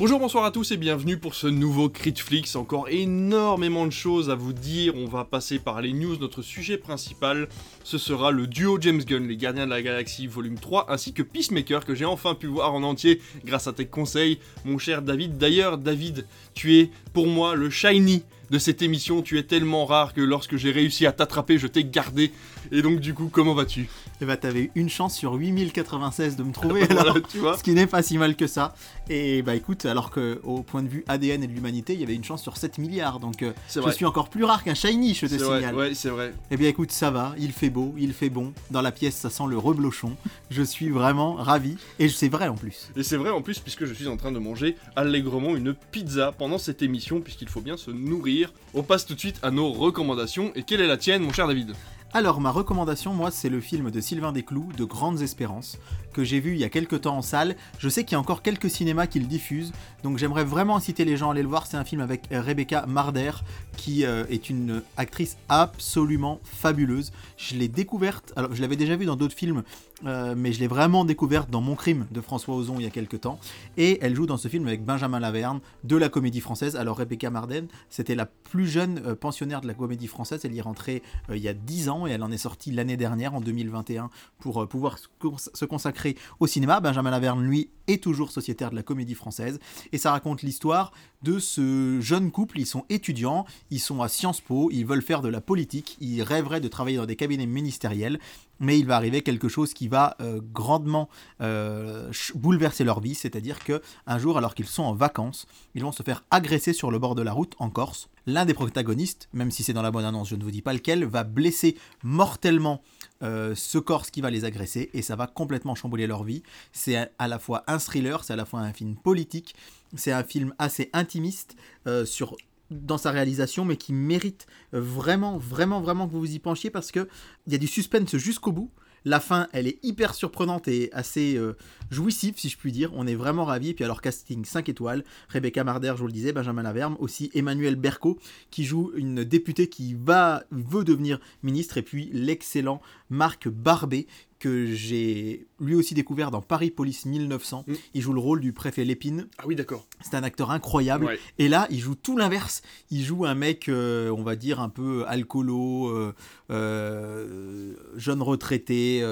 Bonjour, bonsoir à tous et bienvenue pour ce nouveau Critflix. Encore énormément de choses à vous dire. On va passer par les news. Notre sujet principal, ce sera le duo James Gunn, les Gardiens de la Galaxie volume 3, ainsi que Peacemaker, que j'ai enfin pu voir en entier grâce à tes conseils, mon cher David. D'ailleurs, David, tu es pour moi le shiny de cette émission. Tu es tellement rare que lorsque j'ai réussi à t'attraper, je t'ai gardé. Et donc, du coup, comment vas-tu? Eh bah, t'avais eu une chance sur 8096 de me trouver, alors, tu vois. ce qui n'est pas si mal que ça. Et bah écoute, alors que au point de vue ADN et de l'humanité, il y avait une chance sur 7 milliards, donc euh, je vrai. suis encore plus rare qu'un shiny, je te C'est vrai, signale. ouais, c'est vrai. Eh bien écoute, ça va, il fait beau, il fait bon. Dans la pièce, ça sent le reblochon. Je suis vraiment ravi, et c'est vrai en plus. Et c'est vrai en plus, puisque je suis en train de manger allègrement une pizza pendant cette émission, puisqu'il faut bien se nourrir. On passe tout de suite à nos recommandations. Et quelle est la tienne, mon cher David? Alors ma recommandation, moi, c'est le film de Sylvain Desclous, De Grandes Espérances, que j'ai vu il y a quelques temps en salle. Je sais qu'il y a encore quelques cinémas qui le diffusent, donc j'aimerais vraiment inciter les gens à aller le voir. C'est un film avec euh, Rebecca Marder, qui euh, est une actrice absolument fabuleuse. Je l'ai découverte, alors je l'avais déjà vue dans d'autres films, euh, mais je l'ai vraiment découverte dans Mon Crime de François Ozon il y a quelques temps. Et elle joue dans ce film avec Benjamin Laverne de la comédie française. Alors Rebecca Marden, c'était la plus jeune euh, pensionnaire de la comédie française. Elle y est rentrée euh, il y a 10 ans et elle en est sortie l'année dernière, en 2021, pour pouvoir se consacrer au cinéma. Benjamin Laverne, lui, est toujours sociétaire de la comédie française. Et ça raconte l'histoire de ce jeune couple. Ils sont étudiants, ils sont à Sciences Po, ils veulent faire de la politique, ils rêveraient de travailler dans des cabinets ministériels. Mais il va arriver quelque chose qui va euh, grandement euh, bouleverser leur vie, c'est-à-dire que un jour, alors qu'ils sont en vacances, ils vont se faire agresser sur le bord de la route en Corse. L'un des protagonistes, même si c'est dans la bonne annonce, je ne vous dis pas lequel, va blesser mortellement euh, ce Corse qui va les agresser et ça va complètement chambouler leur vie. C'est à la fois un thriller, c'est à la fois un film politique, c'est un film assez intimiste euh, sur dans sa réalisation, mais qui mérite euh, vraiment, vraiment, vraiment que vous vous y penchiez parce que il y a du suspense jusqu'au bout. La fin, elle est hyper surprenante et assez euh, jouissive, si je puis dire. On est vraiment ravis. Et puis alors, casting 5 étoiles. Rebecca Marder, je vous le disais, Benjamin Laverne, aussi Emmanuel Berco, qui joue une députée qui va, veut devenir ministre. Et puis l'excellent Marc Barbet, que j'ai lui aussi découvert dans Paris Police 1900. Mm. Il joue le rôle du préfet Lépine. Ah oui, d'accord. C'est un acteur incroyable. Ouais. Et là, il joue tout l'inverse. Il joue un mec, euh, on va dire, un peu alcoolo, euh, euh, jeune retraité,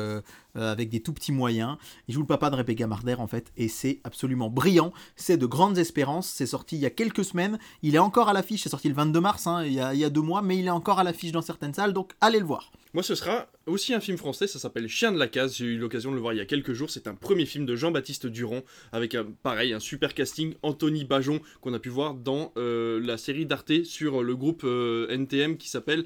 euh, euh, avec des tout petits moyens. Il joue le papa de Rebecca Marder, en fait, et c'est absolument brillant. C'est de grandes espérances. C'est sorti il y a quelques semaines. Il est encore à l'affiche. C'est sorti le 22 mars, hein, il, y a, deux mois, mais il est encore à l'affiche dans certaines salles, donc allez le voir. Moi, ce sera aussi un film français, ça s'appelle Chien de la case. J'ai eu l'occasion de le voir il y a quelques jours. C'est un premier film de Jean-Baptiste Durand avec un, pareil un super casting. Anthony Bajon qu'on a pu voir dans euh, la série d'Arte sur le groupe euh, NTM qui s'appelle.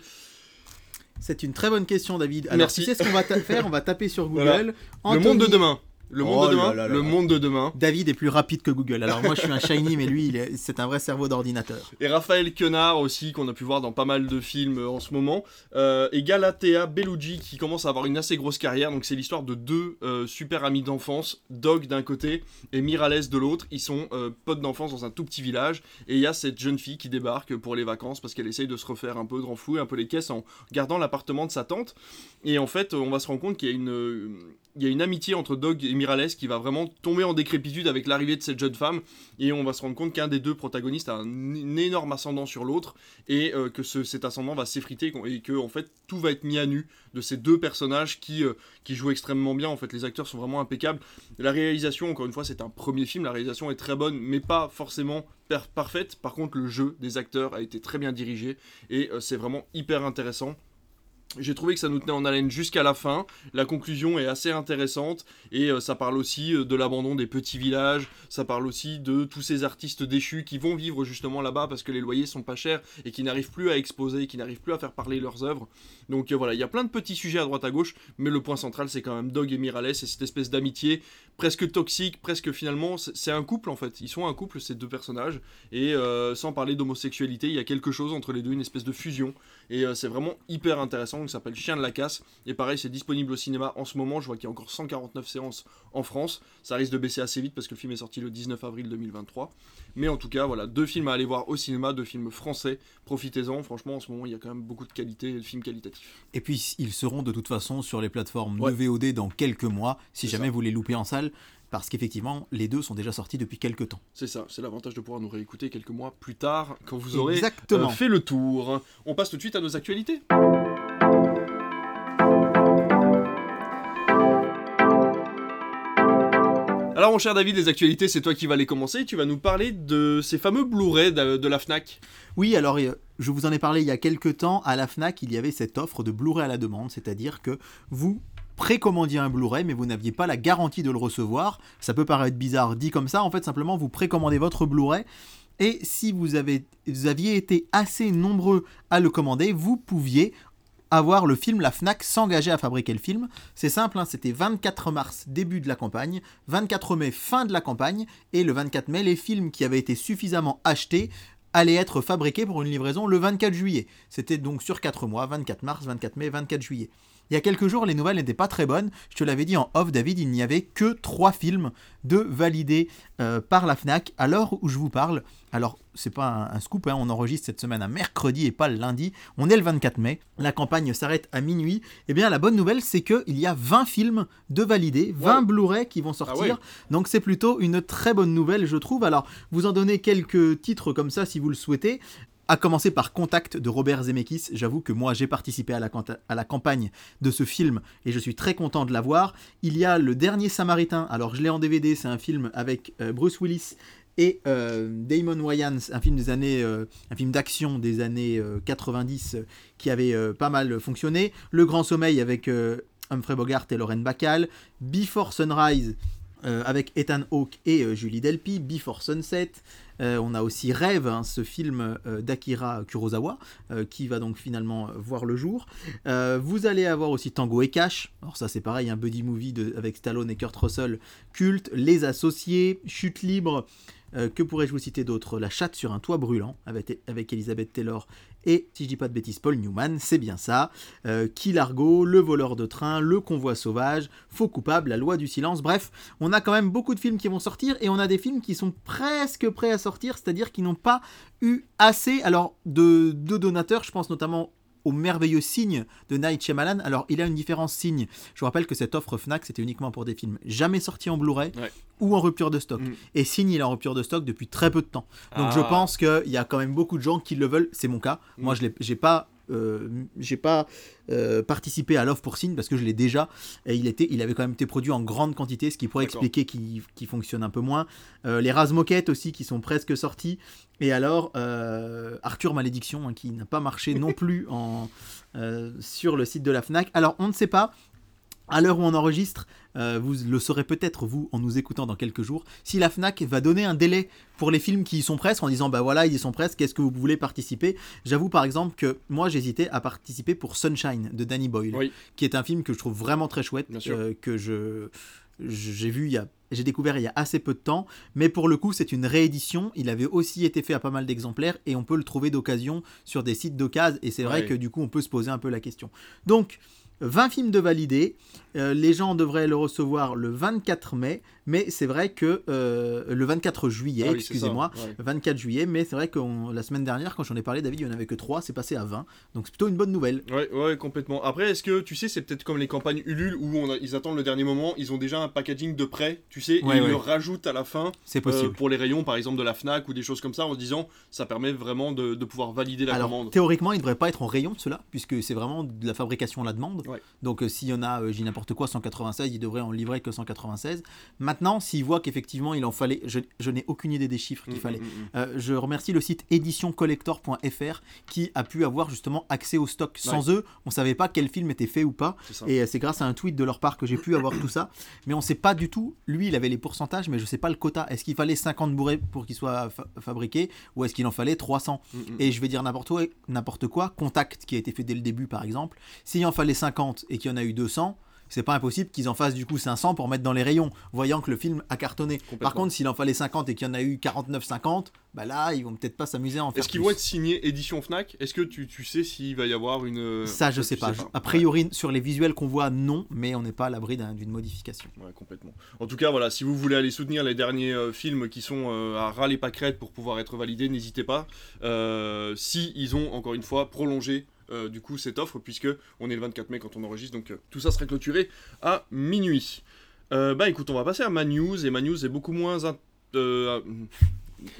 C'est une très bonne question, David. Alors, Merci. tu sais ce qu'on va faire? On va taper sur Google. Voilà. Le monde de demain. Le monde Oh de demain. là là là le là. monde de demain. David est plus rapide que Google. Alors moi je suis un shiny, mais lui c'est un vrai cerveau d'ordinateur. Et Raphaël Quenard aussi, qu'on a pu voir dans pas mal de films euh, en ce moment. Euh, et Galatea Bellucci, qui commence à avoir une assez grosse carrière. Donc c'est l'histoire de deux euh, super amis d'enfance, Dog d'un côté et Miralles de l'autre. Ils sont euh, potes d'enfance dans un tout petit village. Et il y a cette jeune fille qui débarque pour les vacances parce qu'elle essaye de se refaire un peu de renflouer un peu les caisses en gardant l'appartement de sa tante. Et en fait, on va se rendre compte qu'il y a une... Il y a une amitié entre Dog et Miralles qui va vraiment tomber en décrépitude avec l'arrivée de cette jeune femme. Et on va se rendre compte qu'un des deux protagonistes a un, énorme ascendant sur l'autre et euh, que ce- cet ascendant va s'effriter et que en fait tout va être mis à nu de ces deux personnages qui, euh, qui jouent extrêmement bien. En fait les acteurs sont vraiment impeccables. La réalisation encore une fois c'est un premier film. La réalisation est très bonne mais pas forcément parfaite. Par contre le jeu des acteurs a été très bien dirigé et euh, c'est vraiment hyper intéressant j'ai trouvé que ça nous tenait en haleine jusqu'à la fin. La conclusion est assez intéressante et euh, ça parle aussi euh, de l'abandon des petits villages. Ça parle aussi de tous ces artistes déchus qui vont vivre justement là-bas parce que les loyers sont pas chers et qui n'arrivent plus à exposer, qui n'arrivent plus à faire parler leurs œuvres. Donc euh, voilà, il y a plein de petits sujets à droite à gauche, mais le point central c'est quand même Dog et Miralles et cette espèce d'amitié presque toxique, presque finalement c'est c'est un couple en fait. Ils sont un couple ces deux personnages et euh, sans parler d'homosexualité, il y a quelque chose entre les deux, une espèce de fusion et euh, c'est vraiment hyper intéressant. Donc, ça s'appelle Chien de la casse. Et pareil, c'est disponible au cinéma en ce moment. Je vois qu'il y a encore 149 séances en France. Ça risque de baisser assez vite parce que le film est sorti le 19 avril 2023. Mais en tout cas, voilà, deux films à aller voir au cinéma, deux films français. Profitez-en. Franchement, en ce moment, il y a quand même beaucoup de qualité de films qualitatifs. Et puis ils seront de toute façon sur les plateformes Ouais. de VOD dans quelques mois, si jamais ça. vous les loupez en salle. parce qu'effectivement, les deux sont déjà sortis depuis quelques temps. C'est ça, c'est l'avantage de pouvoir nous réécouter quelques mois plus tard, quand vous aurez Exactement. euh, fait le tour. On passe tout de suite à nos actualités. Alors mon cher David, les actualités, c'est toi qui vas les commencer. Tu vas nous parler de ces fameux Blu-ray de, la FNAC. Oui, alors euh, je vous en ai parlé il y a quelques temps. À la FNAC, il y avait cette offre de Blu-ray à la demande, c'est-à-dire que vous précommandiez un Blu-ray, mais vous n'aviez pas la garantie de le recevoir. Ça peut paraître bizarre dit comme ça. En fait, simplement, vous précommandez votre Blu-ray. Et si vous, avez, vous aviez été assez nombreux à le commander, vous pouviez avoir le film, la FNAC s'engager à fabriquer le film. C'est simple, hein, c'était 24 mars, début de la campagne, 24 mai, fin de la campagne, et le 24 mai, les films qui avaient été suffisamment achetés allaient être fabriqués pour une livraison le 24 juillet. C'était donc sur 4 mois, 24 mars, 24 mai, 24 juillet. Il y a quelques jours, les nouvelles n'étaient pas très bonnes. Je te l'avais dit en off, David, il n'y avait que 3 films de validés euh, par la FNAC à l'heure où je vous parle. Alors, c'est pas un, un scoop, hein, on enregistre cette semaine un mercredi et pas le lundi. On est le 24 mai, la campagne s'arrête à minuit. Eh bien, la bonne nouvelle, c'est qu'il y a 20 films de validés, 20 Wow. Blu-ray qui vont sortir. Ah ouais. Donc, c'est plutôt une très bonne nouvelle, je trouve. Alors, vous en donnez quelques titres comme ça si vous le souhaitez. À commencer par Contact de Robert Zemeckis. J'avoue que moi j'ai participé à la, campagne de ce film et je suis très content de l'avoir. Il y a Le Dernier Samaritain. Alors je l'ai en DVD, c'est un film avec euh, Bruce Willis et euh, Damon Wayans, un film des années, euh, un film d'action des années euh, 90 euh, qui avait pas mal fonctionné. Le Grand Sommeil avec Humphrey Bogart et Lauren Bacall. Before Sunrise avec Ethan Hawke et Julie Delpy. Before Sunset. Euh, on a aussi Rêve, hein, ce film euh, d'Akira Kurosawa, euh, qui va donc finalement voir le jour. Vous allez avoir aussi Tango et Cash. Alors ça c'est pareil, un buddy movie avec Stallone et Kurt Russell. Culte, Les Associés, Chute libre. Que pourrais-je vous citer d'autre? La chatte sur un toit brûlant avec, avec Elizabeth Taylor et, si je dis pas de bêtises, Paul Newman, c'est bien ça. Euh, Kill Argo, Le voleur de train, Le convoi sauvage, Faux coupable, La loi du silence. Bref, on a quand même beaucoup de films qui vont sortir et on a des films qui sont presque prêts à sortir, c'est-à-dire qui n'ont pas eu assez alors de, de donateurs, je pense notamment au merveilleux signe de Night Shyamalan. Alors, il a une différence signe. Je vous rappelle que cette offre Fnac, c'était uniquement pour des films jamais sortis en Blu-ray Ouais. ou en rupture de stock. Mm. Et signe, il est en rupture de stock depuis très peu de temps. Donc, je Ah. pense qu'il y a quand même beaucoup de gens qui le veulent. C'est mon cas. Mm. Moi, je l'ai- j'ai pas. Euh, j'ai pas euh, participé à l'offre pour Signe parce que je l'ai déjà et il, était, il avait quand même été produit en grande quantité ce qui pourrait expliquer qu'il fonctionne un peu moins. Euh, les Razmoquettes aussi qui sont presque sortis. Et alors Arthur Malédiction hein, qui n'a pas marché non plus en, sur le site de la FNAC. Alors on ne sait pas à l'heure où on enregistre, euh, vous le saurez peut-être vous en nous écoutant dans quelques jours, si la FNAC va donner un délai pour les films qui y sont presque en disant bah voilà ils y sont presque, est-ce que vous voulez participer? J'avoue par exemple que moi j'hésitais à participer pour Sunshine de Danny Boyle, Oui. qui est un film que je trouve vraiment très chouette, euh, que je j'ai vu il y a j'ai découvert il y a assez peu de temps, mais pour le coup c'est une réédition. Il avait aussi été fait à pas mal d'exemplaires et on peut le trouver d'occasion sur des sites d'occasion et c'est vrai que du coup on peut se poser un peu la question. Donc 20 films de validés, Euh, les gens devraient le recevoir le 24 mai, mais c'est vrai que euh, le 24 juillet, Ah oui, excusez-moi, ouais. 24 juillet, mais c'est vrai que on- la semaine dernière, quand j'en ai parlé, David, il n'y en avait que 3, c'est passé à 20, donc c'est plutôt une bonne nouvelle. Ouais, ouais, complètement. Après, est-ce que tu sais, c'est peut-être comme les campagnes Ulule où on a- ils attendent le dernier moment, ils ont déjà un packaging de prêt, tu sais, Ouais, et ils le rajoutent à la fin C'est euh, possible. pour les rayons, par exemple, de la Fnac ou des choses comme ça, en se disant ça permet vraiment de, de pouvoir valider la Alors, commande. théoriquement, il ne devrait pas être en rayon, cela, puisque c'est vraiment de la fabrication à la demande. Ouais. Donc, euh, s'il y en a, euh, j'ai n'importe quoi, 196, il devrait en livrer que 196. Maintenant, s'il voit qu'effectivement, il en fallait, je, je n'ai aucune idée des chiffres qu'il Mm, fallait. mm, mm. Euh, je remercie le site éditioncollector.fr qui a pu avoir justement accès au stock. Sans eux, on savait pas quel film était fait ou pas. Et c'est grâce à un tweet de leur part que j'ai pu avoir tout ça. Mais on sait pas du tout. Lui, il avait les pourcentages, mais je sais pas le quota. Est-ce qu'il fallait 50 bourrés pour qu'il soit fa- fabriqué ou est-ce qu'il en fallait 300 Mm, mm. Et je vais dire n'importe quoi, n'importe quoi. Contact qui a été fait dès le début, par exemple. S'il en fallait 50 et qu'il y en a eu 200. C'est pas impossible qu'ils en fassent du coup 500 pour mettre dans les rayons, voyant que le film a cartonné. Par contre, s'il en fallait 50 et qu'il y en a eu 49-50, bah là, ils vont peut-être pas s'amuser à en faire Est-ce qu'ils vont être signés édition Fnac? Est-ce que tu, tu sais s'il va y avoir une. euh, Ça, je sais pas. A priori, sur les visuels qu'on voit, non, mais on n'est pas à l'abri d'un- d'une modification. Ouais, complètement. En tout cas, voilà, si vous voulez aller soutenir les derniers euh, films qui sont euh, à ras les pâquerettes pour pouvoir être validés, n'hésitez pas. Euh, si ils ont encore une fois prolongé euh, du coup cette offre, puisque on est le 24 mai quand on enregistre, donc euh, tout ça sera clôturé à minuit. Euh, bah écoute, on va passer à ma news, et ma news est beaucoup moins...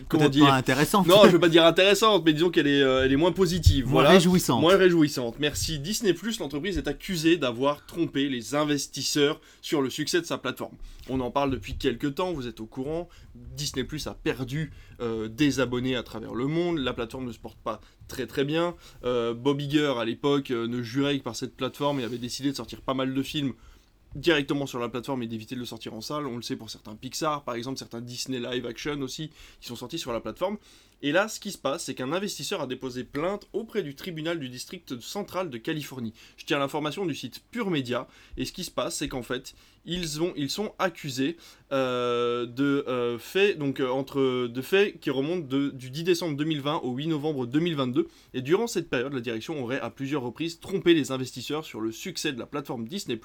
comment dire pas intéressante. Non, je veux pas dire intéressante, mais disons qu'elle est, euh, elle est moins positive. Moins voilà. réjouissante. Moins réjouissante. Merci. Disney Plus, l'entreprise est accusée d'avoir trompé les investisseurs sur le succès de sa plateforme. On en parle depuis quelques temps, vous êtes au courant. Disney Plus a perdu euh, des abonnés à travers le monde. La plateforme ne se porte pas très très bien. Euh, Bob Iger, à l'époque, euh, ne jurait que par cette plateforme et avait décidé de sortir pas mal de films directement sur la plateforme et d'éviter de le sortir en salle. On le sait pour certains Pixar, par exemple, certains Disney Live Action aussi, qui sont sortis sur la plateforme. Et là, ce qui se passe, c'est qu'un investisseur a déposé plainte auprès du tribunal du district central de Californie. Je tiens l'information du site Pure Media. Et ce qui se passe, c'est qu'en fait, ils, ils sont accusés euh, de euh, faits donc euh, entre de faits qui remontent du 10 décembre 2020 au 8 novembre 2022. Et durant cette période, la direction aurait à plusieurs reprises trompé les investisseurs sur le succès de la plateforme Disney+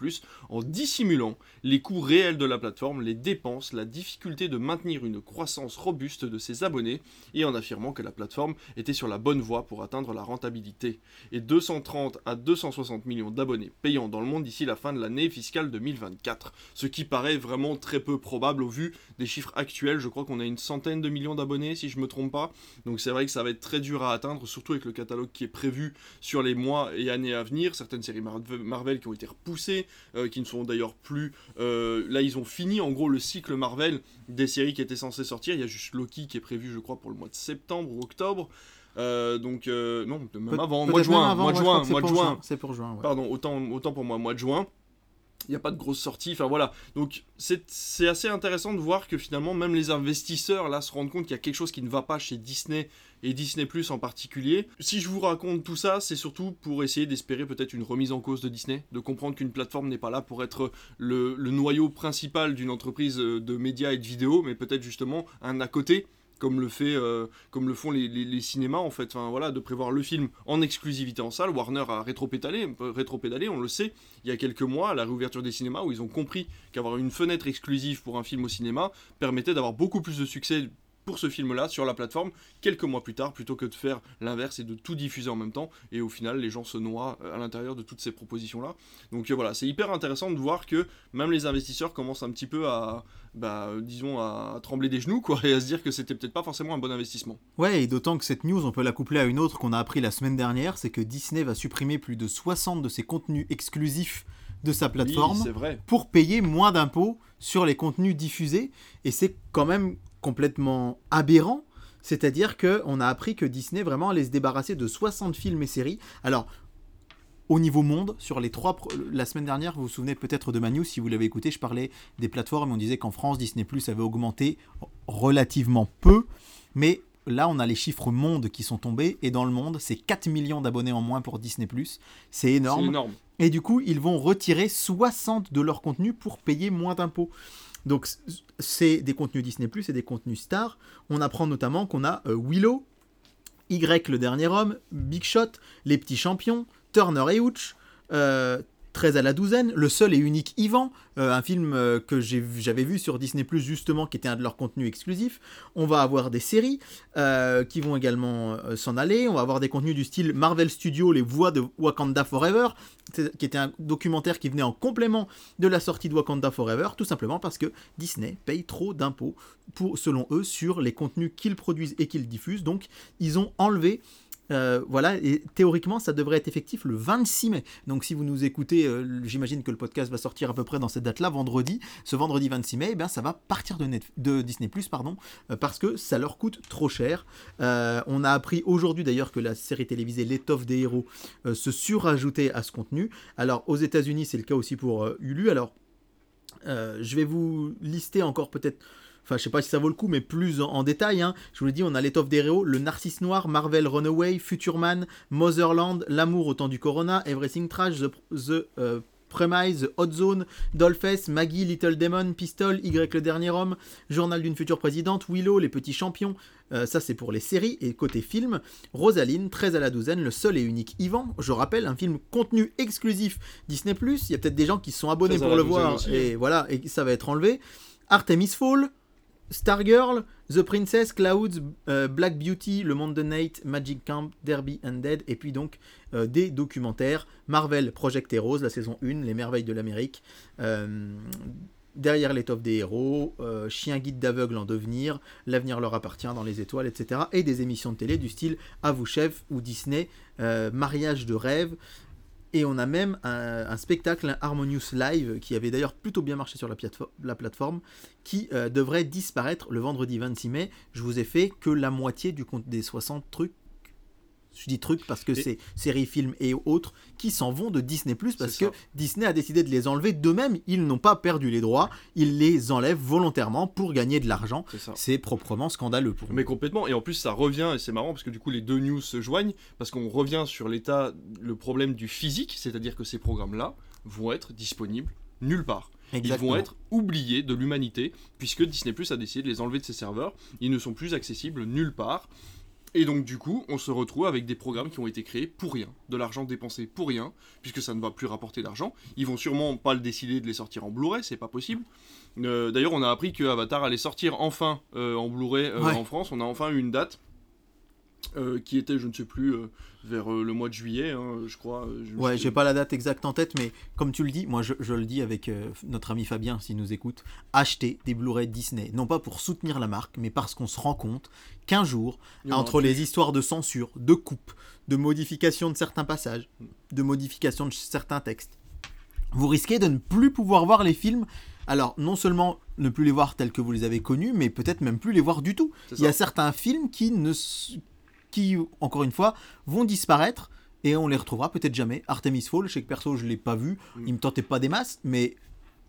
en dissimulant les coûts réels de la plateforme, les dépenses, la difficulté de maintenir une croissance robuste de ses abonnés et en affirmant que la plateforme était sur la bonne voie pour atteindre la rentabilité. Et 230 à 260 millions d'abonnés payants dans le monde d'ici la fin de l'année fiscale 2024. Ce qui paraît vraiment très peu probable au vu des chiffres actuels. Je crois qu'on a une centaine de millions d'abonnés si je me trompe pas. Donc c'est vrai que ça va être très dur à atteindre, surtout avec le catalogue qui est prévu sur les mois et années à venir. Certaines séries Mar- Marvel qui ont été repoussées, euh, qui ne sont d'ailleurs plus. euh, là, ils ont fini en gros le cycle Marvel des séries qui étaient censées sortir. Il y a juste Loki qui est prévu, je crois, pour le mois de septembre ou octobre. Euh, donc euh, non, même avant, mois de juin, avant, mois de juin, mois de pour juin. C'est pour juin. ouais. Pardon, autant, autant pour moi, mois de juin. Il n'y a pas de grosse sortie, enfin voilà. Donc c'est assez intéressant de voir que finalement même les investisseurs là se rendent compte qu'il y a quelque chose qui ne va pas chez Disney et Disney Plus en particulier. Si je vous raconte tout ça, c'est surtout pour essayer d'espérer peut-être une remise en cause de Disney, de comprendre qu'une plateforme n'est pas là pour être le, le noyau principal d'une entreprise euh, de médias et de vidéos, mais peut-être justement un à côté comme le fait euh, comme le font les, cinémas en fait. Enfin voilà de prévoir le film en exclusivité en salle. Warner a rétropédalé rétropédalé on le sait il y a quelques mois à la réouverture des cinémas où ils ont compris qu'avoir une fenêtre exclusive pour un film au cinéma permettait d'avoir beaucoup plus de succès pour ce film-là sur la plateforme quelques mois plus tard plutôt que de faire l'inverse et de tout diffuser en même temps. Et au final les gens se noient à l'intérieur de toutes ces propositions là donc euh, voilà c'est hyper intéressant de voir que même les investisseurs commencent un petit peu à bah, euh, disons à trembler des genoux quoi et à se dire que c'était peut-être pas forcément un bon investissement. Ouais, et d'autant que cette news, on peut la coupler à une autre qu'on a appris la semaine dernière, c'est que Disney va supprimer plus de 60 de ses contenus exclusifs de sa plateforme oui, c'est vrai. pour payer moins d'impôts sur les contenus diffusés. Et c'est quand même complètement aberrant. C'est-à-dire qu'on a appris que Disney vraiment allait se débarrasser de 60 films et séries. Alors, au niveau monde, sur les trois. La semaine dernière, vous vous souvenez peut-être de ma news, si vous l'avez écouté, je parlais des plateformes et on disait qu'en France, Disney Plus avait augmenté relativement peu. Mais là, on a les chiffres monde qui sont tombés. Et dans le monde, c'est 4 millions d'abonnés en moins pour Disney Plus. C'est c'est énorme. énorme Et du coup, ils vont retirer 60 de leur contenu pour payer moins d'impôts. Donc, c'est des contenus Disney et des contenus stars. On apprend notamment qu'on a euh, Willow, Y le dernier homme, Big Shot, Les petits champions, Turner et Hooch, euh, 13 à la douzaine, Le seul et unique Ivan, euh, un film euh, que j'avais vu sur Disney Plus justement, qui était un de leurs contenus exclusifs. On va avoir des séries euh, qui vont également s'en aller. On va avoir des contenus du style Marvel Studios, Les voix de Wakanda Forever, qui était un documentaire qui venait en complément de la sortie de Wakanda Forever, tout simplement parce que Disney paye trop d'impôts, selon eux, sur les contenus qu'ils produisent et qu'ils diffusent. Donc, ils ont enlevé. Euh, voilà, et théoriquement, ça devrait être effectif le 26 mai. Donc, si vous nous écoutez, euh, j'imagine que le podcast va sortir à peu près dans cette date-là, vendredi. Ce vendredi 26 mai, eh ça va partir de, Disney pardon, euh, parce que ça leur coûte trop cher. On a appris aujourd'hui d'ailleurs que la série télévisée L'étoffe des héros se surajoutait à ce contenu. Alors aux États-Unis, c'est le cas aussi pour Hulu. Alors je vais vous lister encore peut-être. Enfin, je sais pas si ça vaut le coup, mais plus en, en détail. hein. Je vous l'ai dit, on a l'étoffe des héros, le Narcisse Noir, Marvel Runaway, Futureman, Motherland, L'amour au temps du Corona, Everything Trash, The, the euh, Premise, The Hot Zone, Dollface, Maggie, Little Demon, Pistol, Y le dernier homme, Journal d'une future présidente, Willow, Les petits champions. Euh, ça, c'est pour les séries. Et côté film, Rosaline, 13 à la douzaine, le seul et unique Ivan. Je rappelle, un film contenu exclusif Disney. Il y a peut-être des gens qui se sont abonnés 13 à pour le voir. aussi, et voilà, et ça va être enlevé. Artemis Fall. Stargirl, The Princess, Clouds, euh, Black Beauty, Le Monde de Nate, Magic Camp, Derby and Dead, et puis donc euh, des documentaires Marvel Project Heroes, la saison 1, Les Merveilles de l'Amérique, euh, Derrière l'étoffe des héros, Chien guide d'aveugle en devenir, L'avenir leur appartient dans les étoiles, etc. Et des émissions de télé du style À ou Disney, Mariage de rêve. Et on a même un, spectacle, Harmonious Live, qui avait d'ailleurs plutôt bien marché sur la plateforme, qui euh, devrait disparaître le vendredi 26 mai. Je vous ai fait que la moitié du compte des 60 trucs. Je dis trucs parce que c'est séries, films et autres qui s'en vont de Disney Plus parce que. Disney a décidé de les enlever d'eux-mêmes. Ils n'ont pas perdu les droits, ils les enlèvent volontairement pour gagner de l'argent. C'est proprement scandaleux pour Mais nous. complètement, et en plus ça revient, et c'est marrant parce que du coup les deux news se joignent, parce qu'on revient sur l'état, le problème du physique, c'est-à-dire que ces programmes-là vont être disponibles nulle part. Ils vont être oubliés de l'humanité, puisque Disney Plus a décidé de les enlever de ses serveurs, ils ne sont plus accessibles nulle part. Et donc du coup, on se retrouve avec des programmes qui ont été créés pour rien, de l'argent dépensé pour rien, puisque ça ne va plus rapporter d'argent. Ils vont sûrement pas le décider de les sortir en Blu-ray, c'est pas possible. Euh, D'ailleurs, on a appris que Avatar allait sortir enfin euh, en Blu-ray euh, Ouais. en France. On a enfin eu une date. Euh, qui était, je ne sais plus, euh, vers euh, le mois de juillet, hein, je crois. je Ouais, j'ai pas la date exacte en tête, mais comme tu le dis, moi je, je le dis avec notre ami Fabien, s'il nous écoute, achetez des Blu-ray Disney, non pas pour soutenir la marque, mais parce qu'on se rend compte qu'un jour, entre les histoires de censure, de coupe, de modification de certains passages, de modification de certains textes, vous risquez de ne plus pouvoir voir les films. Alors, non seulement ne plus les voir tels que vous les avez connus, mais peut-être même plus les voir du tout. Il y a certains films qui, ne, qui, encore une fois, vont disparaître et on les retrouvera peut-être jamais. Artemis Fall, je sais que perso, je l'ai pas vu, Mm. il me tentait pas des masses, mais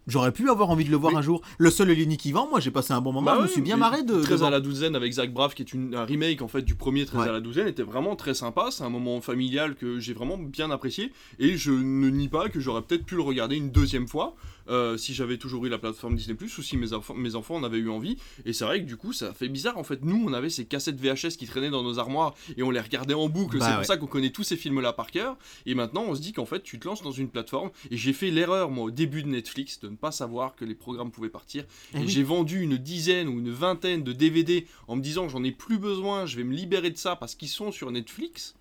j'aurais pu avoir envie de le voir Oui. un jour. Le seul et l'unique qui vend, moi j'ai passé un bon moment, Bah je me suis bien marré de. 13 de à la douzaine avec Zach Braff, qui est une- un remake en fait du premier 13 Ouais. à la douzaine, était vraiment très sympa. C'est un moment familial que j'ai vraiment bien apprécié. Et je ne nie pas que j'aurais peut-être pu le regarder une deuxième fois euh, si j'avais toujours eu la plateforme Disney ou si mes, enfants- mes enfants en avaient eu envie. Et c'est vrai que du coup, ça fait bizarre. En fait, nous, on avait ces cassettes VHS qui traînaient dans nos armoires et on les regardait en boucle. Bah c'est ouais. pour ça qu'on connaît tous ces films-là par cœur. Et maintenant, on se dit qu'en fait, tu te lances dans une plateforme. Et j'ai fait l'erreur, moi, au début de Netflix, de ne pas savoir que les programmes pouvaient partir. Eh Et oui. j'ai vendu une dizaine ou une vingtaine de DVD en me disant j'en ai plus besoin, je vais me libérer de ça parce qu'ils sont sur Netflix.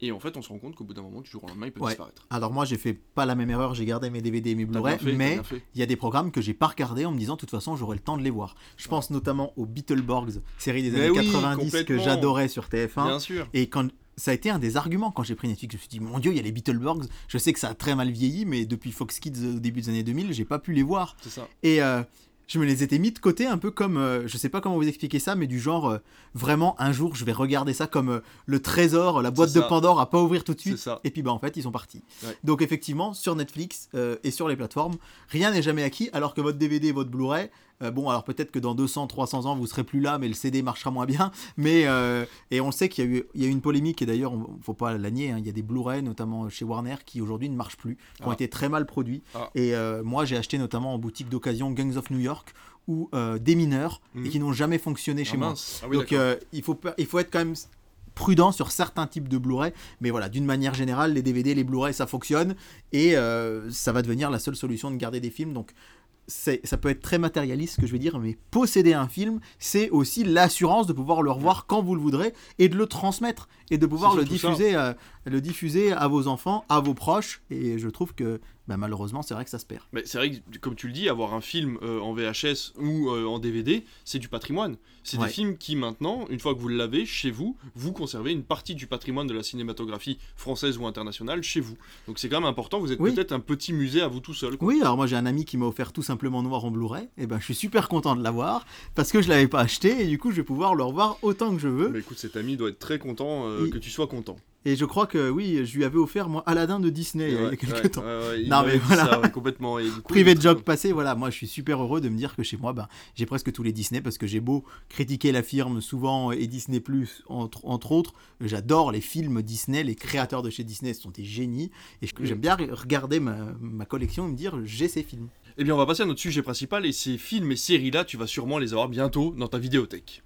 Et en fait, on se rend compte qu'au bout d'un moment, du jour au lendemain, il peut Ouais. disparaître. Alors moi j'ai fait pas la même erreur, j'ai gardé mes DVD et mes Blu-ray, mais il y a des programmes que j'ai pas regardés en me disant de toute façon j'aurai le temps de les voir. Je pense notamment aux Beetleborgs, série des Mais années oui, 90 que j'adorais sur TF1. Bien sûr. Et quand ça a été un des arguments quand j'ai pris Netflix, je me suis dit mon dieu, il y a les Beetleborgs. Je sais que ça a très mal vieilli, mais depuis Fox Kids au début des années 2000, j'ai pas pu les voir. C'est ça. Et euh, je me les étais mis de côté un peu comme, euh, je sais pas comment vous expliquer ça, mais du genre euh, vraiment un jour je vais regarder ça comme euh, le trésor, la boîte de. Pandore à pas ouvrir tout de suite. ça. Et puis bah en fait ils sont partis. Ouais. Donc effectivement sur Netflix euh, et sur les plateformes, rien n'est jamais acquis, alors que votre DVD et votre Blu-ray, euh, bon alors peut-être que dans 200, 300 ans vous serez plus là, mais le CD marchera moins bien. Mais euh, et on le sait qu'il y a eu, il y a eu une polémique et d'ailleurs on, faut pas la nier, hein, il y a des Blu-ray notamment chez Warner qui aujourd'hui ne marchent plus, qui ont Ah. été très mal produits. Ah. Et euh, moi j'ai acheté notamment en boutique d'occasion Gangs of New York ou des mineurs et Mhm. qui n'ont jamais fonctionné chez Ah, moi. mince. Ah oui, Donc il, faut, il faut être quand même prudent sur certains types de Blu-ray, mais voilà, d'une manière générale, les DVD, les Blu-ray, ça fonctionne, et euh, ça va devenir la seule solution de garder des films, donc ça peut être très matérialiste ce que je vais dire, mais posséder un film, c'est aussi l'assurance de pouvoir le revoir quand vous le voudrez, et de le transmettre, et de pouvoir le diffuser, euh, le diffuser à vos enfants, à vos proches, et je trouve que bah, malheureusement, c'est vrai que ça se perd. Mais c'est vrai que, comme tu le dis, avoir un film euh, en VHS ou euh, en DVD, c'est du patrimoine. C'est Ouais. des films qui, maintenant, une fois que vous l'avez chez vous, vous conservez une partie du patrimoine de la cinématographie française ou internationale chez vous. Donc c'est quand même important, vous êtes Oui. peut-être un petit musée à vous tout seul. quoi. Oui, alors moi j'ai un ami qui m'a offert tout simplement Noir en Blu-ray, et ben je suis super content de l'avoir parce que je l'avais pas acheté et du coup je vais pouvoir le revoir autant que je veux. Mais écoute, cet ami doit être très content euh, que tu sois content. Et je crois que oui, je lui avais offert moi Aladdin de Disney il y a quelques ouais, temps. ouais, Non, mais voilà. ça, complètement. Et du coup, Privé de joke passé, voilà, moi je suis super heureux de me dire que chez moi, ben, j'ai presque tous les Disney parce que j'ai beau critiquer la firme souvent et Disney Plus entre, entre autres, j'adore les films Disney, les créateurs de chez Disney sont des génies et j'aime bien regarder ma, ma collection et me dire j'ai ces films. Eh bien, on va passer à notre sujet principal et ces films et séries-là, tu vas sûrement les avoir bientôt dans ta vidéothèque.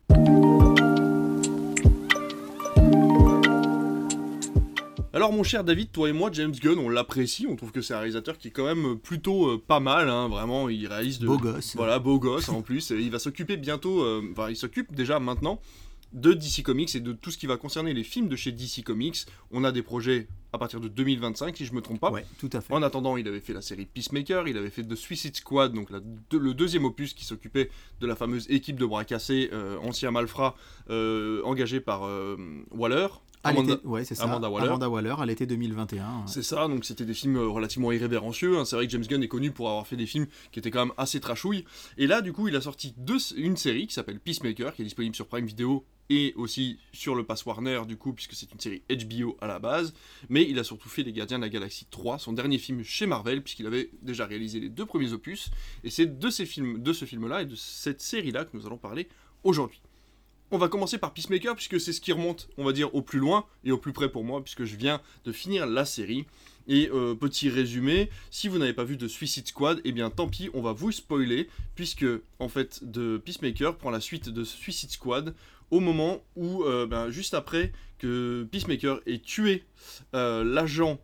Alors mon cher David, toi et moi, James Gunn, on l'apprécie, on trouve que c'est un réalisateur qui est quand même plutôt euh, pas mal, hein, vraiment, il réalise de... Beau gosse. Voilà, beau gosse en plus, et il va s'occuper bientôt, euh, enfin il s'occupe déjà maintenant de DC Comics et de tout ce qui va concerner les films de chez DC Comics. On a des projets à partir de 2025, si je me trompe pas. Ouais, tout à fait. En attendant, il avait fait la série Peacemaker, il avait fait The Suicide Squad, donc la- de- le deuxième opus qui s'occupait de la fameuse équipe de bras cassés, euh, ancien malfrat, euh, engagé par euh, Waller. À Amanda- l'été- ouais, c'est ça. Amanda Waller. Amanda Waller à l'été 2021. C'est ça, donc c'était des films euh, relativement irrévérencieux. hein. C'est vrai que James Gunn est connu pour avoir fait des films qui étaient quand même assez trashouilles. Et là, du coup, il a sorti deux, une série qui s'appelle Peacemaker, qui est disponible sur Prime Video et aussi sur le Pass Warner, du coup, puisque c'est une série HBO à la base. Mais il a surtout fait Les Gardiens de la Galaxie 3, son dernier film chez Marvel, puisqu'il avait déjà réalisé les deux premiers opus. Et c'est de, ces films, de ce film-là et de cette série-là que nous allons parler aujourd'hui. On va commencer par Peacemaker, puisque c'est ce qui remonte, on va dire, au plus loin et au plus près pour moi, puisque je viens de finir la série. Et euh, petit résumé, si vous n'avez pas vu de Suicide Squad, eh bien tant pis, on va vous spoiler, puisque en fait, de Peacemaker prend la suite de Suicide Squad au moment où, euh, ben, juste après que Peacemaker ait tué euh, l'agent,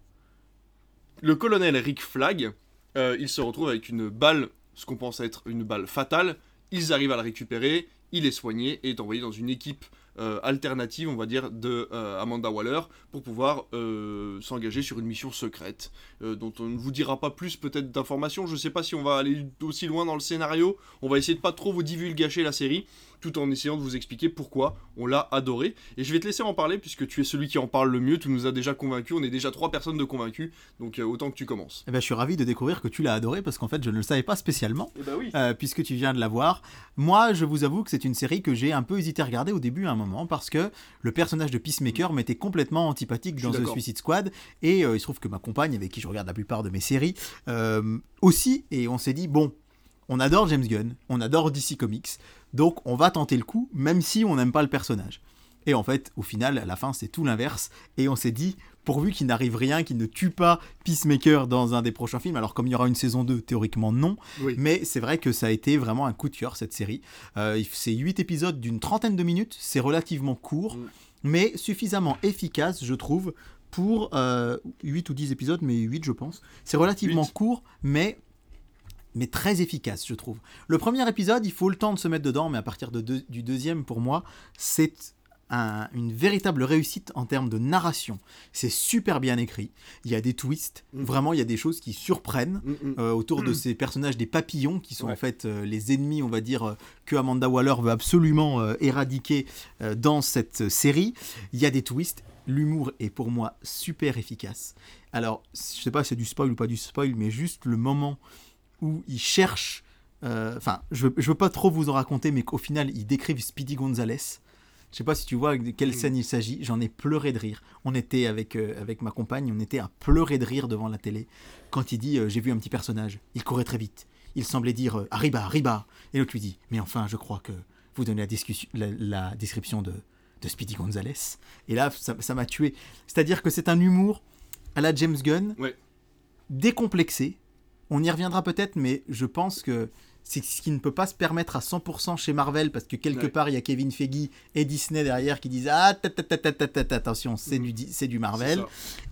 le colonel Rick Flag, il se retrouve avec une balle, ce qu'on pense être une balle fatale. Ils arrivent à la récupérer, il est soigné et est envoyé dans une équipe euh, alternative, on va dire, de euh, Amanda Waller pour pouvoir euh, s'engager sur une mission secrète dont on ne vous dira pas plus peut-être d'informations. Je sais pas si on va aller aussi loin dans le scénario. On va essayer de pas trop vous divulgacher la série tout en essayant de vous expliquer pourquoi on l'a adoré. Et je vais te laisser en parler puisque tu es celui qui en parle le mieux. Tu nous as déjà convaincus. On est déjà trois personnes de convaincus. Donc euh, autant que tu commences. Eh ben, je suis ravi de découvrir que tu l'as adoré parce qu'en fait, je ne le savais pas spécialement. Eh bah oui. euh, puisque tu viens de la voir. Moi, je vous avoue que c'est une série que j'ai un peu hésité à regarder au début à un moment parce que le personnage de Peacemaker m'était complètement antipathique dans The. Suicide Squad et euh, il se trouve que ma compagne, avec qui je regarde la plupart de mes séries, euh, aussi, et on s'est dit bon, on adore James Gunn, on adore DC Comics, donc on va tenter le coup, même si on n'aime pas le personnage. Et en fait, au final, à la fin, c'est tout l'inverse. Et on s'est dit, pourvu qu'il n'arrive rien, qu'il ne tue pas Peacemaker dans un des prochains films, alors comme il y aura une saison 2, théoriquement non, Oui. mais c'est vrai que ça a été vraiment un coup de cœur cette série. Euh, c'est 8 épisodes d'une trentaine de minutes, c'est relativement court, Mm. mais suffisamment efficace, je trouve, pour euh, 8 ou 10 épisodes, mais 8 je pense. C'est relativement court, mais mais très efficace, je trouve. Le premier épisode, il faut le temps de se mettre dedans, mais à partir de deux- du deuxième, pour moi, c'est un- une véritable réussite en termes de narration. C'est super bien écrit. Il y a des twists. Mhm. Vraiment, il y a des choses qui surprennent Mm, mm. euh, autour de ces personnages des papillons qui sont Ouais. en fait euh, les ennemis, on va dire, euh, que Amanda Waller veut absolument euh, éradiquer euh, dans cette série. Il y a des twists. L'humour est pour moi super efficace. Alors, je sais pas si c'est du spoil ou pas du spoil, mais juste le moment où ils cherchent. euh, Enfin, je, veux- je veux pas trop vous en raconter, mais qu'au final, ils décrivent Speedy Gonzalez. Je sais pas si tu vois de quelle Mm. scène il s'agit. J'en ai pleuré de rire. On était avec, euh, avec ma compagne, on était à pleurer de rire devant la télé quand il dit euh, J'ai vu un petit personnage, il courait très vite. Il semblait dire Arriba, Arriba. Et l'autre lui dit Mais enfin, je crois que vous donnez la, discussion- la- la description de, de Speedy Gonzalez. Et là, ça ça m'a tué. C'est-à-dire que c'est un humour à la James Gunn, Ouais. décomplexé. On y reviendra peut-être, mais je pense que c'est ce qui ne peut pas se permettre à 100% chez Marvel, parce que quelque Ouais. part, il y a Kevin Feige et Disney derrière qui disent Ah, ta, ta, ta, attention, c'est du, c'est Marvel.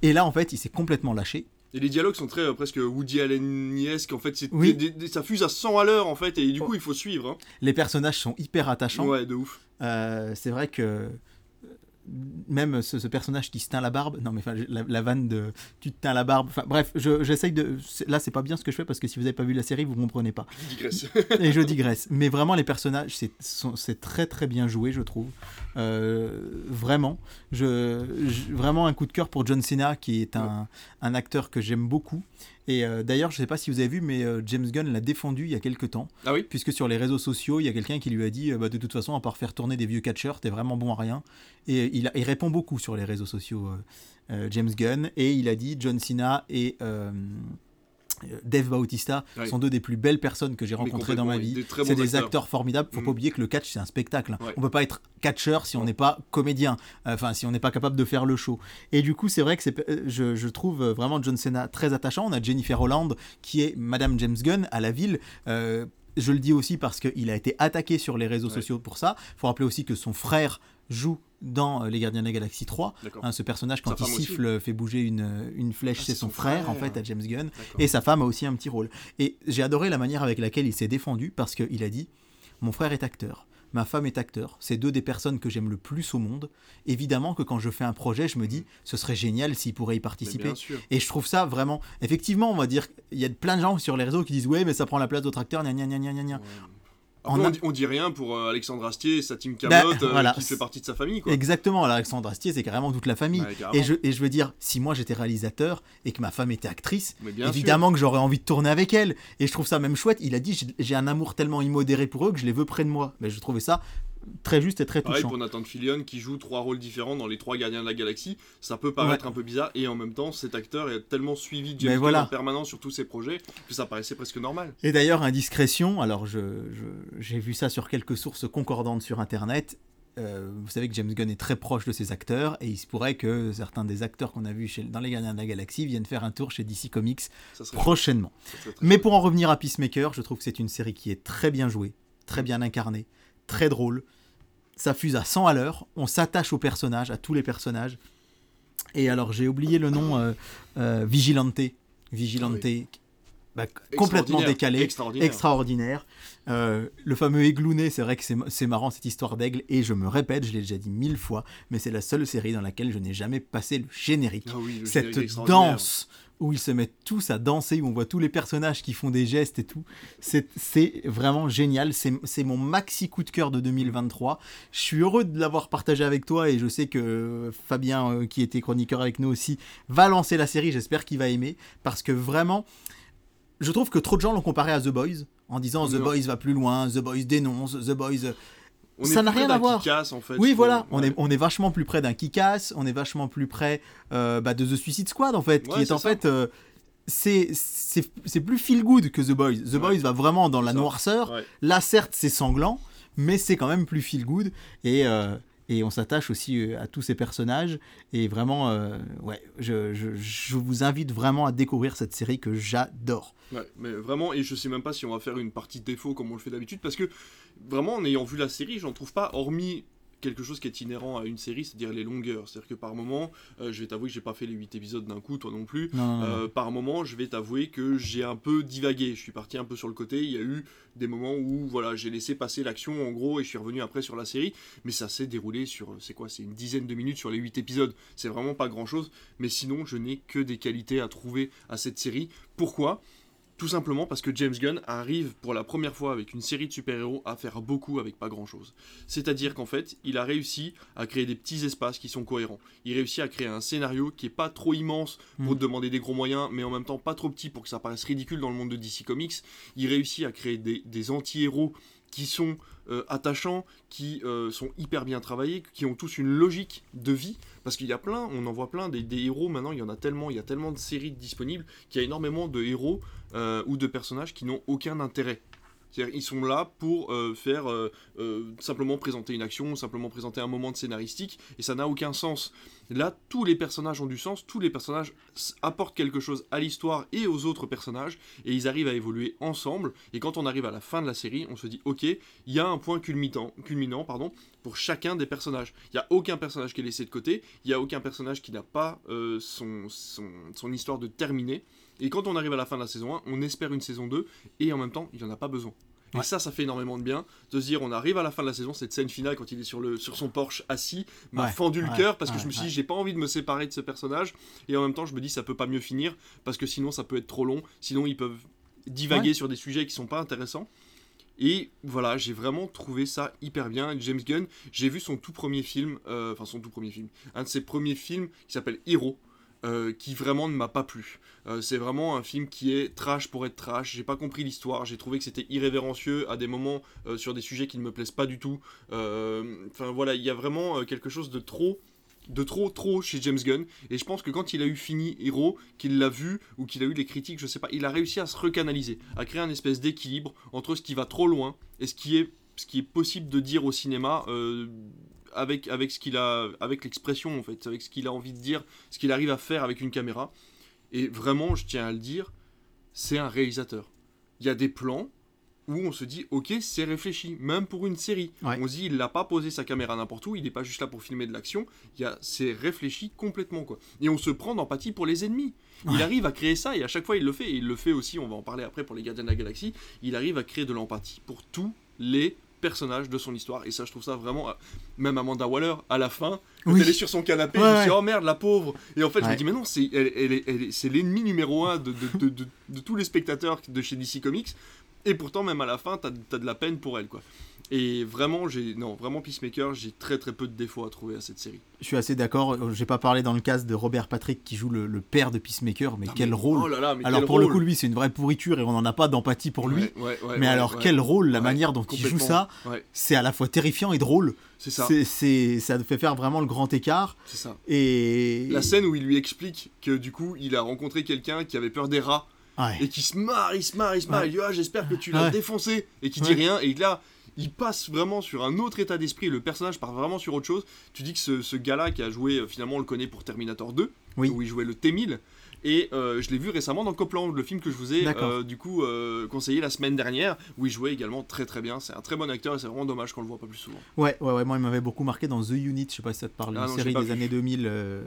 Et là, en fait, il s'est complètement lâché. Et les dialogues sont très euh, presque Woody Allen-esque. En fait, c'est Oui. des- des- ça fuse à 100 à l'heure en fait. Et du Oh. coup, il faut suivre. hein. Les personnages sont hyper attachants. Ouais, de ouf. Euh, c'est vrai que même ce, ce personnage qui se teint la barbe, non mais enfin la, la vanne de tu te teins la barbe, enfin bref, je- j'essaye de. Là c'est pas bien ce que je fais parce que si vous avez pas vu la série, vous comprenez pas. Je digresse. Et je digresse. Mais vraiment les personnages, c'est très très bien joué, je trouve. Euh, vraiment, je, je- vraiment un coup de cœur pour John Cena qui est un, un acteur que j'aime beaucoup. Et euh, d'ailleurs, je sais pas si vous avez vu, mais euh, James Gunn l'a défendu il y a quelques temps. Ah oui? Puisque sur les réseaux sociaux, il y a quelqu'un qui lui a dit euh, bah, de toute façon, à part faire tourner des vieux catcheurs, t'es vraiment bon à rien. Et il, a- il répond beaucoup sur les réseaux sociaux, James Gunn, et il a dit John Cena et Dave Bautista Ouais. sont deux des plus belles personnes que j'ai rencontrées dans ma vie. C'est des acteurs. acteurs formidables. Faut Mm. pas oublier que le catch c'est un spectacle. hein. Ouais. On peut pas être catcheur si on Non. n'est pas comédien. Enfin, si on n'est pas capable de faire le show. Et du coup, c'est vrai que euh, je, je trouve euh, vraiment John Cena très attachant. On a Jennifer Holland qui est Madame James Gunn à la ville. Euh, je le dis aussi parce qu'il a été attaqué sur les réseaux Ouais. sociaux pour ça. Il faut rappeler aussi que son frère joue dans euh, Les Gardiens de la Galaxie 3. D'accord. Hein, ce personnage, quand Sa il aussi. siffle, fait bouger une, une flèche, Ah, c'est son son frère, en fait, à James Gunn. Et sa femme a aussi un petit rôle. Et j'ai adoré la manière avec laquelle il s'est défendu parce qu'il a dit Mon frère est acteur. ma femme est acteur. C'est deux des personnes que j'aime le plus au monde. Évidemment que quand je fais un projet, je me dis, ce serait génial s'ils pourraient y participer. Et je trouve ça vraiment. Effectivement, on va dire, il y a plein de gens sur les réseaux qui disent, ouais, mais ça prend la place d'autres acteurs, gna gna gna gna gna gna. Après, On a- dit, on dit rien pour euh, Alexandre Astier et sa team Bah, Camelot euh, voilà. qui fait partie de sa famille. Quoi. Exactement, Alexandre Astier, c'est carrément toute la famille. Et, je, et je veux dire, si moi j'étais réalisateur et que ma femme était actrice, évidemment que j'aurais envie de tourner avec elle. Et je trouve ça même chouette. Il a dit j'ai un amour tellement immodéré pour eux que je les veux près de moi. Mais je trouvais ça très juste et très Pareil touchant. pour Nathan Fillion qui joue trois rôles différents dans les trois Gardiens de la Galaxie. Ça peut paraître un peu bizarre et en même temps, cet acteur est tellement suivi de James voilà. en permanence sur tous ses projets que ça paraissait presque normal. Et d'ailleurs, indiscrétion, alors je, j'ai vu ça sur quelques sources concordantes sur Internet. Euh, vous savez que James Gunn est très proche de ses acteurs et il se pourrait que certains des acteurs qu'on a vus chez- dans Les Gardiens de la Galaxie viennent faire un tour chez DC Comics prochainement. Mais pour en revenir à Peacemaker, je trouve que c'est une série qui est très bien jouée, très bien incarnée, très drôle. Ça fuse à 100 à l'heure, on s'attache aux personnages, à tous les personnages. Et alors j'ai oublié le nom, euh, euh, Vigilante. Vigilante, bah, complètement décalé, Extraordinaire. extraordinaire. Euh, le fameux églouné, c'est vrai que c'est marrant cette histoire d'aigle, et je me répète, je l'ai déjà dit mille fois, mais c'est la seule série dans laquelle je n'ai jamais passé le générique Ah oui, le générique cette danse où ils se mettent tous à danser, où on voit tous les personnages qui font des gestes et tout. C'est vraiment génial. C'est mon maxi coup de cœur de 2023. Je suis heureux de l'avoir partagé avec toi et je sais que Fabien, euh, qui était chroniqueur avec nous aussi, va lancer la série. J'espère qu'il va aimer parce que vraiment, je trouve que trop de gens l'ont comparé à The Boys en disant The. Boys va plus loin, The Boys dénonce, The Boys. On Ça est n'a plus rien près à d'un voir. En fait. Oui, voilà, on, Ouais. est, on est vachement plus près d'un Kick-Ass, on est vachement plus près euh, bah, de The Suicide Squad, en fait, qui est en ça. fait. euh, c'est plus feel good que The Boys. The Ouais. Boys va vraiment dans la ça. noirceur. Là, certes, c'est sanglant, mais c'est quand même plus feel good. Et, euh, et on s'attache aussi à tous ces personnages. Et vraiment, ouais, je, je, je vous invite vraiment à découvrir cette série que j'adore. Ouais, mais vraiment, et je sais même pas si on va faire une partie défaut comme on le fait d'habitude, parce que vraiment, en ayant vu la série, j'en trouve pas, hormis quelque chose qui est inhérent à une série, c'est-à-dire les longueurs. C'est-à-dire que par moment, euh, je vais t'avouer que j'ai pas fait les 8 épisodes d'un coup, toi non plus. Non, non, non, non. Euh, par moment, je vais t'avouer que j'ai un peu divagué. Je suis parti un peu sur le côté. Il y a eu des moments où voilà, j'ai laissé passer l'action en gros et je suis revenu après sur la série. Mais ça s'est déroulé sur, c'est quoi C'est une dizaine de minutes sur les 8 épisodes. C'est vraiment pas grand-chose. Mais sinon, je n'ai que des qualités à trouver à cette série. Pourquoi? Tout simplement parce que James Gunn arrive pour la première fois avec une série de super-héros à faire beaucoup avec pas grand-chose. C'est-à-dire qu'en fait, il a réussi à créer des petits espaces qui sont cohérents. Il réussit à créer un scénario qui est pas trop immense pour Mm. te demander des gros moyens, mais en même temps pas trop petit pour que ça paraisse ridicule dans le monde de DC Comics. Il réussit à créer des, des anti-héros qui sont euh, attachants, qui euh, sont hyper bien travaillés, qui ont tous une logique de vie. Parce qu'il y a plein, on en voit plein, des, des héros maintenant, il y en a tellement, il y a tellement de séries disponibles qu'il y a énormément de héros euh, ou de personnages qui n'ont aucun intérêt. C'est-à-dire, ils sont là pour euh, faire euh, euh, simplement présenter une action, simplement présenter un moment de scénaristique, et ça n'a aucun sens. Là, tous les personnages ont du sens, tous les personnages apportent quelque chose à l'histoire et aux autres personnages, et ils arrivent à évoluer ensemble. Et quand on arrive à la fin de la série, on se dit, ok, il y a un point culminant, culminant pardon, pour chacun des personnages. Il n'y a aucun personnage qui est laissé de côté, il n'y a aucun personnage qui n'a pas son, histoire de terminer. Et quand on arrive à la fin de la saison 1, on espère une saison 2, et en même temps, il n'y en a pas besoin. Et Ouais. ça, ça fait énormément de bien de se dire, on arrive à la fin de la saison, cette scène finale quand il est sur, le, sur son Porsche assis, m'a Ouais, fendu le cœur parce que je me suis dit, j'ai pas envie de me séparer de ce personnage, et en même temps, je me dis, ça peut pas mieux finir parce que sinon, ça peut être trop long, sinon, ils peuvent divaguer sur des sujets qui sont pas intéressants. Et voilà, j'ai vraiment trouvé ça hyper bien. James Gunn, j'ai vu son tout premier film, euh, enfin son tout premier film, un de ses premiers films qui s'appelle Hero, euh, qui vraiment ne m'a pas plu. Euh, c'est vraiment un film qui est trash pour être trash. J'ai pas compris l'histoire. J'ai trouvé que c'était irrévérencieux à des moments euh, sur des sujets qui ne me plaisent pas du tout. Enfin voilà, il y a vraiment quelque chose de trop de trop trop chez James Gunn et je pense que quand il a eu fini Hero qu'il l'a vu ou qu'il a eu les critiques je sais pas il a réussi à se recanaliser à créer un espèce d'équilibre entre ce qui va trop loin et ce qui est possible de dire au cinéma avec avec ce qu'il a avec l'expression en fait avec ce qu'il a envie de dire ce qu'il arrive à faire avec une caméra. Et vraiment je tiens à le dire c'est un réalisateur. Il y a des plans où on se dit ok c'est réfléchi même pour une série. Ouais. on se dit il n'a pas posé sa caméra n'importe où il n'est pas juste là pour filmer de l'action. Il y a c'est réfléchi complètement quoi. Et on se prend d'empathie pour les ennemis. Il arrive à créer ça et à chaque fois il le fait. Et il le fait aussi on va en parler après pour les gardiens de la galaxie. Il arrive à créer de l'empathie pour tous les personnage, de son histoire. Et ça, je trouve ça vraiment. euh, Même Amanda Waller, à la fin, quand Oui. elle est sur son canapé, Ouais, je me oh merde, la pauvre. Et en fait, je me dis, mais non, c'est elle, elle elle l'ennemi numéro un de, de, de- de- de tous les spectateurs de chez DC Comics. Et pourtant, même à la fin, t'as as de la peine pour elle, quoi. Et vraiment, j'ai. Non, vraiment, Peacemaker, j'ai très très peu de défauts à trouver à cette série. Je suis assez d'accord. euh, J'ai pas parlé dans le cast de Robert Patrick qui joue le, le père de Peacemaker, mais quel mais- rôle Oh là là, mais Alors quel pour le coup, lui, c'est une vraie pourriture et on n'en a pas d'empathie pour lui. Ouais, ouais, ouais, mais alors quel rôle, la manière dont il joue ça, c'est à la fois terrifiant et drôle. c'est ça. C'est, ça fait faire vraiment le grand écart. C'est ça. Et La scène où il lui explique que du coup, il a rencontré quelqu'un qui avait peur des rats et qui se marre, il se marre, il se marre. Il dit Ah, j'espère que tu l'as défoncé et qui dit rien. Et là, il passe vraiment sur un autre état d'esprit. Le personnage part vraiment sur autre chose. Tu dis que ce, ce gars-là qui a joué, euh, finalement, on le connaît pour Terminator 2, Oui. où il jouait le T-1000. Et euh, je l'ai vu récemment dans Copland, le film que je vous ai euh, du coup euh, conseillé la semaine dernière, où il jouait également très très bien. C'est un très bon acteur et c'est vraiment dommage qu'on le voit pas plus souvent. Ouais, ouais, ouais, moi il m'avait beaucoup marqué dans The Unit, je sais pas si ça te parle, Ah une non, série des vu. années 2000 euh,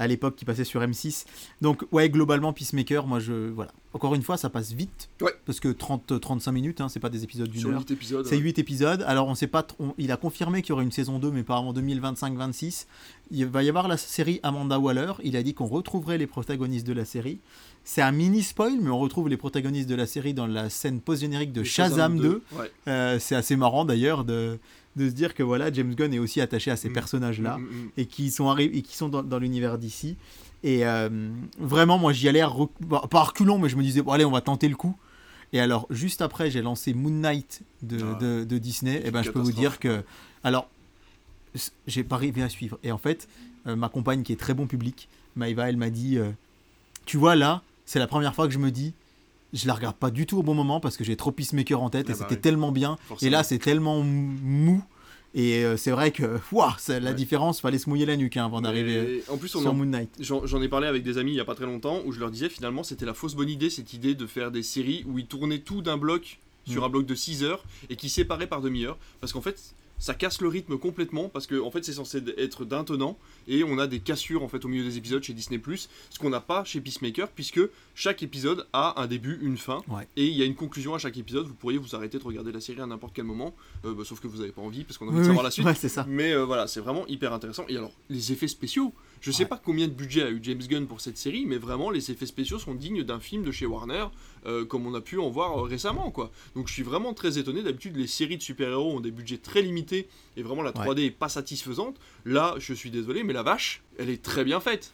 à l'époque qui passait sur M6. Donc ouais, globalement Peacemaker, moi je voilà. Encore une fois, ça passe vite Ouais. parce que 30 35 minutes hein, c'est pas des épisodes d'une heure. 8 épisodes. C'est ouais. 8 épisodes. Alors on sait pas on- il a confirmé qu'il y aurait une saison 2 mais pas avant 2025-26. Il va y avoir la série Amanda Waller, il a dit qu'on retrouverait les protagonistes de la série. C'est un mini spoil mais on retrouve les protagonistes de la série dans la scène post-générique de Et Shazam 2. Ouais. Euh, c'est assez marrant d'ailleurs de, de se dire que voilà, James Gunn est aussi attaché à ces Mm. personnages-là Mm, mm, et qui sont, et qui sont dans, dans l'univers d'ici. Et euh, vraiment, moi j'y allais à rec- bah, pas reculons, mais je me disais, bon, allez, on va tenter le coup. Et alors, juste après, j'ai lancé Moon Knight de, Ah. de- de Disney. Et ben, je peux vous dire que. Alors, j'ai pas arrivé à suivre. Et en fait, euh, ma compagne qui est très bon public, Maïva, elle m'a dit euh, Tu vois, là, c'est la première fois que je me dis. Je la regarde pas du tout au bon moment parce que j'ai trop Peacemaker en tête Ah et bah c'était tellement bien. Et là, c'est tellement mou. Et euh, c'est vrai que, la Ouais. différence, fallait se mouiller la nuque hein, avant d'arriver en plus, sur en Moon Knight. J'en ai parlé avec des amis il y a pas très longtemps où je leur disais finalement c'était la fausse bonne idée cette idée de faire des séries où ils tournaient tout d'un bloc sur Mm. un bloc de 6 heures et qui séparaient par demi-heure parce qu'en fait ça casse le rythme complètement parce que en fait c'est censé être d'un tenant et on a des cassures en fait au milieu des épisodes chez Disney ce qu'on n'a pas chez Peacemaker puisque chaque épisode a un début une fin Ouais. et il y a une conclusion à chaque épisode vous pourriez vous arrêter de regarder la série à n'importe quel moment euh, bah, sauf que vous n'avez pas envie parce qu'on a envie Oui, de savoir oui. la suite Ouais, c'est ça. mais euh, voilà, c'est vraiment hyper intéressant. Et alors, les effets spéciaux, je sais Ouais. pas combien de budget a eu James Gunn pour cette série, mais vraiment, les effets spéciaux sont dignes d'un film de chez Warner, euh, comme on a pu en voir euh, récemment, quoi. Donc je suis vraiment très étonné. D'habitude, les séries de super-héros ont des budgets très limités, et vraiment la 3D est pas satisfaisante. Là, je suis désolé, mais la vache, elle est très bien faite.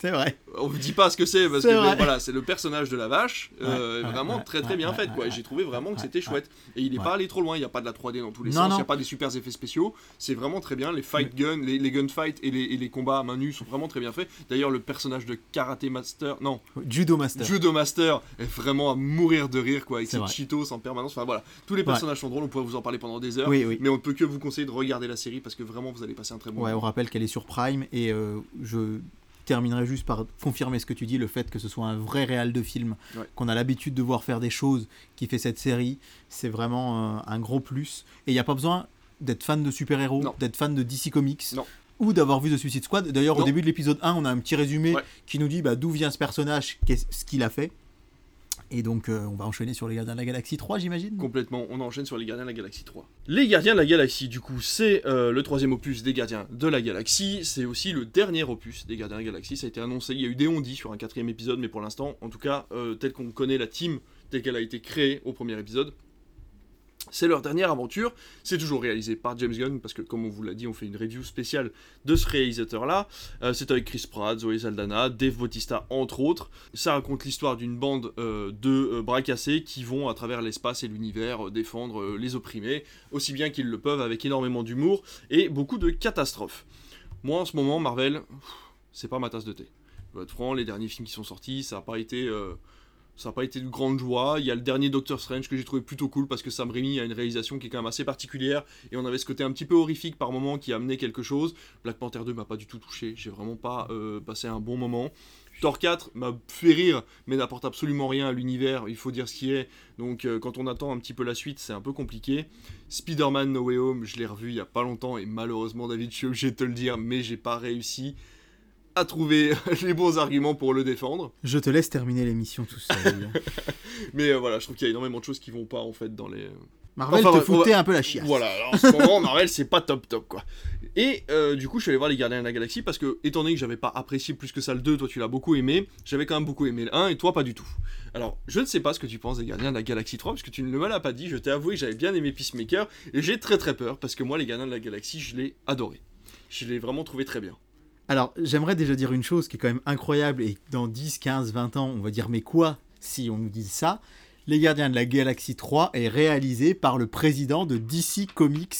C'est vrai. On vous dit pas ce que c'est parce C'est que vrai. voilà, c'est le personnage de la vache, euh, Ouais, vraiment ouais, très très ouais, bien fait quoi. j'ai trouvé vraiment que c'était chouette. Et il est Ouais. pas allé trop loin, il y a pas de la 3D dans tous les Non, sens, il y non. a pas des super effets spéciaux. C'est vraiment très bien. Les fight guns, les, les gunfights et les, et les combats à main nue sont vraiment très bien faits. D'ailleurs, le personnage de karaté master, non, Judo Master. judo master est vraiment à mourir de rire quoi. Avec C'est ses cheetos en permanence. Enfin voilà, tous les personnages sont drôles. On pourrait vous en parler pendant des heures. Oui, oui. Mais on ne peut que vous conseiller de regarder la série parce que vraiment vous allez passer un très bon Ouais, on rappelle qu'elle est sur Prime et euh, je terminerai juste par confirmer ce que tu dis, le fait que ce soit un vrai réal de film, Ouais. qu'on a l'habitude de voir faire des choses qui fait cette série, c'est vraiment euh, un gros plus. Et il n'y a pas besoin d'être fan de super-héros, d'être fan de DC Comics. Non. Ou d'avoir vu The Suicide Squad. D'ailleurs, au début de l'épisode 1, on a un petit résumé Ouais. qui nous dit bah, d'où vient ce personnage, qu'est-ce ce qu'il a fait. Et donc, euh, on va enchaîner sur les Gardiens de la Galaxie 3, j'imagine? Complètement, on enchaîne sur les Gardiens de la Galaxie 3. Les Gardiens de la Galaxie, du coup, c'est euh, le troisième opus des Gardiens de la Galaxie, c'est aussi le dernier opus des Gardiens de la Galaxie, ça a été annoncé, il y a eu des on sur un quatrième épisode, mais pour l'instant, en tout cas, euh, tel qu'on connaît la team, telle qu'elle a été créée au premier épisode, c'est leur dernière aventure, c'est toujours réalisé par James Gunn, parce que comme on vous l'a dit, on fait une review spéciale de ce réalisateur-là, Euh, c'est avec Chris Pratt, Zoé Saldana, Dave Bautista, entre autres, ça raconte l'histoire d'une bande euh, de euh, qui vont à travers l'espace et l'univers euh, défendre les opprimés, aussi bien qu'ils le peuvent, avec énormément d'humour et beaucoup de catastrophes. Moi, en ce moment, Marvel, c'est pas ma tasse de thé. Je vais être franc, les derniers films qui sont sortis, ça n'a pas été... ça n'a pas été de grande joie. Il y a le dernier Doctor Strange que j'ai trouvé plutôt cool parce que Sam Raimi a une réalisation qui est quand même assez particulière et on avait ce côté un petit peu horrifique par moment qui amenait quelque chose. Black Panther 2 m'a pas du tout touché. J'ai vraiment pas euh, passé un bon moment. Thor 4 m'a fait rire mais n'apporte absolument rien à l'univers. Il faut dire ce qui est. Donc euh, quand on attend un petit peu la suite, c'est un peu compliqué. Spider-Man No Way Home, je l'ai revu il y a pas longtemps et malheureusement David, je suis obligé de te le dire, mais j'ai pas réussi à trouver les bons arguments pour le défendre. Je te laisse terminer l'émission tout seul. Mais euh, voilà, je trouve qu'il y a énormément de choses qui vont pas en fait dans les Marvel Enfin, te bref, on va- foutait un peu la chiasse. Voilà, alors, en ce moment, Marvel, c'est pas top top quoi. Et euh, du coup, je suis allé voir Les Gardiens de la Galaxie parce que, étant donné que j'avais pas apprécié plus que ça le 2, toi tu l'as beaucoup aimé, j'avais quand même beaucoup aimé le 1 et toi pas du tout. Alors, je ne sais pas ce que tu penses des Gardiens de la Galaxie 3 parce que tu ne me l'as pas dit, je t'ai avoué que j'avais bien aimé Peacemaker et j'ai très très peur parce que moi, Les Gardiens de la Galaxie, je l'ai adoré. Je l'ai vraiment trouvé très bien. Alors, j'aimerais déjà dire une chose qui est quand même incroyable et dans 10, 15, 20 ans, on va dire mais quoi si on nous dit ça? Les Gardiens de la Galaxie 3 est réalisé par le président de DC Comics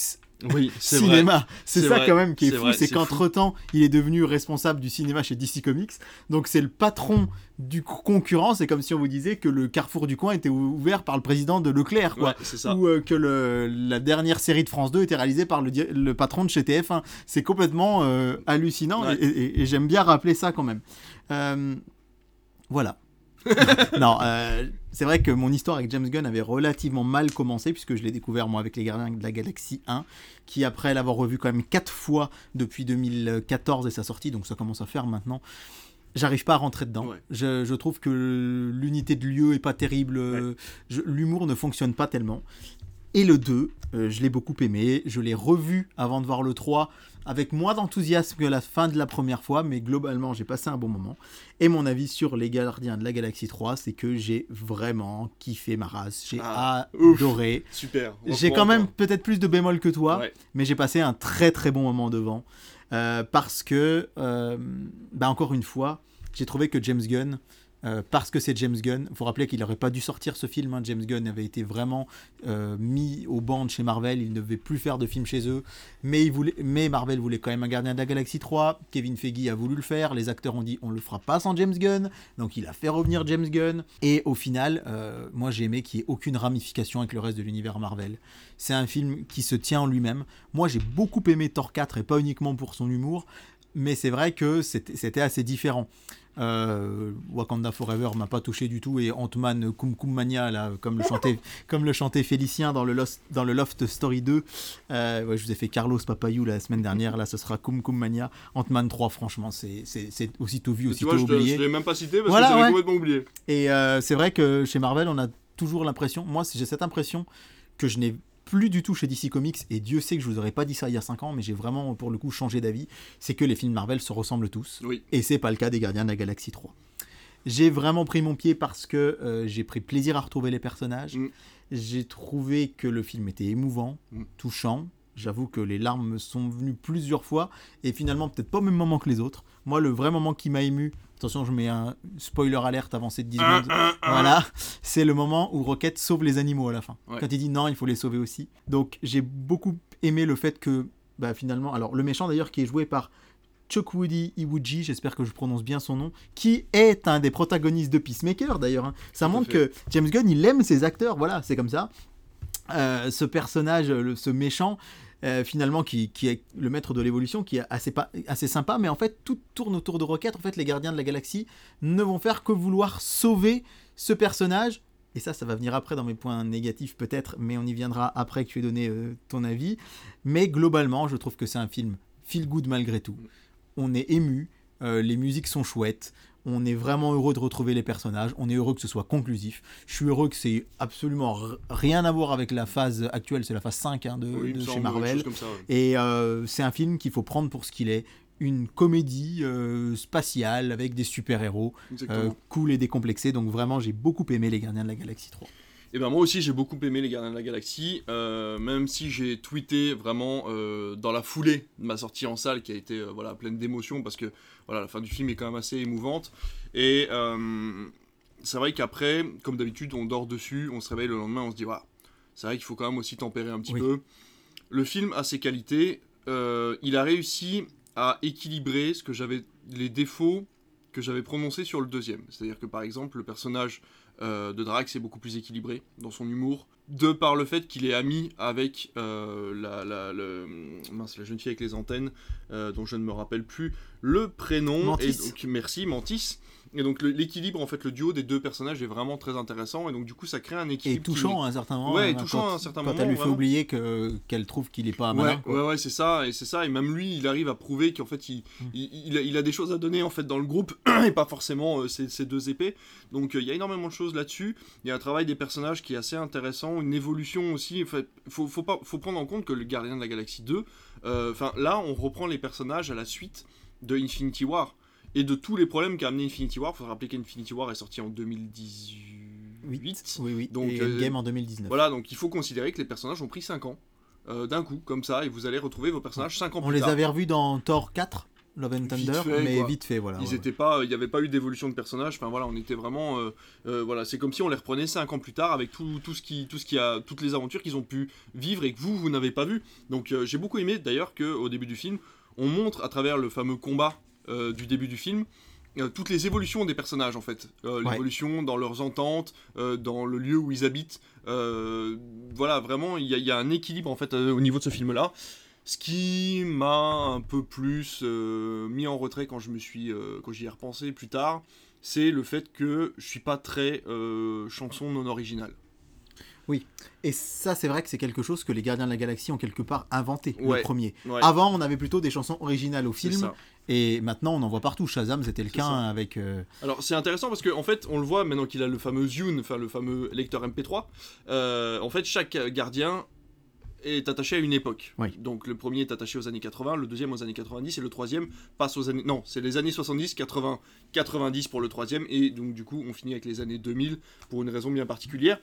Oui. Cinéma. C'est ça vrai. quand même qui est fou, c'est qu'entre-temps, il est devenu responsable du cinéma chez DC Comics. Donc c'est le patron du concurrent, c'est comme si on vous disait que le Carrefour du coin était ou- ouvert par le président de Leclerc quoi. Ouais. Ou euh, que le- la dernière série de France 2 était réalisée par le, patron de chez TF1. C'est complètement euh, hallucinant Ouais. et, et- et j'aime bien rappeler ça quand même. Euh, voilà. non, euh, c'est vrai que mon histoire avec James Gunn avait relativement mal commencé puisque je l'ai découvert moi avec les Gardiens de la Galaxie 1, qui après l'avoir revu quand même quatre fois depuis 2014 et sa sortie, donc ça commence à faire maintenant. J'arrive pas à rentrer dedans. Ouais. Je, je trouve que l'unité de lieu est pas terrible. L'humour ne fonctionne pas tellement. Et le 2, euh, je l'ai beaucoup aimé. Je l'ai revu avant de voir le 3 avec moins d'enthousiasme que la fin de la première fois, mais globalement, j'ai passé un bon moment. Et mon avis sur Les Gardiens de la Galaxie 3, c'est que j'ai vraiment kiffé ma race. J'ai Ah, ouf. adoré. Super. J'ai quand même peut-être plus de bémol que toi, Ouais. mais j'ai passé un très très bon moment devant. Euh, parce que, euh, bah encore une fois, j'ai trouvé que James Gunn, euh, parce que c'est James Gunn, faut rappeler qu'il n'aurait pas dû sortir ce film. hein. James Gunn avait été vraiment euh, mis au banc de chez Marvel, il ne devait plus faire de film chez eux. Mais, voulait, Marvel voulait quand même un gardien de la Galaxie 3. Kevin Feige a voulu le faire. Les acteurs ont dit on le fera pas sans James Gunn. Donc il a fait revenir James Gunn. Et au final, euh, moi j'ai aimé qu'il n'y ait aucune ramification avec le reste de l'univers Marvel. C'est un film qui se tient en lui-même. Moi j'ai beaucoup aimé Thor 4 et pas uniquement pour son humour. Mais c'est vrai que c'était assez différent. Euh, Wakanda Forever m'a pas touché du tout et Ant-Man Kum Kum Mania là, comme le chantait comme le chantait Félicien dans le Lost, dans le Loft Story 2 euh, ouais, je vous ai fait Carlos Papayou la semaine dernière là ce sera Kum Kum Mania Ant-Man 3 franchement c'est c'est aussitôt vu aussitôt vois, je oublié je l'ai même pas cité parce Voilà, que j'avais ouais. complètement oublié. et euh, c'est vrai que chez Marvel, on a toujours l'impression, moi j'ai cette impression que je n'ai plus du tout chez DC Comics, et Dieu sait que je vous aurais pas dit ça il y a 5 ans, mais j'ai vraiment pour le coup changé d'avis, c'est que les films Marvel se ressemblent tous. Oui. Et c'est pas le cas des Gardiens de la Galaxie 3. J'ai vraiment pris mon pied parce que euh, j'ai pris plaisir à retrouver les personnages. Mm. J'ai trouvé que le film était émouvant, Mm. touchant. J'avoue que les larmes me sont venues plusieurs fois et finalement peut-être pas au même moment que les autres. Moi, le vrai moment qui m'a ému, attention, je mets un spoiler alerte avancé de 10 Un, secondes. Voilà, c'est le moment où Rocket sauve les animaux à la fin. Ouais. Quand il dit non, il faut les sauver aussi. Donc j'ai beaucoup aimé le fait que, bah, finalement, alors le méchant d'ailleurs qui est joué par Chukwudi Iwuji, j'espère que je prononce bien son nom, qui est un des protagonistes de Peacemaker d'ailleurs. hein. Ça montre que James Gunn, il aime ses acteurs, voilà, c'est comme ça. Euh, ce personnage, le- ce méchant, euh, finalement, qui, est le maître de l'évolution, qui est assez, pas, assez sympa, mais en fait, tout tourne autour de Rocket. En fait, les gardiens de la galaxie ne vont faire que vouloir sauver ce personnage. Et ça, ça va venir après dans mes points négatifs peut-être, mais on y viendra après que tu aies donné euh, ton avis. Mais globalement, je trouve que c'est un film feel good malgré tout. On est ému, euh, les musiques sont chouettes, on est vraiment heureux de retrouver les personnages, on est heureux que ce soit conclusif. Je suis heureux que c'est absolument rien à voir avec la phase actuelle, c'est la phase 5 hein, de, Oui, chez Marvel. ça, ouais. Et euh, c'est un film qu'il faut prendre pour ce qu'il est. Une comédie euh, spatiale avec des super-héros, euh, cool et décomplexé. Donc vraiment, j'ai beaucoup aimé Les Gardiens de la Galaxie 3. Et ben moi aussi j'ai beaucoup aimé les Gardiens de la Galaxie, euh, même si j'ai tweeté vraiment euh, dans la foulée de ma sortie en salle qui a été euh, voilà pleine d'émotions parce que voilà la fin du film est quand même assez émouvante et c'est vrai qu'après comme d'habitude on dort dessus, on se réveille le lendemain on se dit voilà c'est vrai qu'il faut quand même aussi tempérer un petit Oui. peu. Le film a ses qualités, il a réussi à équilibrer ce que j'avais les défauts que j'avais prononcés sur le deuxième, c'est-à-dire que par exemple le personnage euh, de Drax est beaucoup plus équilibré dans son humour, de par le fait qu'il est ami avec euh, la, la, le- mince, la jeune fille avec les antennes, euh, dont je ne me rappelle plus le prénom. Mantis. Et donc, merci, Mantis. Et donc l'équilibre, en fait, le duo des deux personnages est vraiment très intéressant. Et donc du coup, ça crée un Et équilibre. qui- touchant à un certain moment. Ouais, hein, touchant quand- à un certain quand moment, elle lui fait oublier que qu'elle trouve qu'il est pas Ouais, malin. quoi. ouais, ouais, c'est ça, et c'est ça, et même lui, il arrive à prouver qu'en fait, il, Mm. il, il a, il a des choses à donner en fait dans le groupe, et pas forcément euh, ces, ces deux épées. Donc euh, il y a énormément de choses là-dessus. Il y a un travail des personnages qui est assez intéressant, une évolution aussi. En fait, faut, faut pas, faut prendre en compte que le Gardien de la Galaxie 2, euh, enfin là, on reprend les personnages à la suite de Infinity War et de tous les problèmes qu'a amené Infinity War. Faut se rappeler qu'Infinity War est sorti en 2018. Oui, oui. Donc, et euh, Endgame en 2019. Voilà, donc il faut considérer que les personnages ont pris 5 ans. euh, d'un coup, comme ça, et vous allez retrouver vos personnages 5 ans On plus les tard. avait revus dans Thor 4, Love and Vite Thunder, fait, mais quoi. vite fait, voilà. Ils ouais, étaient pas, il n'y avait pas eu d'évolution de personnages. Enfin voilà, on était vraiment, euh, euh, voilà, c'est comme si on les reprenait cinq ans plus tard avec tout, tout ce qui, tout ce qui a, toutes les aventures qu'ils ont pu vivre et que vous, vous n'avez pas vu. Donc euh, j'ai beaucoup aimé d'ailleurs que au début du film, on montre à travers le fameux combat euh, du début du film. euh, toutes les évolutions des personnages en fait, Euh, Ouais. l'évolution dans leurs ententes, dans le lieu où ils habitent, voilà vraiment il y, a- il y a un équilibre en fait au niveau de ce film là. Ce qui m'a un peu plus mis en retrait quand je me suis, quand j'y ai repensé plus tard, c'est le fait que je suis pas très chanson non originale. Et ça, c'est vrai que c'est quelque chose que les Gardiens de la Galaxie ont quelque part inventé, Ouais. le premier. Ouais, Avant, on avait plutôt des chansons originales au film. Et maintenant, on en voit partout. Shazam, c'était le cas hein, avec. euh, Alors c'est intéressant parce qu'en en fait on le voit maintenant qu'il a le fameux Zune, enfin le fameux lecteur MP3. euh, en fait chaque gardien est attaché à une époque. Oui. Donc le premier est attaché aux années 80, le deuxième aux années 90 et le troisième passe aux années... Non, c'est les années 70, 80, 90 pour le troisième et donc du coup on finit avec les années 2000 pour une raison bien particulière.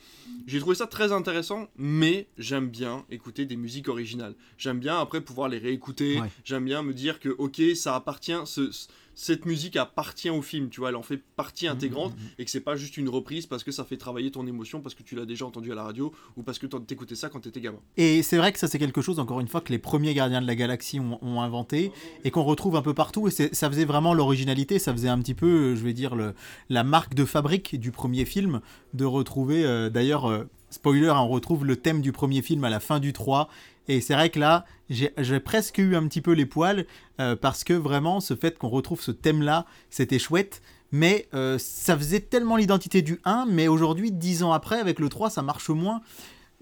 J'ai trouvé ça très intéressant mais j'aime bien écouter des musiques originales. J'aime bien après pouvoir les réécouter, Ouais. j'aime bien me dire que ok ça appartient... Ce, ce- cette musique appartient au film, tu vois, elle en fait partie intégrante Mhm, mhm, et que c'est pas juste une reprise parce que ça fait travailler ton émotion parce que tu l'as déjà entendu à la radio ou parce que t'écoutais ça quand t'étais gamin. Et c'est vrai que ça, c'est quelque chose, encore une fois, que les premiers Gardiens de la Galaxie ont, ont inventé et qu'on retrouve un peu partout. Et ça faisait vraiment l'originalité, ça faisait un petit peu, euh, je vais dire, le- la marque de fabrique du premier film, de retrouver, euh, d'ailleurs, euh, spoiler, hein, on retrouve le thème du premier film à la fin du 3. Et c'est vrai que là, j'ai presque eu un petit peu les poils, euh, parce que vraiment, ce fait qu'on retrouve ce thème-là, c'était chouette. Mais euh, ça faisait tellement l'identité du 1, mais aujourd'hui, dix ans après, avec le 3, ça marche moins.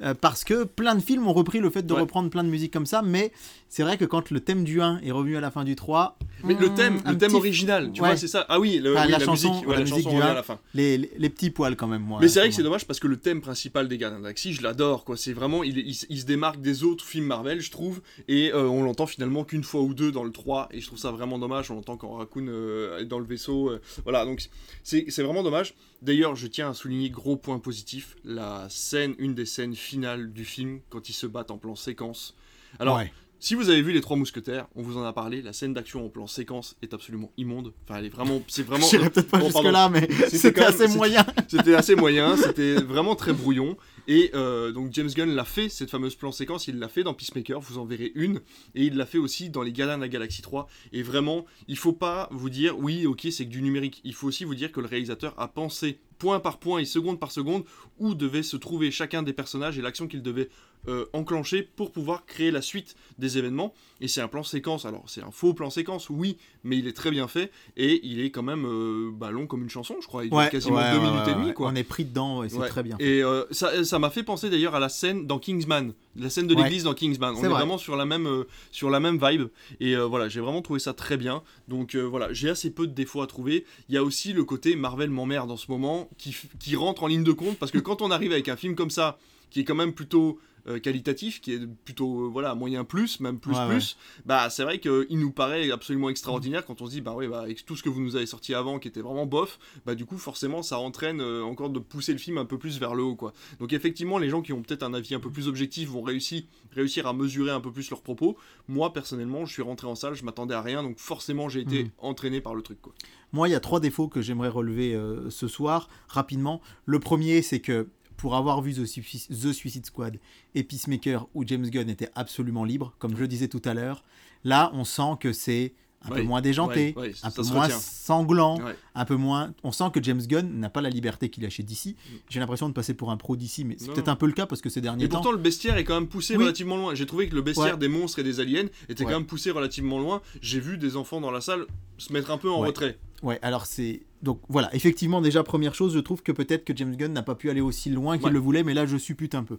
Euh, parce que plein de films ont repris le fait de Ouais. reprendre plein de musique comme ça, mais c'est vrai que quand le thème du 1 est revenu à la fin du 3, Mais le hmm, thème, un le thème petit- original, tu Ouais. vois, c'est ça. Ah oui, le- Enfin, oui, la la, chanson- musique, ouais, la la musique chanson du revient un. à la fin. les, les- les petits poils quand même, moi. Mais c'est vrai que c'est dommage parce que le thème principal des Gardiens de je l'adore quoi. C'est vraiment, il, il, se- il se démarque des autres films Marvel, je trouve, et euh, on l'entend finalement qu'une fois ou deux dans le 3, et je trouve ça vraiment dommage. On l'entend quand Raccoon euh, est dans le vaisseau, voilà. Donc c'est vraiment dommage. D'ailleurs, je tiens à souligner gros point positif, la scène, une des scènes finales du film quand ils se battent en plan séquence. Alors. Si vous avez vu les Trois Mousquetaires, on vous en a parlé. La scène d'action en plan séquence est absolument immonde. Enfin, elle est vraiment, c'est vraiment. J'irai peut-être pas Bon, jusque pardon. là, mais C'était assez moyen. C'était assez moyen, c'était vraiment très brouillon. Et euh, donc James Gunn l'a fait, cette fameuse plan séquence, il l'a fait dans Peacemaker, vous en verrez une. Et il l'a fait aussi dans Les Gardiens de la Galaxie 3. Et vraiment, il faut pas vous dire, oui, ok, c'est que du numérique. Il faut aussi vous dire que le réalisateur a pensé point par point et seconde par seconde où devait se trouver chacun des personnages et l'action qu'il devait euh, enclencher pour pouvoir créer la suite des événements. Et c'est un plan séquence, alors c'est un faux plan séquence, oui, mais il est très bien fait et il est quand même euh, bah, long comme une chanson, je crois. Il dure quasiment ouais, deux ouais, minutes et ouais, demie, ouais. quoi. On est pris dedans et c'est Ouais. très bien. Et euh, ça ça m'a fait penser d'ailleurs à la scène dans Kingsman, la scène de Ouais. l'église dans Kingsman. On est vrai. vraiment sur la même sur la même vibe et voilà, j'ai vraiment trouvé ça très bien. Donc voilà, j'ai assez peu de défauts à trouver. Il y a aussi le côté Marvel m'emmerde en ce moment qui qui rentre en ligne de compte parce que quand on arrive avec un film comme ça qui est quand même plutôt euh, qualitatif, qui est plutôt euh, voilà moyen plus, même plus Ouais, plus, bah c'est vrai qu'il nous paraît absolument extraordinaire quand on se dit bah oui bah avec tout ce que vous nous avez sorti avant qui était vraiment bof, bah du coup forcément ça entraîne euh, encore de pousser le film un peu plus vers le haut quoi. Donc effectivement les gens qui ont peut-être un avis un peu plus objectif vont réussir réussir à mesurer un peu plus leurs propos. Moi personnellement je suis rentré en salle, je m'attendais à rien donc forcément j'ai été Mhm. entraîné par le truc quoi. Moi, il y a trois défauts que j'aimerais relever ce soir, rapidement. Le premier, c'est que pour avoir vu The, Sui- The Suicide Squad et Peacemaker, où James Gunn était absolument libre, comme je le disais tout à l'heure, là, on sent que c'est un peu moins déjanté, ouais, ouais, un peu moins retient. sanglant, un peu moins... On sent que James Gunn n'a pas la liberté qu'il a chez DC. J'ai l'impression de passer pour un pro DC, mais c'est peut-être un peu le cas parce que ces derniers Et temps... pourtant, le bestiaire est quand même poussé Oui. relativement loin. J'ai trouvé que le bestiaire des monstres et des aliens était quand même poussé relativement loin. J'ai vu des enfants dans la salle se mettre un peu en retrait. Ouais, alors c'est donc voilà, effectivement, déjà, première chose, je trouve que peut-être que James Gunn n'a pas pu aller aussi loin qu'il Ouais. le voulait, mais là, je suppute un peu.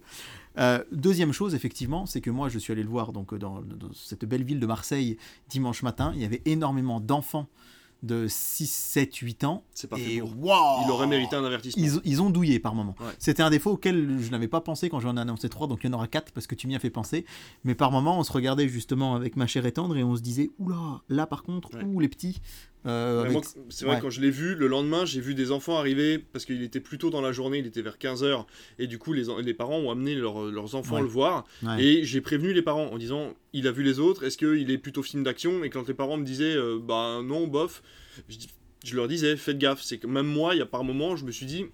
Euh, deuxième chose, effectivement, c'est que moi, je suis allé le voir donc, dans, dans cette belle ville de Marseille dimanche matin. Il y avait énormément d'enfants de 6, 7, 8 ans. C'est pas Et Il aurait mérité un avertissement. ils, ils ont douillé par moment. Ouais. C'était un défaut auquel je n'avais pas pensé quand j'en ai annoncé trois, donc il y en aura quatre parce que tu m'y as fait penser. Mais par moment, on se regardait justement avec ma chère et tendre et on se disait, oula, là par contre, Ouais. ouh les petits. Euh, avec- c'est vrai, ouais. quand je l'ai vu, le lendemain, j'ai vu des enfants arriver, parce qu'il était plus tôt dans la journée, il était vers 15h, et du coup, les, en- les parents ont amené leurs- leurs enfants Ouais. le voir, Ouais. et j'ai prévenu les parents en disant, il a vu les autres, est-ce qu'il est plutôt film d'action? Et quand les parents me disaient, euh, bah non, bof, je, leur disais, faites gaffe, c'est que même moi, il y a par moment, je me suis dit,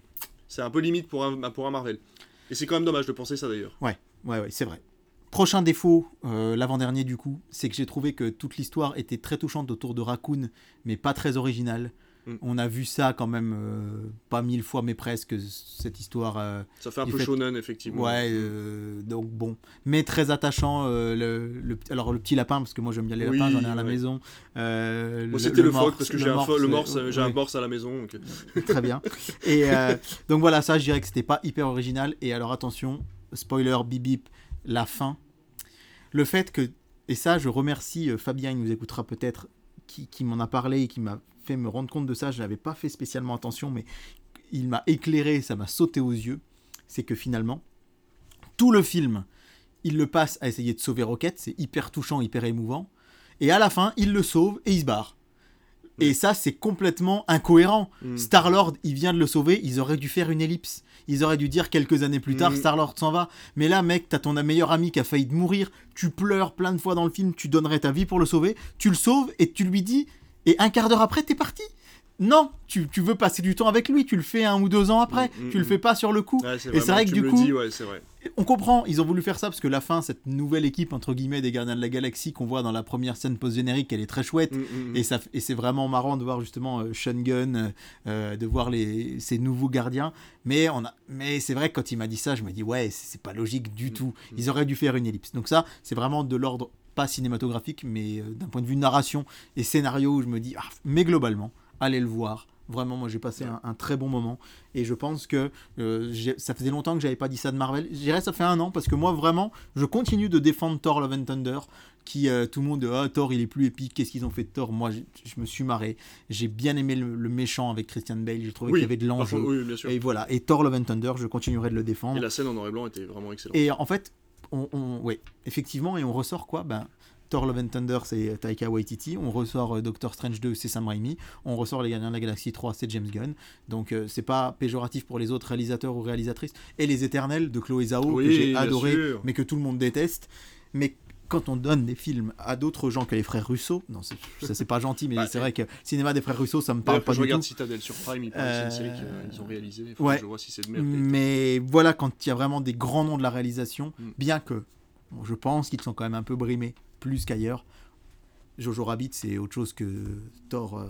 c'est un peu limite pour un, pour un Marvel. Et c'est quand même dommage de penser ça d'ailleurs. Ouais, ouais, ouais, c'est vrai. Prochain défaut, euh, l'avant-dernier du coup, c'est que j'ai trouvé que toute l'histoire était très touchante autour de Raccoon, mais pas très originale. Mm. On a vu ça quand même, euh, pas mille fois, mais presque, cette histoire. euh, Ça fait un peu fait- shonen, effectivement. ouais, euh, donc bon. Mais très attachant. le, le- alors le petit lapin, parce que moi j'aime bien les Oui, lapins, j'en ai un à la ouais. maison. Moi, c'était le, morse, phoque, parce que j'ai un, morse, le un morse à la maison. Très bien. Et donc voilà, ça, je dirais que c'était pas hyper original. Et alors attention, spoiler, bip bip, la fin. Le fait que, et ça, je remercie euh, Fabien, il nous écoutera peut-être, qui, qui m'en a parlé et qui m'a fait me rendre compte de ça. Je n'avais pas fait spécialement attention, mais il m'a éclairé, ça m'a sauté aux yeux. C'est que finalement, tout le film, il le passe à essayer de sauver Rocket. C'est hyper touchant, hyper émouvant. Et à la fin, il le sauve et il se barre. Et ça, c'est complètement incohérent. hmm. Star-Lord, il vient de le sauver, ils auraient dû faire une ellipse. Ils auraient dû dire quelques années plus tard, Mhm. Star-Lord s'en va. Mais là, mec, t'as ton meilleur ami qui a failli de mourir, tu pleures plein de fois dans le film, tu donnerais ta vie pour le sauver, tu le sauves et tu lui dis, et un quart d'heure après, t'es parti. Non, tu, tu veux passer du temps avec lui, tu le fais un ou deux ans après, Mhm, tu le fais pas sur le coup. Ouais, Et c'est vrai que tu du coup- dis, ouais, c'est vrai. On comprend, ils ont voulu faire ça parce que la fin, cette nouvelle équipe, entre guillemets, des Gardiens de la Galaxie qu'on voit dans la première scène post-générique, elle est très chouette. Mm, mm, mm. Et, ça, et c'est vraiment marrant de voir justement euh, Sean Gunn, euh, euh, de voir les, ces nouveaux gardiens. Mais, on a, mais c'est vrai que quand il m'a dit ça, je me dis ouais, c'est pas logique du Mm, tout. mm. Ils auraient dû faire une ellipse. Donc ça, c'est vraiment de l'ordre pas cinématographique, mais euh, d'un point de vue narration et scénario, où je me dis, ah, mais globalement, allez le voir. Vraiment, moi j'ai passé un, un très bon moment. Et je pense que euh, ça faisait longtemps que j'avais pas dit ça de Marvel. Je dirais ça fait un an parce que moi vraiment, je continue de défendre Thor Love and Thunder qui euh, tout le monde ah Thor il est plus épique qu'est-ce qu'ils ont fait de Thor? Moi je, me suis marré. J'ai bien aimé le, le méchant avec Christian Bale. J'ai trouvé Oui, qu'il y avait de l'enjeu. oui, bien sûr. et voilà. Et Thor Love and Thunder je continuerai de le défendre. Et la scène en noir et blanc était vraiment excellente. et en fait on, on- ouais effectivement et on ressort quoi? Ben Thor Love and Thunder c'est Taika Waititi on ressort euh, Doctor Strange 2 c'est Sam Raimi on ressort Les Gardiens de la Galaxie 3 c'est James Gunn donc euh, c'est pas péjoratif pour les autres réalisateurs ou réalisatrices et Les Éternels de Chloé Zhao que j'ai adoré sûr. mais que tout le monde déteste mais quand on donne des films à d'autres gens que les frères Russo, non, c'est- ça c'est pas gentil, mais Bah, c'est vrai que cinéma des frères Russo, ça me parle pas je du tout. regarde Citadel sur Prime, il paraît que c'est une série Euh, qu'ils ont réalisée. Il faut ouais. que je vois si c'est de merde. Mais voilà, quand il y a vraiment des grands noms de la réalisation, Mm. bien que bon, je pense qu'ils sont quand même un peu brimés, plus qu'ailleurs. Jojo Rabbit, c'est autre chose que Thor, euh,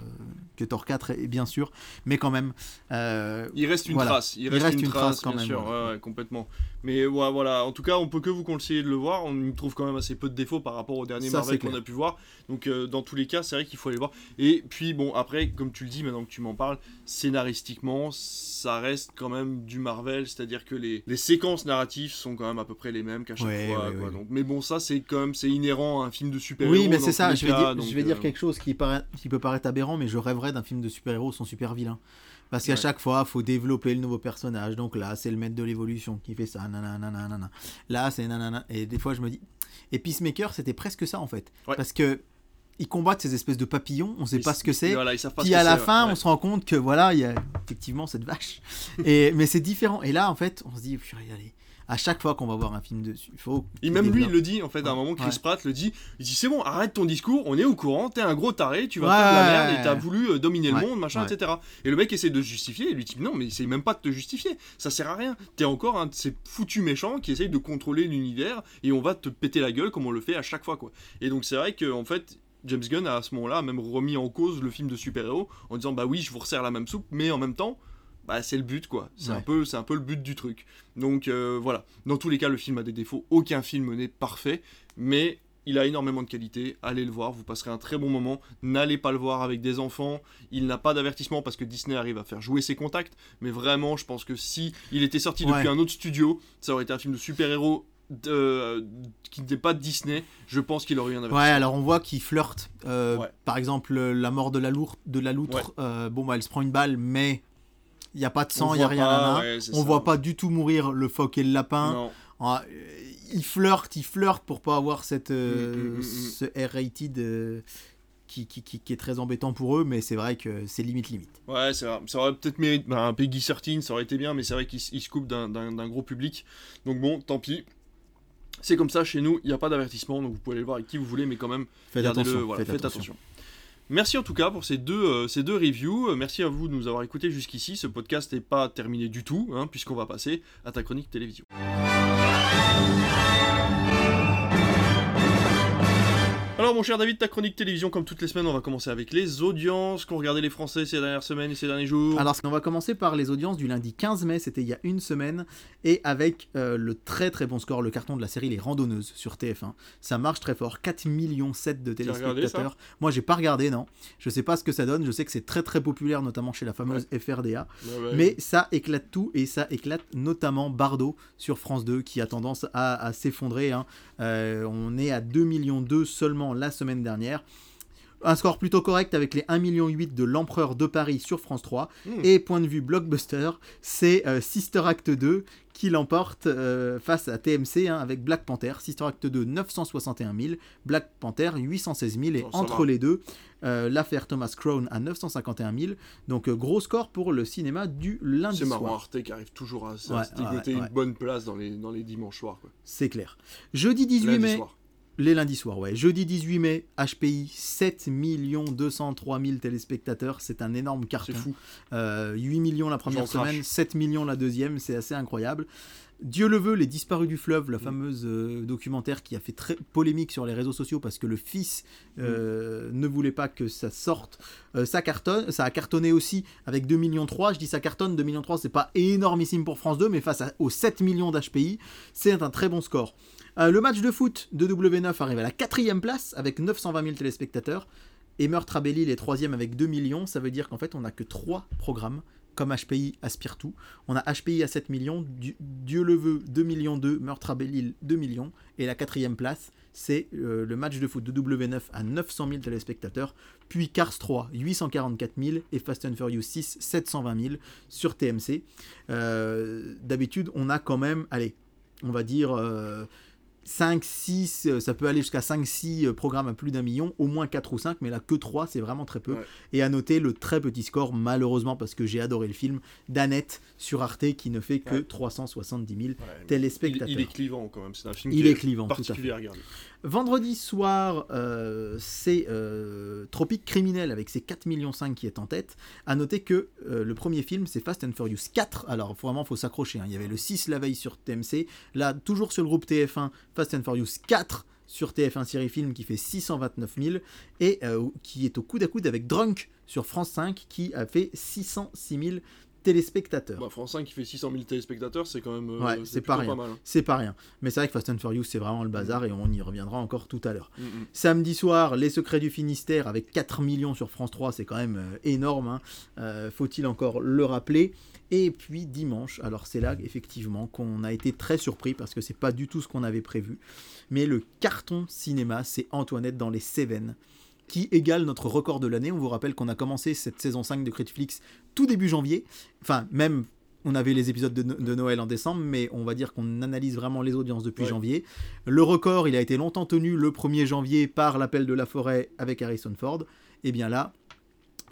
que Thor 4, et bien sûr, mais quand même. euh, Il reste une Voilà. trace, il reste, une, trace, quand bien même, sûr, ouais. ouais, ouais, complètement. Mais voilà, en tout cas, on peut que vous conseiller de le voir. On y trouve quand même assez peu de défauts par rapport au dernier Ça, Marvel qu'on a pu voir. Donc, euh, dans tous les cas, c'est vrai qu'il faut aller le voir. Et puis, bon, après, comme tu le dis, maintenant que tu m'en parles, scénaristiquement, ça reste quand même du Marvel, c'est-à-dire que les, les séquences narratives sont quand même à peu près les mêmes qu'à chaque fois. quoi. Donc, mais bon, ça, c'est quand même c'est inhérent à un film de super-héros. Oui, mais c'est ça, je vais, cas, dire, donc, je vais dire euh, quelque chose qui, peut paraître aberrant, mais je rêverais d'un film de super-héros sans super-vilain. Parce qu'à Ouais. chaque fois, il faut développer le nouveau personnage. Donc là, c'est le maître de l'évolution qui fait ça. nanana, nanana. Là, c'est nanana. Et des fois, je me dis. Et Peacemaker, c'était presque ça en fait. Ouais. Parce que ils combattent ces espèces de papillons, on sait ils- pas ce que c'est. Voilà, Puis à la fin, ouais. on se rend compte que voilà, il y a effectivement cette vache. Et, mais c'est différent. Et là, en fait, on se dit, allez, à chaque fois qu'on va voir un film dessus, il faut. Et même lui, il le dit, en fait, à un moment, Chris Ouais. Pratt le dit. Il dit C'est bon, arrête ton discours, on est au courant, t'es un gros taré, tu vas Ouais, faire de la merde et t'as voulu euh, dominer le monde, machin, etc. Et le mec essaie de se justifier, et lui dit Non, mais essaye même pas de te justifier, ça sert à rien. T'es encore un de ces foutus méchants qui essaye de contrôler l'univers et on va te péter la gueule comme on le fait à chaque fois, quoi. Et donc, c'est vrai que, en fait. James Gunn a à ce moment-là même remis en cause le film de super-héros en disant bah oui je vous resserre la même soupe mais en même temps bah c'est le but quoi c'est Ouais. un peu c'est un peu le but du truc donc euh, voilà dans tous les cas le film a des défauts aucun film n'est parfait mais il a énormément de qualité, allez le voir, vous passerez un très bon moment. N'allez pas le voir avec des enfants. Il n'a pas d'avertissement parce que Disney arrive à faire jouer ses contacts. Mais vraiment, je pense que si il était sorti depuis un autre studio, ça aurait été un film de super-héros de- qui n'était pas de Disney. Je pense qu'il aurait eu un Ouais, alors on voit qu'il flirte. Euh, Ouais. Par exemple, euh, la mort de la, lour- de la loutre, Ouais. euh, bon, bah, elle se prend une balle, mais il n'y a pas de sang, il n'y a rien pas, ouais, On ça. voit pas du tout mourir le phoque et le lapin. Non. Ah, euh, il flirte, il flirte pour pas avoir cette, euh, Mm, mm, mm, ce R-rated euh, qui, qui, qui- qui est très embêtant pour eux, mais c'est vrai que c'est limite limite. Ouais, c'est vrai. Ça aurait peut-être mérité. bah, un Peggy 13, ça aurait été bien, mais c'est vrai qu'il se coupe d'un- gros public. Donc bon, tant pis. C'est comme ça chez nous, il n'y a pas d'avertissement, donc vous pouvez aller le voir avec qui vous voulez, mais quand même, Faites Gardez-le, attention. voilà, faites faites attention. attention. Merci en tout cas pour ces deux, euh, reviews. Euh, Merci à vous de nous avoir écoutés jusqu'ici. Ce podcast n'est pas terminé du tout, hein, puisqu'on va passer à ta chronique télévision. Alors mon cher David, ta chronique télévision, comme toutes les semaines, on va commencer avec les audiences qu'ont regardé les Français ces dernières semaines et ces derniers jours. Alors, on va commencer par les audiences du lundi 15 mai, c'était il y a une semaine, et avec euh, le très très bon score, le carton de la série Les Randonneuses sur TF1. Ça marche très fort, 4 millions 7 de téléspectateurs. Moi, j'ai pas regardé, non. Je sais pas ce que ça donne, je sais que c'est très très populaire, notamment chez la fameuse FRDA. Ouais, ouais. Mais ça éclate tout et ça éclate notamment Bardo sur France 2 qui a tendance à, à s'effondrer. hein. Euh, on est à 2 millions 2 seulement la semaine dernière. Un score plutôt correct avec les 1,8 million de l'Empereur de Paris sur France 3. Hmm. Et point de vue blockbuster, c'est euh, Sister Act 2 qui l'emporte euh, face à TMC hein, avec Black Panther. Sister Act 2, 961 000. Black Panther, 816 000. Et Oh, entre va. les deux, euh, l'affaire Thomas Crown à 951 000. Donc gros score pour le cinéma du lundi c'est marrant. Arte qui arrive toujours à, Ouais, une bonne place dans les, dans les dimanches soirs. C'est clair. Jeudi 18 Lundi mai, soir. Les lundis soirs, ouais. Jeudi 18 mai, HPI, 7 203 000 téléspectateurs. C'est un énorme carton. C'est fou. Euh, 8 millions la première crache. semaine, 7 millions la deuxième, c'est assez incroyable. Dieu le veut, Les Disparus du fleuve, Mm. la fameuse euh, documentaire qui a fait très polémique sur les réseaux sociaux parce que le fils euh, Mm. ne voulait pas que ça sorte. Euh, ça cartonne, ça a cartonné aussi avec 2 millions 3. Je dis ça cartonne, 2 millions 3, c'est pas énormissime pour France 2, mais face à- aux 7 millions d'HPI, c'est un très bon score. Euh, le match de foot de W9 arrive à la quatrième place avec 920 000 téléspectateurs. Et Meurtre à Belle-Île est troisième avec 2 millions. Ça veut dire qu'en fait, on n'a que 3 programmes, comme HPI aspire tout. On a HPI à 7 millions, Dieu, le veut 2 millions 2, Meurtre à Belle-Île 2 millions. Et la quatrième place, c'est euh, le match de foot de W9 à 900 000 téléspectateurs. Puis Cars 3, 844 000. Et Fast and Furious 6, 720 000 sur TMC. Euh, D'habitude, on a quand même, allez, on va dire... 5, 6, euh, ça peut aller jusqu'à 5, 6 euh, programmes à plus d'un million, au moins 4 ou 5, mais là que 3, c'est vraiment très peu. Ouais. Et à noter le très petit score, malheureusement, parce que j'ai adoré le film, d'Annette sur Arte qui ne fait que Ouais. 370 000 Ouais, mais téléspectateurs. Il, il est clivant quand même, c'est un film Il qui est clivant, tout à particulier à regarder. Vendredi soir, euh, c'est euh, Tropique Criminel avec ses 4 millions 5 qui est en tête. À noter que euh, le premier film, c'est Fast and Furious 4. Alors vraiment, faut s'accrocher. hein. Il y avait le 6 la veille sur TMC. Là, toujours sur le groupe TF1, Fast and Furious 4 sur TF1 Série Film qui fait 629 000 et euh, qui est au coude à coude avec Drunk sur France 5 qui a fait 606 000 téléspectateurs. Bah, France 5 qui fait 600 000 téléspectateurs, c'est quand même euh, Ouais, c'est pas rien. mal. hein. C'est pas rien. Mais c'est vrai que Fast and Furious, c'est vraiment le bazar et on y reviendra encore tout à l'heure. Mm, mm. Samedi soir, Les Secrets du Finistère avec 4 millions sur France 3, c'est quand même euh, énorme, hein. Euh, faut-il encore le rappeler? Et puis dimanche, alors c'est là effectivement qu'on a été très surpris parce que c'est pas du tout ce qu'on avait prévu. Mais le carton cinéma, c'est Antoinette dans les Cévennes qui égale notre record de l'année. On vous rappelle qu'on a commencé cette saison 5 de Critiflix tout début janvier. Enfin, même on avait les épisodes de, No- de Noël en décembre, mais on va dire qu'on analyse vraiment les audiences depuis Ouais. janvier. Le record, il a été longtemps tenu le 1er janvier par l'appel de la forêt avec Harrison Ford. Et bien là,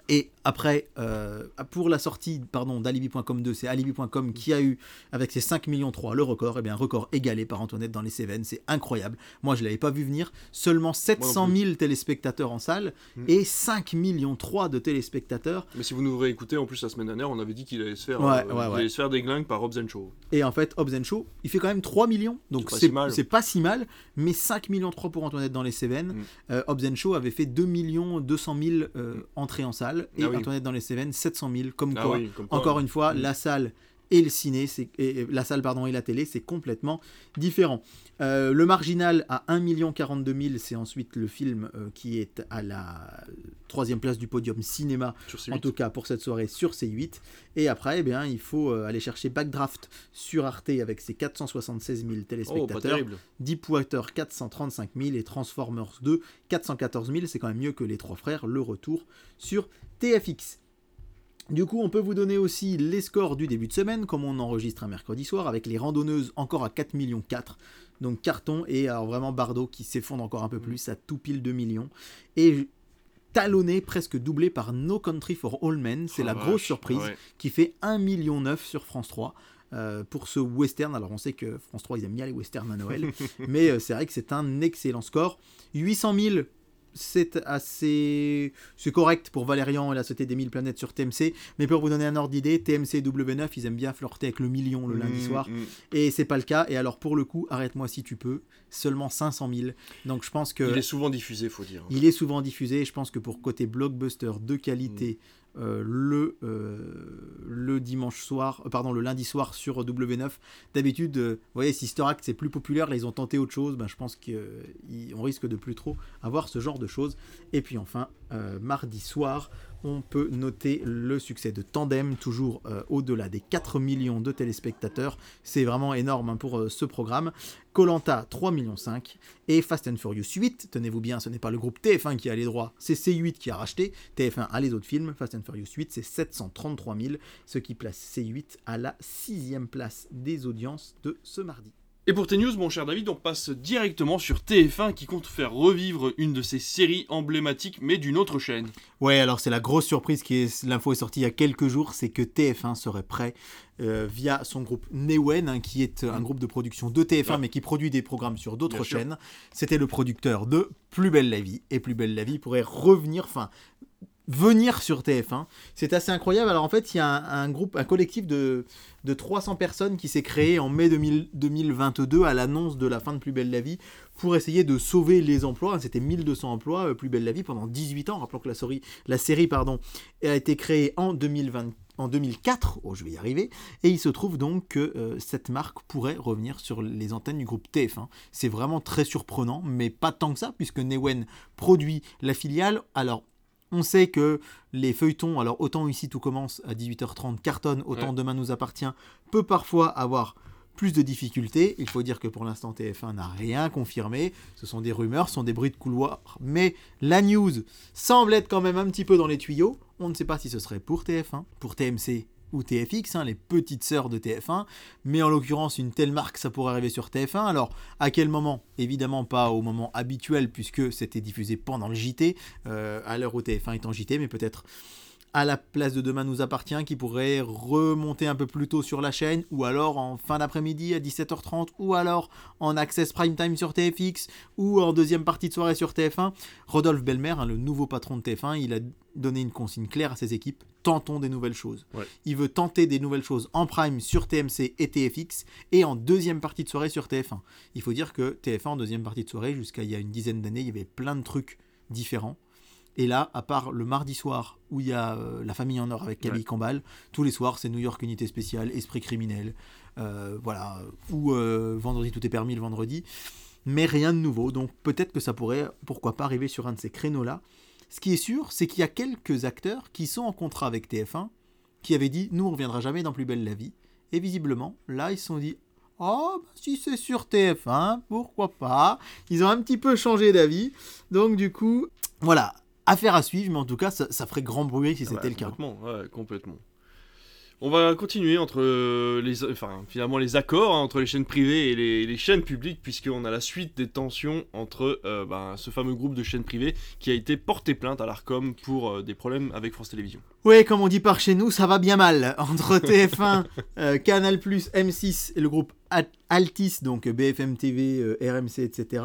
et après, euh, pour la sortie pardon, d'Alibi.com 2, c'est Alibi.com qui a eu, avec ses 5 millions 3, le record, et bien record égalé par Antoinette dans les Cévennes, c'est incroyable. Moi, je l'avais pas vu venir. Seulement 700 000 téléspectateurs en salle Mm. et 5 millions 3 de téléspectateurs. Mais si vous nous réécoutez, en plus la semaine dernière, on avait dit qu'il allait se faire, Ouais, euh, ouais, ouais. se faire déglingue par Hobbs Show. Et en fait, Hobbs Show, il fait quand même 3 millions. Donc C'est pas si pas si mal. Mais 5 millions 3 pour Antoinette dans les Cévennes. Mm. Euh, Hobbs Show avait fait 2 millions 200 000 euh, entrées en salle. Et Ah oui. Antoinette dans les Cévennes, 700 000. Comme Ah quoi, oui, comme quoi, encore une fois, Mm. la salle et le ciné, c'est, et, la salle pardon, et la télé, c'est complètement différent. Euh, le marginal à 1 42 000, c'est ensuite le film euh, qui est à la troisième place du podium cinéma, en tout cas pour cette soirée sur C8. Et après, eh bien, il faut euh, aller chercher Backdraft sur Arte avec ses 476 000 téléspectateurs, oh, Deepwater 435 000 et Transformers 2 414 000. C'est quand même mieux que les trois frères. Le retour sur TFX. Du coup, on peut vous donner aussi les scores du début de semaine, comme on enregistre un mercredi soir, avec les randonneuses encore à 4 millions 4. Donc carton et alors vraiment Bardot qui s'effondre encore un peu plus à tout pile 2 millions. Et talonné, presque doublé par No Country for All Men. C'est la oh grosse surprise qui fait 1 million 9 sur France 3. Euh, pour ce western. Alors on sait que France 3 ils aiment bien les westerns à Noël, mais euh, c'est vrai que c'est un excellent score. 800 000 c'est assez c'est correct pour Valérian et la Société des Mille Planètes sur TMC mais pour vous donner un ordre d'idée TMC W9 ils aiment bien flirter avec le million le lundi mmh, soir mmh. et c'est pas le cas et alors pour le coup arrête-moi si tu peux seulement 500 000 donc je pense que il est souvent diffusé faut dire il est souvent diffusé je pense que pour côté blockbuster de qualité mmh. Euh, le, euh, le dimanche soir, euh, pardon, le lundi soir sur W9. D'habitude, vous voyez, si Star c'est plus populaire, là ils ont tenté autre chose, ben, je pense qu'on risque de plus trop avoir ce genre de choses. Et puis enfin, mardi soir, on peut noter le succès de Tandem, toujours euh, au-delà des 4 millions de téléspectateurs. C'est vraiment énorme hein, pour euh, ce programme. Colanta 3 millions 5 et Fast and Furious 8. Tenez-vous bien, ce n'est pas le groupe TF1 qui a les droits, c'est C8 qui a racheté. TF1 a les autres films. Fast and Furious 8, c'est 733 000, ce qui place C8 à la sixième place des audiences de ce mardi. Et pour tes news, mon cher David, on passe directement sur TF1 qui compte faire revivre une de ses séries emblématiques, mais d'une autre chaîne. Ouais, alors c'est la grosse surprise qui est, l'info est sortie il y a quelques jours, c'est que TF1 serait prêt euh, via son groupe Newen, hein, qui est un groupe de production de TF1, mais qui produit des programmes sur d'autres chaînes. C'était le producteur de Plus belle la vie, et Plus belle la vie pourrait revenir, enfin venir sur TF1. C'est assez incroyable. Alors en fait, il y a un, groupe, un collectif de, de 300 personnes qui s'est créé en mai 2022 à l'annonce de la fin de Plus belle la vie pour essayer de sauver les emplois. C'était 1200 emplois, euh, Plus belle la vie, pendant 18 ans. Rappelons que la série, pardon, a été créée en 2020 en 2004, oh je vais y arriver, et il se trouve donc que euh, cette marque pourrait revenir sur les antennes du groupe TF1. C'est vraiment très surprenant, mais pas tant que ça, puisque Newen produit la filiale. Alors on sait que les feuilletons, alors autant ici tout commence à 18h30, cartonne, autant demain nous appartient, peut parfois avoir plus de difficultés. Il faut dire que pour l'instant TF1 n'a rien confirmé. Ce sont des rumeurs, ce sont des bruits de couloir. Mais la news semble être quand même un petit peu dans les tuyaux. On ne sait pas si ce serait pour TF1, pour TMC ou TFX, hein, les petites sœurs de TF1, mais en l'occurrence une telle marque ça pourrait arriver sur TF1. Alors à quel moment? Évidemment pas au moment habituel puisque c'était diffusé pendant le JT, euh, à l'heure où TF1 est en JT, mais peut-être à la place de Demain nous appartient qui pourrait remonter un peu plus tôt sur la chaîne ou alors en fin d'après-midi à 17h30 ou alors en access prime time sur TFX ou en deuxième partie de soirée sur TF1. Rodolphe Belmer, hein, le nouveau patron de TF1, il a donné une consigne claire à ses équipes tentons des nouvelles choses. Il veut tenter des nouvelles choses en prime sur TMC et TFX et en deuxième partie de soirée sur TF1. Il faut dire que TF1 en deuxième partie de soirée, jusqu'à il y a une dizaine d'années, il y avait plein de trucs différents. Et là, à part le mardi soir où il y a euh, La famille en or avec Camille Cambal, tous les soirs c'est New York Unité Spéciale, Esprit criminel, euh, voilà, ou euh, Vendredi tout est permis le vendredi, mais rien de nouveau. Donc peut-être que ça pourrait, pourquoi pas, arriver sur un de ces créneaux-là. Ce qui est sûr, c'est qu'il y a quelques acteurs qui sont en contrat avec TF1 qui avaient dit nous on reviendra jamais dans Plus belle la vie. Et visiblement, là ils se sont dit Oh, bah, si c'est sur TF1, pourquoi pas? Ils ont un petit peu changé d'avis. Donc, du coup, voilà, affaire à suivre, mais en tout cas, ça, ferait grand bruit si ah c'était bah, le cas. Complètement, ouais, complètement. On va continuer entre euh, les, enfin, finalement les accords hein, entre les chaînes privées et les, chaînes publiques, puisqu'on a la suite des tensions entre euh, ben, ce fameux groupe de chaînes privées qui a été porté plainte à l'ARCOM pour euh, des problèmes avec France Télévisions. Oui, comme on dit par chez nous, ça va bien mal. Entre TF1, Canal, M6 et le groupe Altis, donc BFM TV, euh, RMC, etc.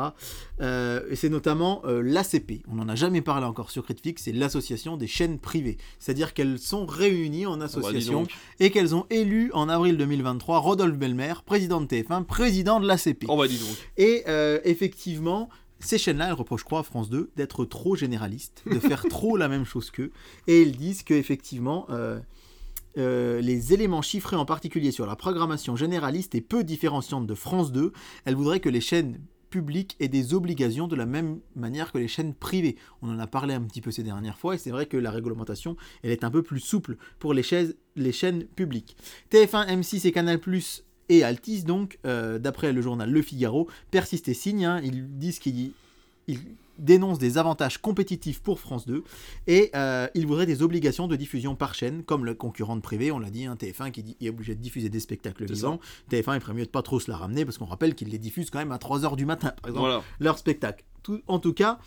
Euh, et c'est notamment euh, l'ACP. On n'en a jamais parlé encore sur Critflix, c'est l'association des chaînes privées. C'est-à-dire qu'elles sont réunies en association et qu'elles ont élu en avril 2023 Rodolphe Belmer, président de TF1, président de l'ACP. On va dire donc. Et effectivement, ces chaînes-là, elles reprochent, je crois, à France 2 d'être trop généralistes, de faire trop la même chose qu'eux. Et ils disent qu'effectivement, euh, les éléments chiffrés en particulier sur la programmation généraliste et peu différenciante de France 2. Elle voudrait que les chaînes publiques aient des obligations de la même manière que les chaînes privées. On en a parlé un petit peu ces dernières fois et c'est vrai que la réglementation elle est un peu plus souple pour les chaînes, les publiques. TF1, M6 et Canal+ et Altis, donc, euh, d'après le journal Le Figaro, persistent et signent. hein. Ils disent qu'ils ils dénoncent des avantages compétitifs pour France 2 et euh, ils voudraient des obligations de diffusion par chaîne, comme le concurrent privé, on l'a dit, hein, TF1 qui dit- est obligé de diffuser des spectacles vivants. TF1, il ferait mieux de pas trop se la ramener parce qu'on rappelle qu'ils les diffusent quand même à 3h du matin, par exemple Voilà. leur spectacle. Tout- en tout cas,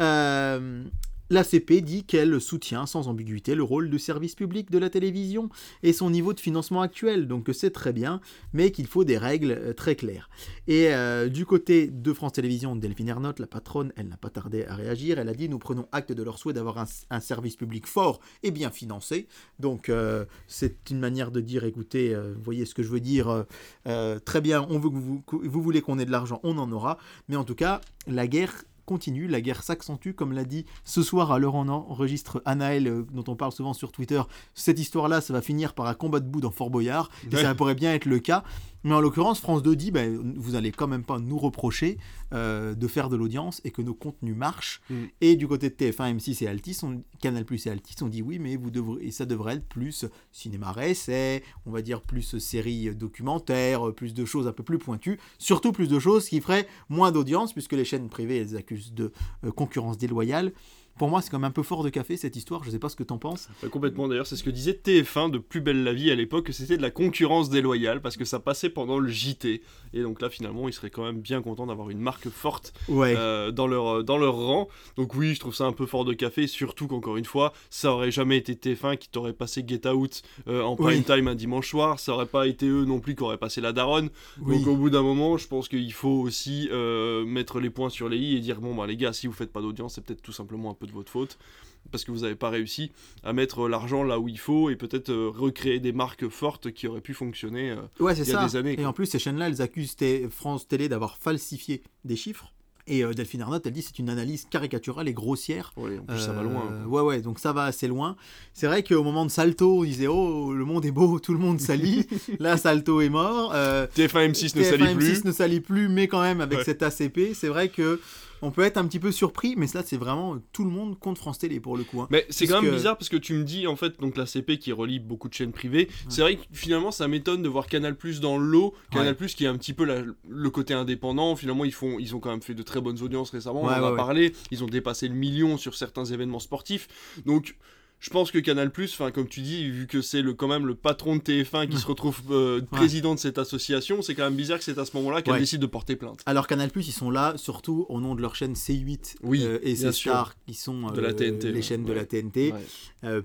euh, l'ACP dit qu'elle soutient sans ambiguïté le rôle de service public de la télévision et son niveau de financement actuel, donc que c'est très bien, mais qu'il faut des règles euh, très claires. Et euh, du côté de France Télévisions, Delphine Ernotte, la patronne, elle n'a pas tardé à réagir, elle a dit « Nous prenons acte de leur souhait d'avoir un, service public fort et bien financé ». Donc euh, c'est une manière de dire « Écoutez, voyez ce que je veux dire, très bien, on veut que vous voulez qu'on ait de l'argent, on en aura ». Mais en tout cas, la guerre continue, la guerre s'accentue, comme l'a dit ce soir à l'heure en enregistre Anaël, euh, dont on parle souvent sur Twitter. Cette histoire-là, ça va finir par un combat de bout dans Fort Boyard, et ça pourrait bien être le cas. Mais en l'occurrence, France 2 dit, ben, vous allez quand même pas nous reprocher euh, de faire de l'audience et que nos contenus marchent. Mm. Et du côté de TF1, M6 et Altis, on, Canal Plus et Altis, on dit oui, mais vous devrez, et ça devrait être plus cinéma réessai, on va dire plus séries documentaires, plus de choses un peu plus pointues, surtout plus de choses qui feraient moins d'audience, puisque les chaînes privées, elles accusent de euh, concurrence déloyale. Pour moi, c'est comme un peu fort de café cette histoire, je sais pas ce que t'en penses. Complètement d'ailleurs, c'est ce que disait TF1 de Plus belle la vie à l'époque, que c'était de la concurrence déloyale parce que ça passait pendant le JT. Et donc là finalement ils seraient quand même bien contents d'avoir une marque forte Ouais. euh, dans, leur, dans leur rang. Donc oui, je trouve ça un peu fort de café, surtout qu'encore une fois, ça aurait jamais été TF1 qui t'aurait passé Get Out euh, en prime Oui. time un dimanche soir, ça aurait pas été eux non plus qui auraient passé La Daronne. oui. Donc au bout d'un moment, je pense qu'il faut aussi euh, mettre les points sur les i et dire bon bah les gars, si vous faites pas d'audience, c'est peut-être tout simplement un peu de votre faute parce que vous n'avez pas réussi à mettre l'argent là où il faut et peut-être euh, recréer des marques fortes qui auraient pu fonctionner. euh. Ouais, il y a ça. des années, et en plus, ces chaînes-là, elles accusent France Télé d'avoir falsifié des chiffres. Et euh, Delphine Arnott, elle dit c'est une analyse caricaturale et grossière. Ouais, en plus ça va loin. Euh, quoi. Ouais, ouais, donc ça va assez loin. C'est vrai qu'au moment de Salto, on disait oh, le monde est beau, tout le monde salit. Là, Salto est mort. Euh, TF1 M6 ne TF1, salit M6 plus. ne salit plus, mais quand même avec Ouais. cet ACP, c'est vrai que on peut être un petit peu surpris, mais là, c'est vraiment tout le monde contre France Télé pour le coup. hein. Mais c'est quand même bizarre parce que tu me dis en fait donc la CP qui relie beaucoup de chaînes privées. C'est vrai que finalement ça m'étonne de voir Canal Plus dans l'eau. Canal Plus qui est un petit peu la- le côté indépendant. Finalement ils font ils ont quand même fait de très bonnes audiences récemment. On en a parlé. Ils ont dépassé le million sur certains événements sportifs. Donc je pense que Canal Plus, enfin comme tu dis, vu que c'est le quand même le patron de TF1 qui se retrouve euh, président de cette association, c'est quand même bizarre que c'est à ce moment-là qu'elle Ouais. décide de porter plainte. Alors Canal Plus, ils sont là surtout au nom de leur chaîne C8 Oui, euh, et bien C sûr. Star qui sont De la euh, TNT, les ouais. chaînes de la TNT.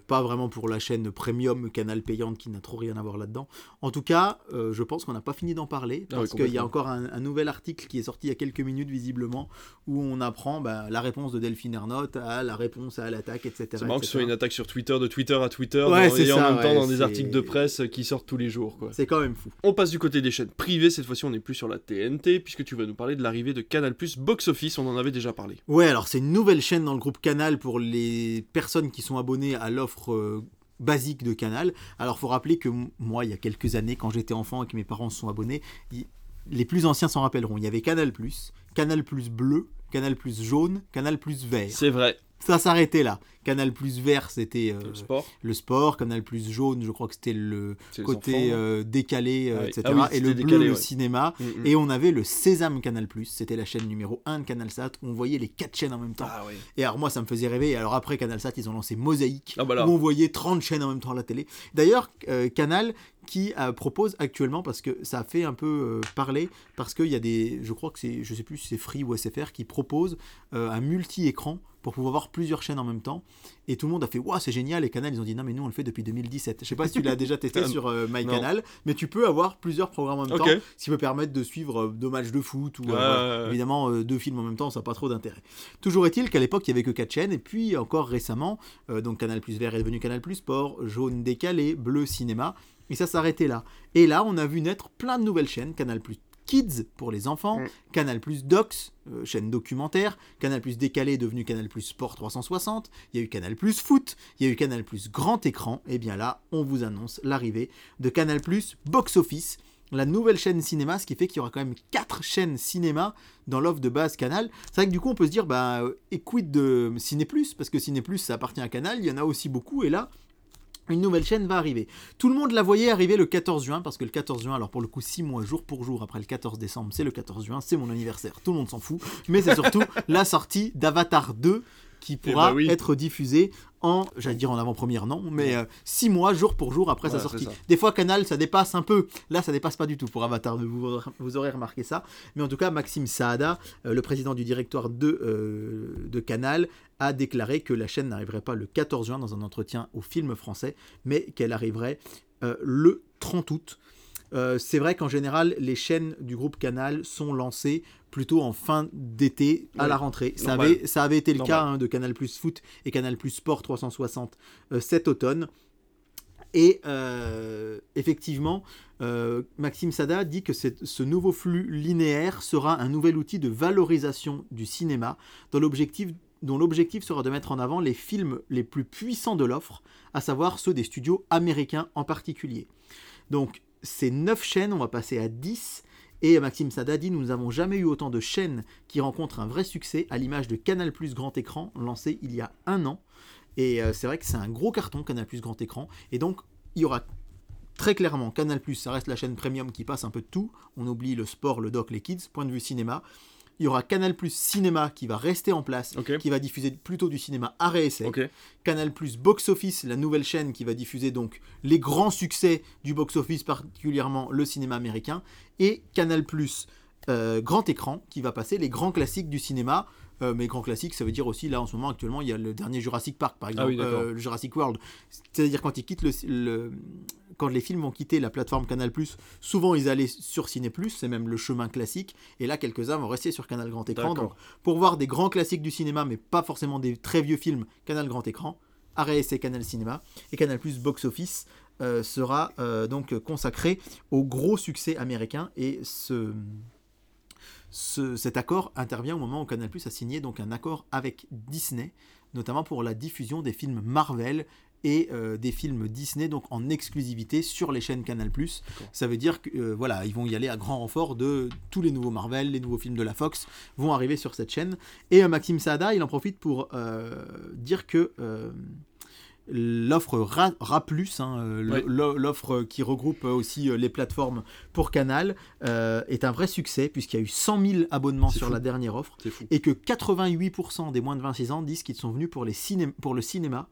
Pas vraiment pour la chaîne premium Canal payante qui n'a trop rien à voir là-dedans. En tout cas, je pense qu'on n'a pas fini d'en parler Ah parce qu'il y a encore un, un nouvel article qui est sorti il y a quelques minutes visiblement où on apprend bah, la réponse de Delphine Ernotte à la réponse à l'attaque, etc. C'est marrant que ce soit une attaque sur Twitter, de Twitter à Twitter, Ouais, dans- en même temps dans des articles de presse qui sortent tous les jours. Quoi. C'est quand même fou. On passe du côté des chaînes privées, cette fois-ci on n'est plus sur la TNT, puisque tu vas nous parler de l'arrivée de Canal Plus Box Office, on en avait déjà parlé. Ouais, alors c'est une nouvelle chaîne dans le groupe Canal pour les personnes qui sont abonnées à l'offre euh, basique de Canal. Alors faut rappeler que moi, il y a quelques années, quand j'étais enfant et que mes parents se sont abonnés, les plus anciens s'en rappelleront. Il y avait Canal Canal bleu, Canal jaune, Canal vert. C'est vrai, Ça s'arrêtait là. Canal vert, c'était euh, le sport, le sport. Canal jaune, je crois que c'était le côté euh, décalé, euh, Ah oui. etc. Ah oui, et le bleu, décalé, le ouais. cinéma. Mm, mm. Et on avait le Sésame Canal c'était la chaîne numéro 1 de CanalSat, où on voyait les quatre chaînes en même temps. Ah. Et alors moi ça me faisait rêver, et alors après CanalSat ils ont lancé Mosaïque, Ah bah là. où on voyait 30 chaînes en même temps à la télé. D'ailleurs euh, Canal qui propose actuellement, parce que ça a fait un peu parler, parce qu'il y a des, je crois que c'est, je sais plus si c'est Free ou SFR, qui propose un multi-écran pour pouvoir voir plusieurs chaînes en même temps. Et tout le monde a fait, waouh c'est génial, et Canal ils ont dit, non mais nous on le fait depuis 2017. Je sais pas si tu l'as déjà testé Ah, sur euh. MyCanal, mais tu peux avoir plusieurs programmes en même temps, ce qui peut permettre de suivre euh, deux matchs de foot ou euh, voilà. ouais. évidemment euh, deux films en même temps, ça n'a pas trop d'intérêt. Toujours est-il qu'à l'époque, il n'y avait que 4 chaînes, et puis encore récemment, euh, donc Canal Plus Vert est devenu Canal Plus Sport, jaune décalé, bleu cinéma, et ça s'arrêtait là. Et là, on a vu naître plein de nouvelles chaînes, Canal Plus Kids pour les enfants, Mm. Canal Plus Docs, euh, chaîne documentaire, Canal Plus Décalé devenu Canal Plus Sport 360, il y a eu Canal Plus Foot, il y a eu Canal Plus Grand Écran, et bien là, on vous annonce l'arrivée de Canal Plus Box Office, la nouvelle chaîne cinéma, ce qui fait qu'il y aura quand même 4 chaînes cinéma dans l'offre de base Canal. C'est vrai que du coup, on peut se dire, bah, euh, quid de Ciné Plus Parce que Ciné Plus, ça appartient à Canal, il y en a aussi beaucoup, et là, une nouvelle chaîne va arriver. Tout le monde la voyait arriver le 14 juin, parce que le 14 juin, alors pour le coup, 6 mois, jour pour jour, après le 14 décembre, c'est le 14 juin, c'est mon anniversaire, tout le monde s'en fout, mais c'est surtout la sortie d'Avatar 2 qui pourra bah oui. être diffusée en, j'allais dire en avant-première, non, mais 6 mois, jour pour jour après Voilà, sa sortie. Des fois, Canal, ça dépasse un peu. Là, ça dépasse pas du tout pour Avatar 2, vous, vous aurez remarqué ça. Mais en tout cas, Maxime Saada, euh, le président du directoire de, euh, de Canal, a déclaré que la chaîne n'arriverait pas le 14 juin dans un entretien au film français, mais qu'elle arriverait euh, le 30 août. Euh, c'est vrai qu'en général, les chaînes du groupe Canal sont lancées plutôt en fin d'été à Ouais, la rentrée. Ça avait, ça avait été le Normal. cas hein, de Canal Plus Foot et Canal Plus Sport 360 euh, cet automne. Et euh, effectivement, euh, Maxime Sada dit que ce nouveau flux linéaire sera un nouvel outil de valorisation du cinéma dont l'objectif dont l'objectif sera de mettre en avant les films les plus puissants de l'offre, à savoir ceux des studios américains en particulier. Donc ces 9 chaînes, on va passer à 10, et Maxime Sada dit Nous n'avons jamais eu autant de chaînes qui rencontrent un vrai succès, à l'image de Canal Plus Grand Écran, lancé il y a un an. Et euh, c'est vrai que c'est un gros carton, Canal Plus Grand Écran. Et donc, il y aura très clairement Canal Plus, ça reste la chaîne premium qui passe un peu de tout. On oublie le sport, le doc, les kids, point de vue cinéma. Il y aura Canal Plus Cinéma qui va rester en place, qui va diffuser plutôt du cinéma réessai. Ok. Canal Plus Box Office, la nouvelle chaîne qui va diffuser donc les grands succès du box office, particulièrement le cinéma américain, et Canal Plus euh, Grand Écran qui va passer les grands classiques du cinéma. Euh, mais grands classiques, ça veut dire aussi là en ce moment actuellement il y a le dernier Jurassic Park par exemple, Ah oui, d'accord. euh, le Jurassic World. C'est-à-dire quand ils quittent le, le- quand les films vont quitter la plateforme Canal souvent ils allaient sur Ciné c'est même le chemin classique. Et là quelques-uns vont rester sur Canal Grand Écran. Donc pour voir des grands classiques du cinéma, mais pas forcément des très vieux films, Canal Grand Écran, Arrêt et Canal Cinéma, et Canal Plus Box Office euh, sera euh, donc consacré au gros succès américain. Et ce, ce- cet accord intervient au moment où Canal Plus a signé donc un accord avec Disney, notamment pour la diffusion des films Marvel et euh, des films Disney donc en exclusivité sur les chaînes Canal+. Ça veut dire que euh, voilà, ils vont y aller à grand renfort de tous les nouveaux Marvel, les nouveaux films de la Fox vont arriver sur cette chaîne. Et euh, Maxime Saada, il en profite pour dire que l'offre Ra, Ra+, hein, euh, l'offre qui regroupe euh, aussi euh, les plateformes pour Canal, euh, est un vrai succès puisqu'il y a eu 100 000 abonnements sur fou. la dernière offre C'est fou. et que 88% des moins de 26 ans disent qu'ils sont venus pour, les ciné- pour le cinéma,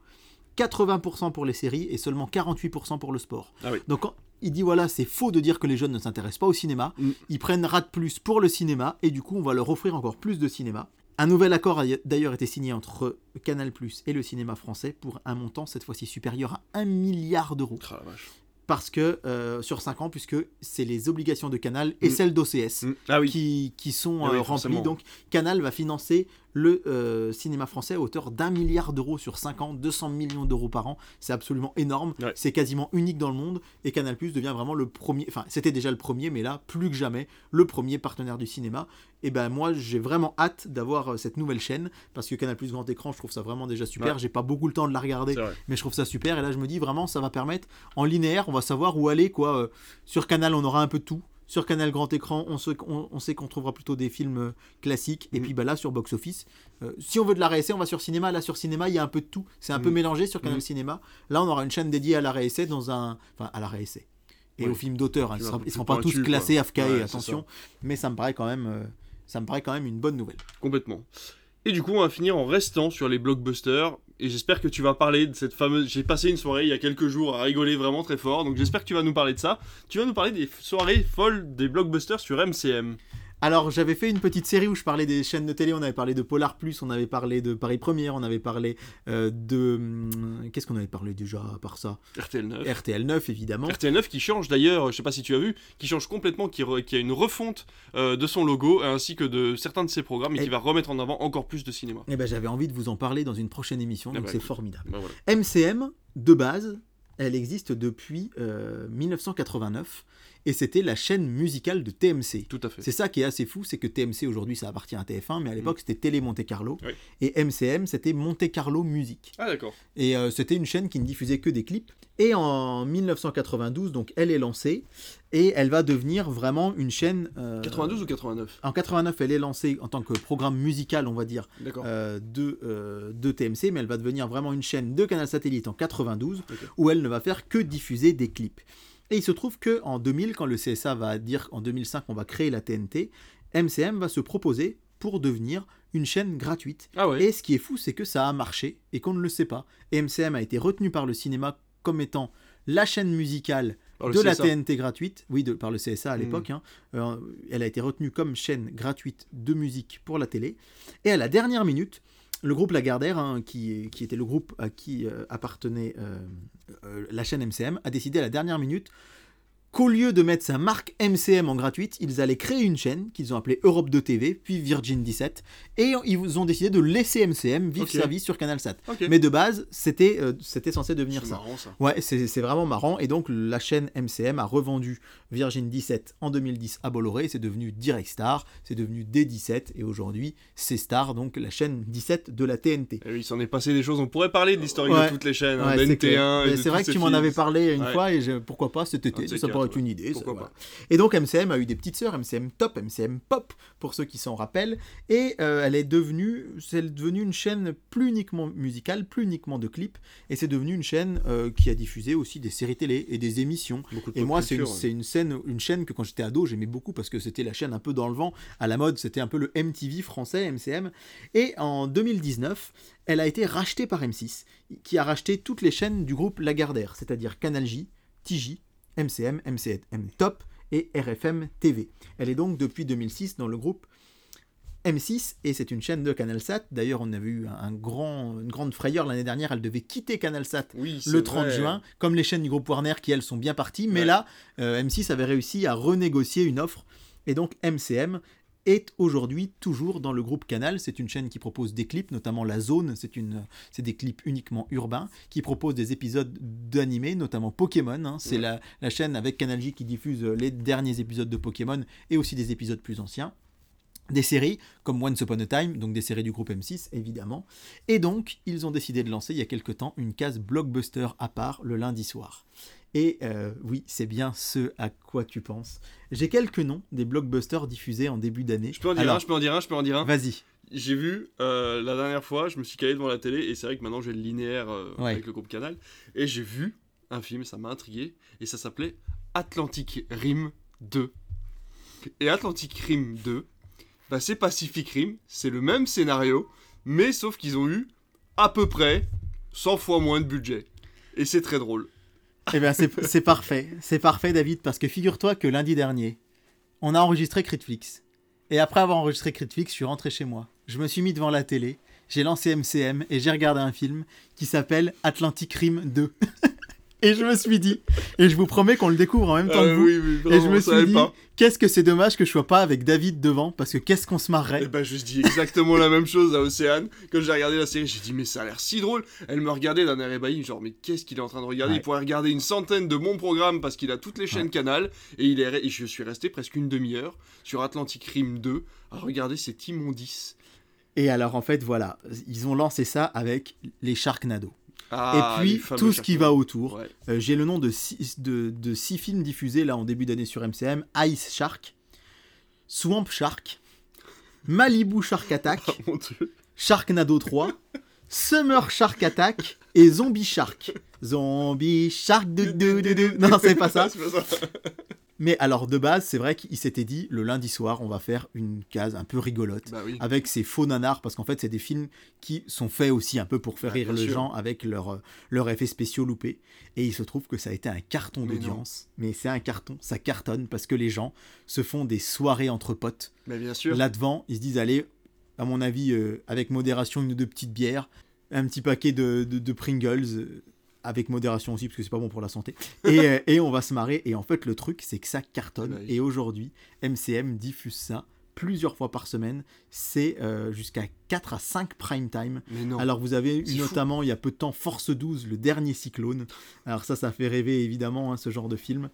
80% pour les séries et seulement 48% pour le sport. Ah oui. Donc il dit voilà, c'est faux de dire que les jeunes ne s'intéressent pas au cinéma, Mm. ils prennent Rat Plus pour le cinéma et du coup on va leur offrir encore plus de cinéma. Un nouvel accord a d'ailleurs été signé entre Canal Plus et le cinéma français pour un montant cette fois-ci supérieur à 1 milliard d'euros. Ah, la vache. Parce que euh, sur 5 ans, puisque c'est les obligations de Canal et Mm. celles d'OCS Mm. Ah oui. qui, qui sont Ah oui, euh, forcément. remplies. Donc Canal va financer le euh, cinéma français à hauteur d'un milliard d'euros sur 5 ans, 200 millions d'euros par an. C'est absolument énorme. Ouais. C'est quasiment unique dans le monde. Et Canal Plus devient vraiment le premier, enfin c'était déjà le premier, mais là, plus que jamais, le premier partenaire du cinéma. Et ben moi, j'ai vraiment hâte d'avoir euh, cette nouvelle chaîne, parce que Canal Plus Grand Écran, je trouve ça vraiment déjà super. Ouais. J'ai pas beaucoup le temps de la regarder, mais je trouve ça super. Et là, je me dis vraiment, ça va permettre, en linéaire, on va savoir où aller, quoi. Euh, Sur Canal, on aura un peu de tout. Sur Canal Grand Écran, on, se- on- on sait qu'on trouvera plutôt des films euh, classiques. Et Mhm. puis bah, là, sur Box Office, euh, si on veut de la réessai, on va sur Cinéma. Là, sur Cinéma, il y a un peu de tout. C'est un peu Mhm. mélangé sur Canal Mhm. Cinéma. Là, on aura une chaîne dédiée à la réessai dans un. Enfin, à la réessai. Et Ouais. aux films d'auteur. hein. Ils ne seront, pas tous classés. AFKE, Ouais, attention. Mais ça me paraît quand même. euh, ça me paraît quand même une bonne nouvelle. Complètement. Et du coup, on va finir en restant sur les blockbusters. Et j'espère que tu vas parler de cette fameuse. J'ai passé une soirée il y a quelques jours à rigoler vraiment très fort. Donc j'espère que tu vas nous parler de ça. Tu vas nous parler des soirées folles des blockbusters sur MCM. Alors, j'avais fait une petite série où je parlais des chaînes de télé. On avait parlé de Polar Plus, on avait parlé de Paris Première, on avait parlé euh, de. hum, Qu'est-ce qu'on avait parlé déjà à part ça? RTL 9. RTL 9, évidemment. RTL 9 qui change d'ailleurs, je sais pas si tu as vu, qui change complètement, qui, re- qui a une refonte euh, de son logo ainsi que de certains de ses programmes et, Et- qui va remettre en avant encore plus de cinéma. Eh ben, j'avais envie de vous en parler dans une prochaine émission, Ah donc bah, c'est formidable. Bah voilà. MCM, de base, elle existe depuis euh, 1989. Et c'était la chaîne musicale de TMC. Tout à fait. C'est ça qui est assez fou, c'est que TMC aujourd'hui ça appartient à TF1, mais à l'époque c'était Télé Monte Carlo, Oui. et MCM c'était Monte Carlo Musique. Ah d'accord. Et euh, c'était une chaîne qui ne diffusait que des clips. Et en 1992, donc elle est lancée, et elle va devenir vraiment une chaîne... euh, 92 ou 89 En 89, elle est lancée en tant que programme musical, on va dire, euh, de, euh, de TMC, mais elle va devenir vraiment une chaîne de canal satellite en 92, Ok. où elle ne va faire que diffuser des clips. Et il se trouve que en 2000, quand le CSA va dire qu'en 2005 on va créer la TNT, MCM va se proposer pour devenir une chaîne gratuite. Ah ouais. Et ce qui est fou, c'est que ça a marché et qu'on ne le sait pas. Et MCM a été retenu par le cinéma comme étant la chaîne musicale Par de la CSA. TNT gratuite, oui, de- par le CSA à Mm. l'époque. hein. Euh, elle a été retenue comme chaîne gratuite de musique pour la télé. Et à la dernière minute, le groupe Lagardère, hein, qui, qui était le groupe à qui euh, appartenait euh, la chaîne MCM, a décidé à la dernière minute qu'au lieu de mettre sa marque MCM en gratuite, ils allaient créer une chaîne qu'ils ont appelée Europe 2 TV, puis Virgin 17, et ils ont décidé de laisser MCM vivre Ok. sa vie sur CanalSat. Ok. Mais de base, c'était euh, c'était censé devenir C'est ça. marrant ça. Ouais, c'est vraiment marrant. Et donc, la chaîne MCM a revendu Virgin 17 en 2010 à Bolloré. C'est devenu Direct Star, c'est devenu D17. Et aujourd'hui, c'est Star, donc la chaîne 17 de la TNT. Eh oui, il s'en est passé des choses. On pourrait parler de l'historique Ouais. de toutes les chaînes, hein, Ouais, c'est d'NT1. clair. et Mais de C'est vrai que tu m'en avais parlé une Ouais. fois et je- pourquoi pas cet été, ça pourrait être une idée. ça, voilà. Et donc MCM a eu des petites sœurs, MCM Top, MCM Pop, pour ceux qui s'en rappellent, et euh, elle est devenue, c'est devenu une chaîne plus uniquement musicale, plus uniquement de clips, et c'est devenu une chaîne euh, qui a diffusé aussi des séries télé et des émissions. De Et moi, c'est une, culture, ouais. c'est une scène, une chaîne que quand j'étais ado, j'aimais beaucoup parce que c'était la chaîne un peu dans le vent, à la mode, c'était un peu le MTV français, MCM. Et en 2019, elle a été rachetée par M6, qui a racheté toutes les chaînes du groupe Lagardère, c'est-à-dire Canal J, TJ, MCM, MCM Top et RFM TV. Elle est donc depuis 2006 dans le groupe M6 et c'est une chaîne de CanalSat. D'ailleurs, on avait eu un grand, une grande frayeur l'année dernière, elle devait quitter CanalSat Oui, le 30 vrai. juin, comme les chaînes du groupe Warner qui elles sont bien parties, mais Ouais. là, euh, M6 avait réussi à renégocier une offre, et donc MCM est aujourd'hui toujours dans le groupe Canal. C'est une chaîne qui propose des clips, notamment La Zone, c'est une, c'est des clips uniquement urbains, qui propose des épisodes d'animés, notamment Pokémon. hein. C'est la, la chaîne avec Canal J qui diffuse euh, les derniers épisodes de Pokémon et aussi des épisodes plus anciens. Des séries comme Once Upon a Time, donc des séries du groupe M6 évidemment. Et donc, ils ont décidé de lancer il y a quelque temps une case blockbuster à part le lundi soir. Et euh, oui, c'est bien ce à quoi tu penses. J'ai quelques noms des blockbusters diffusés en début d'année. Je peux en dire Alors, un, je peux en dire un, je peux en dire un. Vas-y. J'ai vu euh, la dernière fois, je me suis calé devant la télé et c'est vrai que maintenant j'ai le linéaire euh, Ouais. avec le groupe Canal et j'ai vu un film, ça m'a intrigué et ça s'appelait Atlantic Rim 2. Et Atlantic Rim 2, bah, c'est Pacific Rim, c'est le même scénario, mais sauf qu'ils ont eu à peu près 100 fois moins de budget. Et c'est très drôle. Eh bien, c'est parfait. C'est parfait, David, parce que figure-toi que lundi dernier, on a enregistré Critflix. Et après avoir enregistré Critflix, je suis rentré chez moi. Je me suis mis devant la télé, j'ai lancé MCM et j'ai regardé un film qui s'appelle Atlantic Rim 2. et je me suis dit, et je vous promets qu'on le découvre en même temps que Euh, vous. oui, oui, et je me suis dit, qu'est-ce que c'est dommage que je sois pas avec David devant, parce que qu'est-ce qu'on se marrait. Et bah je dis exactement la même chose à Océane quand j'ai regardé la série. J'ai dit mais ça a l'air si drôle. Elle me regardait d'un air ébahi genre mais qu'est-ce qu'il est en train de regarder? Ouais. Il pourrait regarder une centaine de bons programmes parce qu'il a toutes les chaînes Ouais. Canal et il est et je suis resté presque une demi-heure sur Atlantic Rim 2 à regarder cette immondice. Et alors, en fait, voilà, ils ont lancé ça avec les Sharknado. Ah, et puis, tout ce qui va autour. Ouais. Euh, J'ai le nom de six, de, de six films diffusés là en début d'année sur MCM Ice Shark, Swamp Shark, Malibu Shark Attack, Oh mon dieu. Sharknado 3, Summer Shark Attack et Zombie Shark. Zombie Shark. Non, c'est pas ça. C'est pas ça. Mais alors de base, c'est vrai qu'il s'était dit le lundi soir, on va faire une case un peu rigolote. Bah oui. Avec ces faux nanars, parce qu'en fait, c'est des films qui sont faits aussi un peu pour faire Ouais, rire les gens avec leurs leur effets spéciaux loupés. Et il se trouve que ça a été un carton d'audience. Mais c'est un carton, ça cartonne parce que les gens se font des soirées entre potes. Mais bien sûr. Là-devant, ils se disent allez, à mon avis, euh, avec modération, une ou deux petites bières, un petit paquet de, de- de Pringles. Avec modération aussi, parce que c'est pas bon pour la santé. Et, euh, et on va se marrer. Et en fait, le truc, c'est que ça cartonne. Et aujourd'hui, MCM diffuse ça plusieurs fois par semaine. C'est euh, jusqu'à 4 à 5 prime time. Alors vous avez fou. notamment il y a peu de temps Force 12, le dernier cyclone. Alors ça, ça fait rêver évidemment hein, ce genre de film.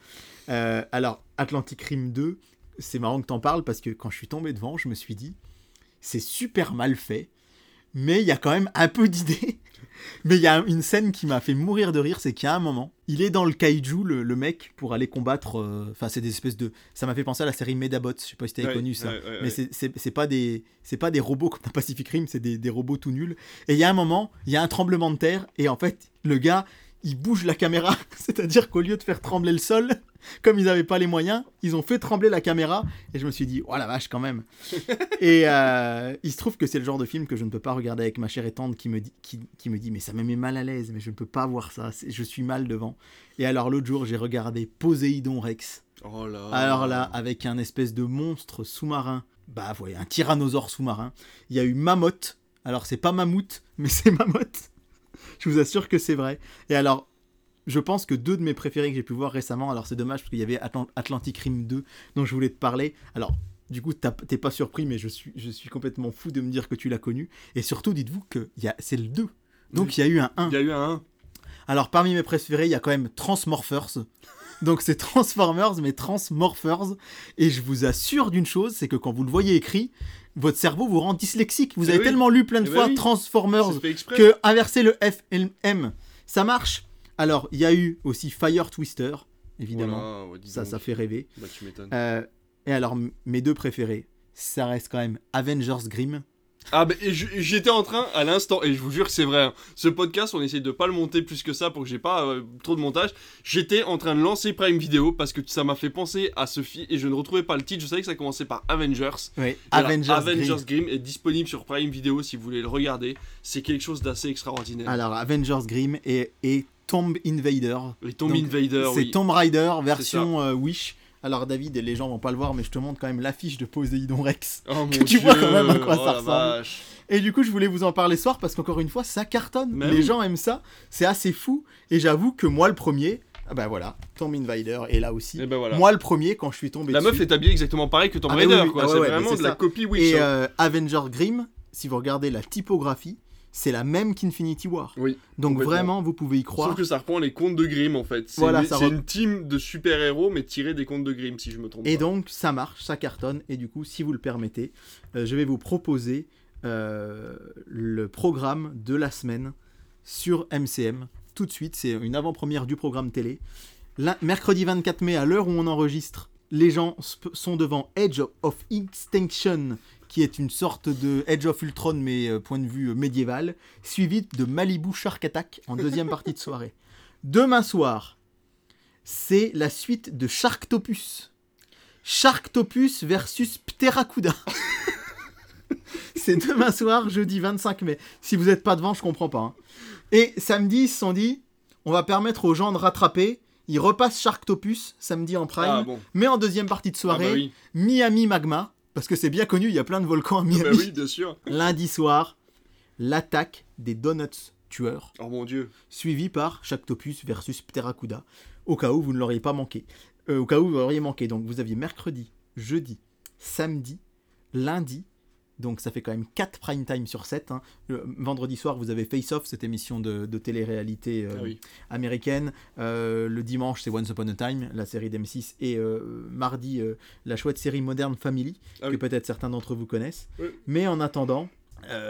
Euh, alors Atlantic Rim 2, c'est marrant que t'en parles parce que quand je suis tombé devant, je me suis dit, c'est super mal fait, mais il y a quand même un peu d'idées. Mais il y a une scène qui m'a fait mourir de rire, c'est qu'il y a un moment, il est dans le kaiju, le, le mec, pour aller combattre. euh, Enfin, c'est des espèces de. Ça m'a fait penser à la série Medabots. Je sais pas si t'avais Ouais, connu ça. ouais, ouais, Mais c'est- pas des pas des robots comme dans Pacific Rim, c'est des, des robots tout nuls. Et il y a un moment, il y a un tremblement de terre et en fait, le gars, il bouge la caméra, c'est-à-dire qu'au lieu de faire trembler le sol, comme ils n'avaient pas les moyens, ils ont fait trembler la caméra et je me suis dit, oh la vache quand même. et euh, il se trouve que c'est le genre de film que je ne peux pas regarder avec ma chère et tendre qui me dit qui, qui me dit mais ça me met mal à l'aise, mais je ne peux pas voir ça, je suis mal devant. Et alors l'autre jour, j'ai regardé Poséidon Rex. Oh là. Alors là, avec un espèce de monstre sous-marin, bah voyez, un tyrannosaure sous-marin. Il y a eu Mammoth. Alors c'est pas mammouth, mais c'est Mammoth. Je vous assure que c'est vrai. Et alors, je pense que deux de mes préférés que j'ai pu voir récemment, alors c'est dommage parce qu'il y avait Atlant- Atlantic Rim 2 dont je voulais te parler. Alors, du coup, t'es pas surpris, mais je suis, je suis complètement fou de me dire que tu l'as connu. Et surtout, dites-vous que c'est le 2. Donc il y a eu un 1. Il y a eu un 1. Alors parmi mes préférés, il y a quand même Transmorphers. Donc c'est Transformers mais Transmorphers. Et je vous assure d'une chose, c'est que quand vous le voyez écrit, votre cerveau vous rend dyslexique. Vous Eh avez oui. tellement lu plein de Eh fois ben oui. Transformers que inverser le F et le M, ça marche. Alors il y a eu aussi Fire Twister, évidemment. Voilà, ouais, dis ça, donc. ça fait rêver. Bah, tu m'étonnes. Euh, et alors mes deux préférés, ça reste quand même Avengers Grimm. Ah, bah, j'étais en train à l'instant, et je vous jure que c'est vrai, hein, ce podcast, on essaye de pas le monter plus que ça pour que j'ai pas euh, trop de montage. J'étais en train de lancer Prime Video parce que ça m'a fait penser à ce film et je ne retrouvais pas le titre. Je savais que ça commençait par Avengers. Oui, alors, Avengers, Avengers Grimm. Grimm est disponible sur Prime Video si vous voulez le regarder. C'est quelque chose d'assez extraordinaire. Alors Avengers Grimm et, et Tomb Invader. Et Tomb Donc, Invader, C'est oui. Tomb Raider version euh, Wish. Alors David, les gens vont pas le voir, mais je te montre quand même l'affiche de Poséidon Rex. Oh, que tu vois quand même à quoi oh, ça ressemble. vache. Et du coup, je voulais vous en parler ce soir parce qu'encore une fois, ça cartonne. Les gens aiment ça. C'est assez fou. Et j'avoue que moi, le premier, ah bah voilà, Tomb Invader est là aussi. Et ben voilà. Moi, le premier, quand je suis tombé La dessus. meuf est habillée exactement pareil que Tomb Ah, mais Raider, oui, oui. quoi. Ah, ouais, c'est ouais, vraiment de la copie Wish. Et hein. euh, Avenger Grimm, si vous regardez la typographie, c'est la même qu'Infinity War. Oui. Donc vraiment, vous pouvez y croire. Sauf que ça reprend les contes de Grimm en fait. C'est Voilà, une, re- une team de super-héros mais tirés des contes de Grimm si je me trompe Et pas. donc, ça marche, ça cartonne. Et du coup, si vous le permettez, euh, je vais vous proposer euh, le programme de la semaine sur MCM. Tout de suite, c'est une avant-première du programme télé. Mercredi 24 mai, à l'heure où on enregistre, les gens sont devant Edge of Extinction, qui est une sorte de Edge of Ultron, mais euh, point de vue euh, médiéval, suivi de Malibu Shark Attack en deuxième partie de soirée. Demain soir, c'est la suite de Sharktopus. Sharktopus versus Pteracuda. c'est demain soir, jeudi 25 mai. Si vous n'êtes pas devant, je comprends pas. hein. Et samedi, ils se sont dit, on va permettre aux gens de rattraper. Ils repassent Sharktopus samedi en prime, Ah bon. mais en deuxième partie de Ah soirée, bah oui. Miami Magma, parce que c'est bien connu, il y a plein de volcans à Miami. bah oui, bien sûr. Lundi soir, l'attaque des Donuts tueurs Oh mon dieu. suivi par Sharktopus versus Pteracuda, au cas où vous ne l'auriez pas manqué. Euh, au cas où vous l'auriez manqué. Donc vous aviez mercredi, jeudi, samedi, lundi. Donc ça fait quand même 4 prime time sur 7. hein. Vendredi soir, vous avez Face Off, cette émission de, de télé-réalité euh, Ah oui. américaine. Euh, le dimanche, c'est Once Upon a Time, la série d'M6. Et euh, mardi, la chouette série Modern Family, Ah que oui. peut-être certains d'entre vous connaissent. Oui. Mais en attendant,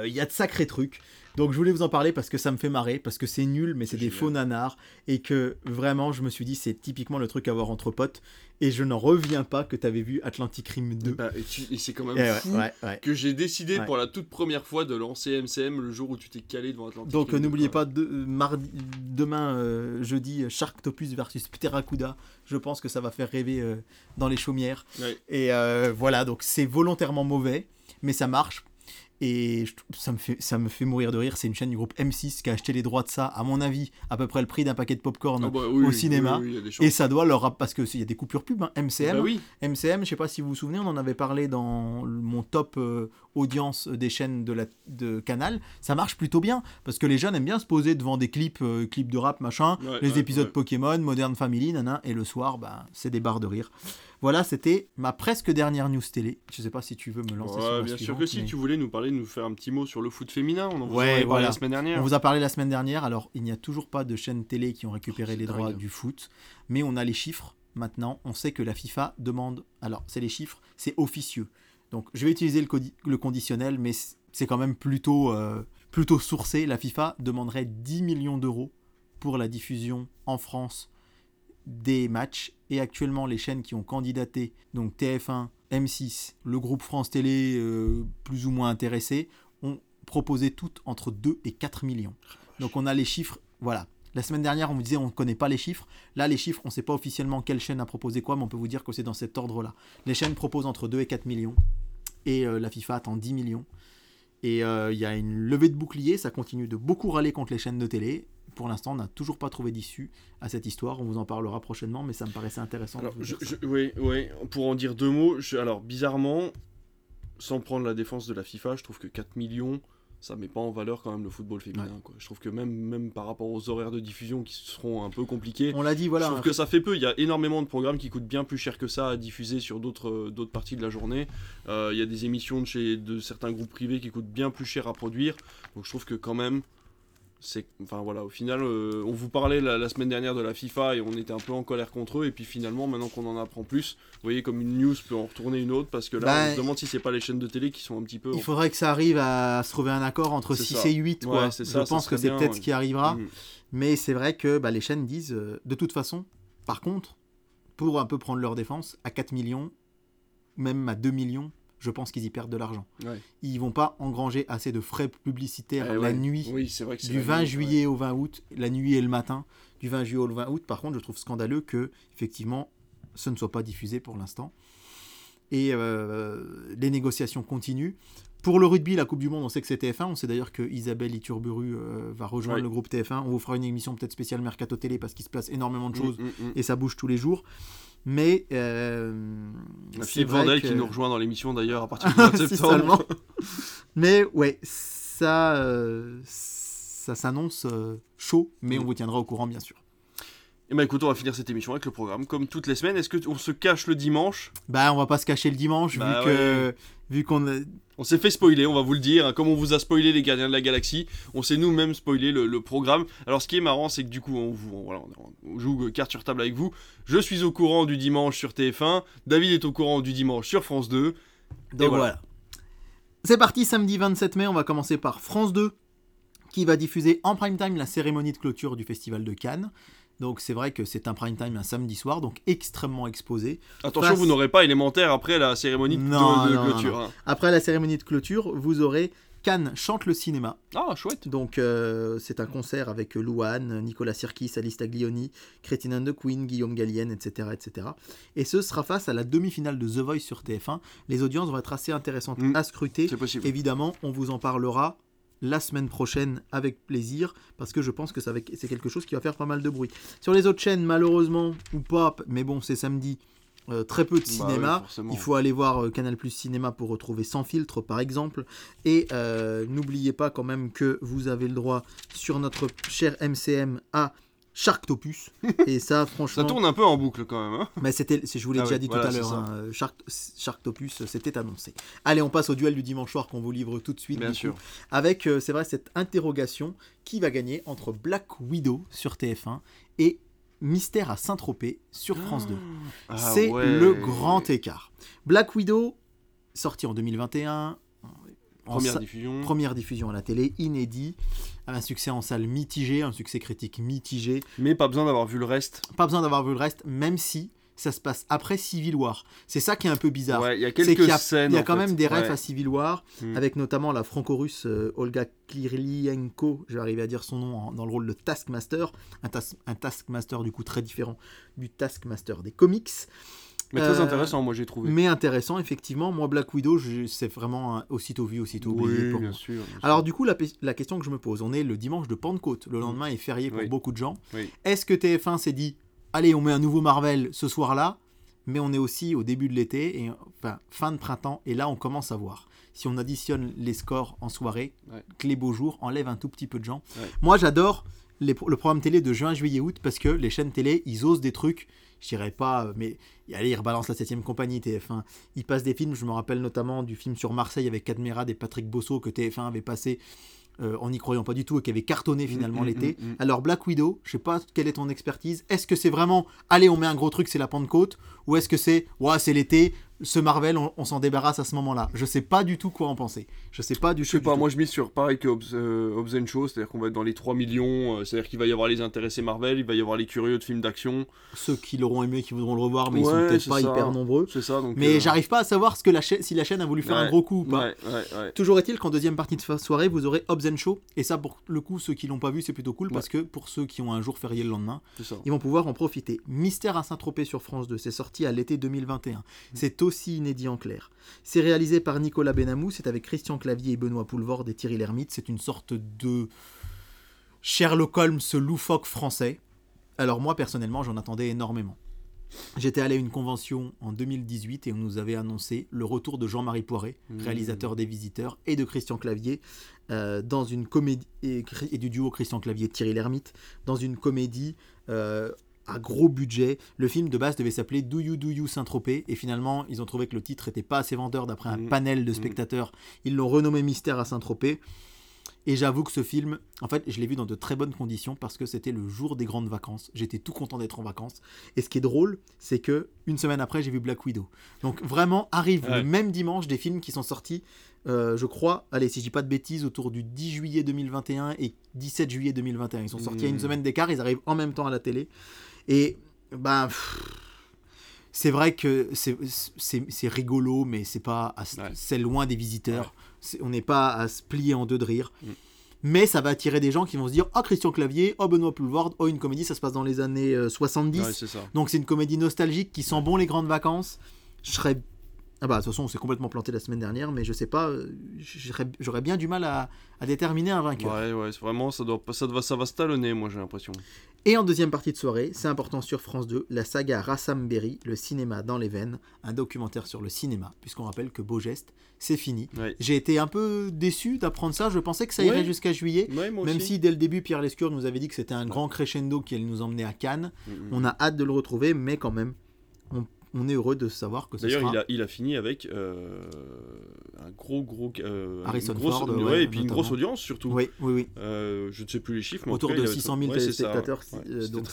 il y a de sacrés trucs. Donc je voulais vous en parler parce que ça me fait marrer, parce que c'est nul, mais c'est des faux nanars. Et que vraiment, je me suis dit, c'est typiquement le truc à voir entre potes. Et je n'en reviens pas que tu avais vu Atlantic Rim 2. Bah, et, et c'est quand même Eh ouais, fou ouais, ouais. que j'ai décidé pour la toute première fois de lancer MCM le jour où tu t'es calé devant Atlantic. Donc euh, n'oubliez pas, de, euh, mardi, demain, euh, jeudi, Sharktopus versus Pteracuda. Je pense que ça va faire rêver euh, dans les chaumières. Et euh, voilà, donc c'est volontairement mauvais, mais ça marche. Et je- ça me, fait, ça me fait mourir de rire. C'est une chaîne du groupe M6 qui a acheté les droits de ça, à mon avis, à peu près le prix d'un paquet de popcorn. Ah bah oui, au cinéma. oui, oui. Et ça doit leur. Parce qu'il y a des coupures pub, hein, MCM. Bah oui. MCM, je sais pas si vous vous souvenez, on en avait parlé dans mon top euh, audience des chaînes de, la, de Canal. Ça marche plutôt bien parce que les jeunes aiment bien se poser devant des clips, euh, clips de rap, machin, Ouais, les ouais, épisodes ouais. Pokémon, Modern Family, nana, et le soir, bah, c'est des barres de rire. Voilà, c'était ma presque dernière news télé. Je sais pas si tu veux me lancer sur bien sûr que si tu voulais nous parler, nous faire un petit mot sur le foot féminin. On en vous parlé la semaine dernière. On vous a parlé la semaine dernière, alors il n'y a toujours pas de chaînes télé qui ont récupéré C'est les droits dingue. du foot, mais on a les chiffres maintenant. On sait que la FIFA demande. Alors, c'est les chiffres, c'est officieux. Donc, je vais utiliser le, conditionnel, mais c'est quand même plutôt, euh, plutôt sourcé. La FIFA demanderait 10 millions d'euros pour la diffusion en France des matchs. Et actuellement, les chaînes qui ont candidaté, donc TF1, M6, le groupe France Télé, euh, plus ou moins intéressé, ont proposé toutes entre 2 et 4 millions. Donc on a les chiffres, voilà. La semaine dernière, on vous disait on ne connaît pas les chiffres. Là, les chiffres, on ne sait pas officiellement quelle chaîne a proposé quoi, mais on peut vous dire que c'est dans cet ordre-là. Les chaînes proposent entre 2 et 4 millions. Et euh, la FIFA attend 10 millions. Et euh, il y a une levée de bouclier, ça continue de beaucoup râler contre les chaînes de télé. Pour l'instant, on n'a toujours pas trouvé d'issue à cette histoire. On vous en parlera prochainement, mais ça me paraissait intéressant. Alors, je- je- oui, oui, pour en dire deux mots, je- alors bizarrement, sans prendre la défense de la FIFA, je trouve que 4 millions, ça met pas en valeur quand même le football féminin. quoi. Je trouve que même, même par rapport aux horaires de diffusion qui seront un peu compliqués, On l'a dit, voilà. je trouve que ça fait peu. Il y a énormément de programmes qui coûtent bien plus cher que ça à diffuser sur d'autres euh, d'autres parties de la journée. Euh, il y a des émissions de, chez, de certains groupes privés qui coûtent bien plus cher à produire. Donc je trouve que quand même, c'est, enfin voilà, au final, euh, on vous parlait la, la semaine dernière de la FIFA et on était un peu en colère contre eux. Et puis finalement, maintenant qu'on en apprend plus, vous voyez comme une news peut en retourner une autre parce que là, Bah, on se demande si c'est pas les chaînes de télé qui sont un petit peu. Il faudrait que ça arrive à se trouver un accord entre C'est 6 ça. et 8. Quoi. Ouais, c'est ça, Je ça pense que c'est peut-être ouais. ce qui arrivera. Mhm. Mais c'est vrai que bah, les chaînes disent, euh, de toute façon, par contre, pour un peu prendre leur défense, à 4 millions, même à 2 millions, je pense qu'ils y perdent de l'argent. Ouais. Ils vont pas engranger assez de frais publicitaires Eh la ouais. nuit, Oui, vrai que du la 20 nuit, ouais. juillet au 20 août, la nuit et le matin, du 20 juillet au 20 août. Par contre, je trouve scandaleux que, effectivement, ce ne soit pas diffusé pour l'instant. Et euh, les négociations continuent. Pour le rugby, la Coupe du Monde, on sait que c'est TF1. On sait d'ailleurs que Isabelle Iturburu euh, va rejoindre le groupe TF1. On vous fera une émission peut-être spéciale Mercato Télé parce qu'il se passe énormément de choses Mm, mm, mm. et ça bouge tous les jours. Mais euh, Philippe Vandel que- qui nous rejoint dans l'émission d'ailleurs à partir du mois de septembre. Mais ouais, ça, euh, ça s'annonce euh, chaud, mais on Mm. vous tiendra au courant bien sûr. Et bah écoute, on va finir cette émission avec le programme comme toutes les semaines. Est-ce que t- on se cache le dimanche? Bah, on va pas se cacher le dimanche Bah vu que vu qu'on a- On s'est fait spoiler, on va vous le dire. hein, Comme on vous a spoilé les Gardiens de la Galaxie, on s'est nous-mêmes spoilé le, le programme. Alors ce qui est marrant, c'est que du coup, on, vous, on- voilà, on joue carte sur table avec vous. Je suis au courant du dimanche sur TF1. David est au courant du dimanche sur France 2. donc voilà. voilà. C'est parti samedi 27 mai, on va commencer par France 2 qui va diffuser en prime time la cérémonie de clôture du festival de Cannes. Donc c'est vrai que c'est un prime time un samedi soir, donc extrêmement exposé. Attention, Face- vous n'aurez pas élémentaire après la cérémonie de, Non, de- de non, clôture. hein. Après la cérémonie de clôture, vous aurez Cannes chante le cinéma. Ah, chouette. Donc euh, c'est un concert avec Louane, Nicolas Sirkis, Alice Taglioni, Christine and the Queen, Guillaume Gallienne, etc., etc. Et ce sera face à la demi-finale de The Voice sur TF1. Les audiences vont être assez intéressantes Mm. à scruter. C'est possible. Évidemment, on vous en parlera la semaine prochaine avec plaisir parce que je pense que c'est quelque chose qui va faire pas mal de bruit. Sur les autres chaînes, malheureusement ou pas, mais bon, c'est samedi, euh, très peu de Bah cinéma. oui. Il faut aller voir euh, Canal Plus Cinéma pour retrouver Sans filtre, par exemple. Et euh, n'oubliez pas quand même que vous avez le droit sur notre cher MCM à Sharktopus. Et ça, franchement. Ça tourne un peu en boucle quand même. hein. Mais c'était, je vous l'ai Ah déjà dit voilà, tout à l'heure, hein, Shark, Sharktopus, c'était annoncé. Allez, on passe au duel du dimanche soir qu'on vous livre tout de suite. Bien du sûr. coup, avec, euh, c'est vrai, cette interrogation qui va gagner entre Black Widow sur TF1 et Mystère à Saint-Tropez sur France 2. Ah c'est ouais. le grand écart. Black Widow, sorti en 2021. Première sa- diffusion. première diffusion à la télé, inédit, un succès en salle mitigé, un succès critique mitigé. Mais pas besoin d'avoir vu le reste. Pas besoin d'avoir vu le reste, même si ça se passe après Civil War. C'est ça qui est un peu bizarre. Ouais, il y a C'est quelques qu'il y a, scènes. il y a en quand fait. même des rêves Ouais. à Civil War, Mm. avec notamment la franco-russe euh, Olga Kirlienko, je vais arriver à dire son nom, en- dans le rôle de Taskmaster, un, tas- un Taskmaster du coup très différent du Taskmaster des comics. Mais très Euh, intéressant, moi j'ai trouvé. Mais intéressant, effectivement. Moi, Black Widow, c'est vraiment un aussitôt vu, aussitôt oublié pour bien sûr. bien sûr. Alors, du coup, la, question que je me pose, on est le dimanche de Pentecôte. Le lendemain est férié pour Oui. beaucoup de gens. Oui. Est-ce que TF1 s'est dit, allez, on met un nouveau Marvel ce soir-là Mais on est aussi au début de l'été, et enfin fin de printemps, et là, on commence à voir. Si on additionne les scores en soirée, Ouais. que les beaux jours enlèvent un tout petit peu de gens. Ouais. Moi, j'adore les le programme télé de juin, juillet, août parce que les chaînes télé, ils osent des trucs. Je dirais pas, euh, mais allez, ils rebalancent la 7ème compagnie TF1. Ils passent des films, je me rappelle notamment du film sur Marseille avec Cadmerade et Patrick Bosso que TF1 avait passé euh, en n'y croyant pas du tout et qui avait cartonné finalement Mm, mm, l'été. mm, mm. Alors Black Widow, je sais pas quelle est ton expertise. Est-ce que c'est vraiment, allez, on met un gros truc, c'est la Pentecôte, ou est-ce que c'est, ouais, c'est l'été, ce Marvel, on, on s'en débarrasse à ce moment-là. Je sais pas du tout quoi en penser. Je sais pas du Je sais du pas, tout. moi je mise sur pareil que Hobbs, euh, Hobbs and Shaw, c'est-à-dire qu'on va être dans les 3 millions, euh, c'est-à-dire qu'il va y avoir les intéressés Marvel, il va y avoir les curieux de films d'action, Ceux qui l'auront aimé, qui voudront le revoir, mais ils sont Ouais, peut-être c'est pas ça. hyper nombreux. c'est ça donc. Mais euh, j'arrive pas à savoir ce que la chaîne, si la chaîne a voulu faire un Ouais, gros coup ou pas. Ouais, ouais, ouais. Toujours est-il qu'en deuxième partie de soirée, vous aurez Hobbs and Show. Et ça, pour le coup, ceux qui l'ont pas vu, c'est plutôt cool parce que pour ceux qui ont un jour férié le lendemain, C'est ils vont pouvoir en profiter. Mystère à Saint-Tropez sur France 2, c'est sorti à l'été 2021. C'est aussi inédit en clair. C'est réalisé par Nicolas Benamou, c'est avec Christian Clavier et Benoît Poulvord et Thierry Lhermitte. C'est une sorte de Sherlock Holmes loufoque français. Alors moi, personnellement, j'en attendais énormément. J'étais allé à une convention en 2018 et on nous avait annoncé le retour de Jean-Marie Poiret, Mmh. réalisateur des Visiteurs, et de Christian Clavier euh, dans une comédie et, et du duo Christian Clavier Thierry Lhermitte dans une comédie euh, à gros budget. Le film de base devait s'appeler Do You Do You Saint-Tropez et finalement ils ont trouvé que le titre était pas assez vendeur d'après un Mhm. panel de Mhm. spectateurs. Ils l'ont renommé Mystère à Saint-Tropez. Et j'avoue que ce film, en fait, je l'ai vu dans de très bonnes conditions parce que c'était le jour des grandes vacances. J'étais tout content d'être en vacances. Et ce qui est drôle, c'est que une semaine après, j'ai vu Black Widow. Donc vraiment, arrive Ouais. le même dimanche des films qui sont sortis, euh, je crois, allez, si je dis pas de bêtises, autour du 10 juillet 2021 et 17 juillet 2021. Ils sont sortis à une Mhm. semaine d'écart, ils arrivent en même temps à la télé. Et ben, c'est vrai que c'est- c'est c'est rigolo, mais c'est pas, Ouais. c'est loin des visiteurs. On n'est pas à se plier en deux de rire. Mm. Mais ça va attirer des gens qui vont se dire Oh, Christian Clavier, oh, Benoît Poulvord, oh, une comédie, ça se passe dans les années euh, 70. Ouais, c'est ça. Donc c'est une comédie nostalgique qui sent bon les grandes vacances. Je serais. Ah bah de toute façon on s'est complètement planté la semaine dernière, mais je sais pas, euh, j'aurais j'aurais bien du mal à, à déterminer un vainqueur. Ouais, ouais, c'est vraiment, ça, doit, ça, doit, ça va se talonner, moi j'ai l'impression. Et en deuxième partie de soirée, c'est important sur France 2, la saga Rassam Berry, le cinéma dans les veines, un documentaire sur le cinéma, puisqu'on rappelle que Beau Geste, c'est fini. Ouais. J'ai été un peu déçu d'apprendre ça, je pensais que ça Ouais. irait jusqu'à juillet, Ouais, même aussi. si dès le début Pierre Lescure nous avait dit que c'était un grand crescendo qui allait nous emmener à Cannes. Mm, mm. On a hâte de le retrouver, mais quand même, on, est heureux de savoir que D'ailleurs, sera... il, a, il a fini avec euh, un gros, gros. euh, Harrison grosse, Ford, ouais, ouais, et puis une grosse audience surtout. Oui, oui, oui. Euh, je ne sais plus les chiffres, mais en autour tout cas, de il avait- 600 000 ouais, c'est ça, téléspectateurs. ouais. euh, donc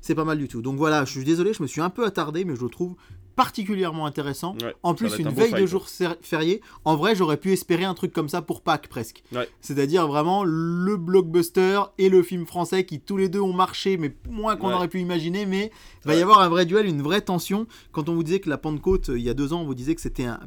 c'est pas mal du tout. Donc voilà, je suis désolé, je me suis un peu attardé, mais je trouve particulièrement intéressant. Ouais, En plus, une un veille de jour férié. En vrai, j'aurais pu espérer un truc comme ça pour Pâques presque. Ouais. C'est-à-dire vraiment le blockbuster et le film français qui tous les deux ont marché, mais moins qu'on Ouais. aurait pu imaginer. Mais il va y avoir un vrai duel, une vraie tension. Quand on vous disait que la Pentecôte, euh, il y a deux ans, on vous disait que c'était un,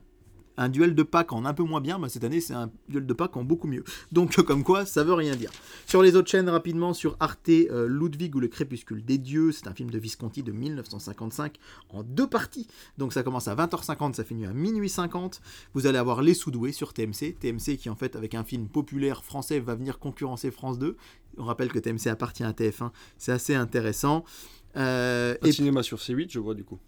un duel de Pâques en un peu moins bien, bah, cette année c'est un duel de Pâques en beaucoup mieux. Donc comme quoi, ça veut rien dire. Sur les autres chaînes, rapidement, sur Arte, euh, Ludwig ou le crépuscule des dieux, c'est un film de Visconti de 1955 en deux parties. Donc ça commence à 20h50, ça finit à minuit 50. Vous allez avoir Les Soudoués sur TMC. TMC qui en fait avec un film populaire français va venir concurrencer France 2. On rappelle que TMC appartient à TF1, c'est assez intéressant. Euh, et cinéma sur C8, je vois du coup.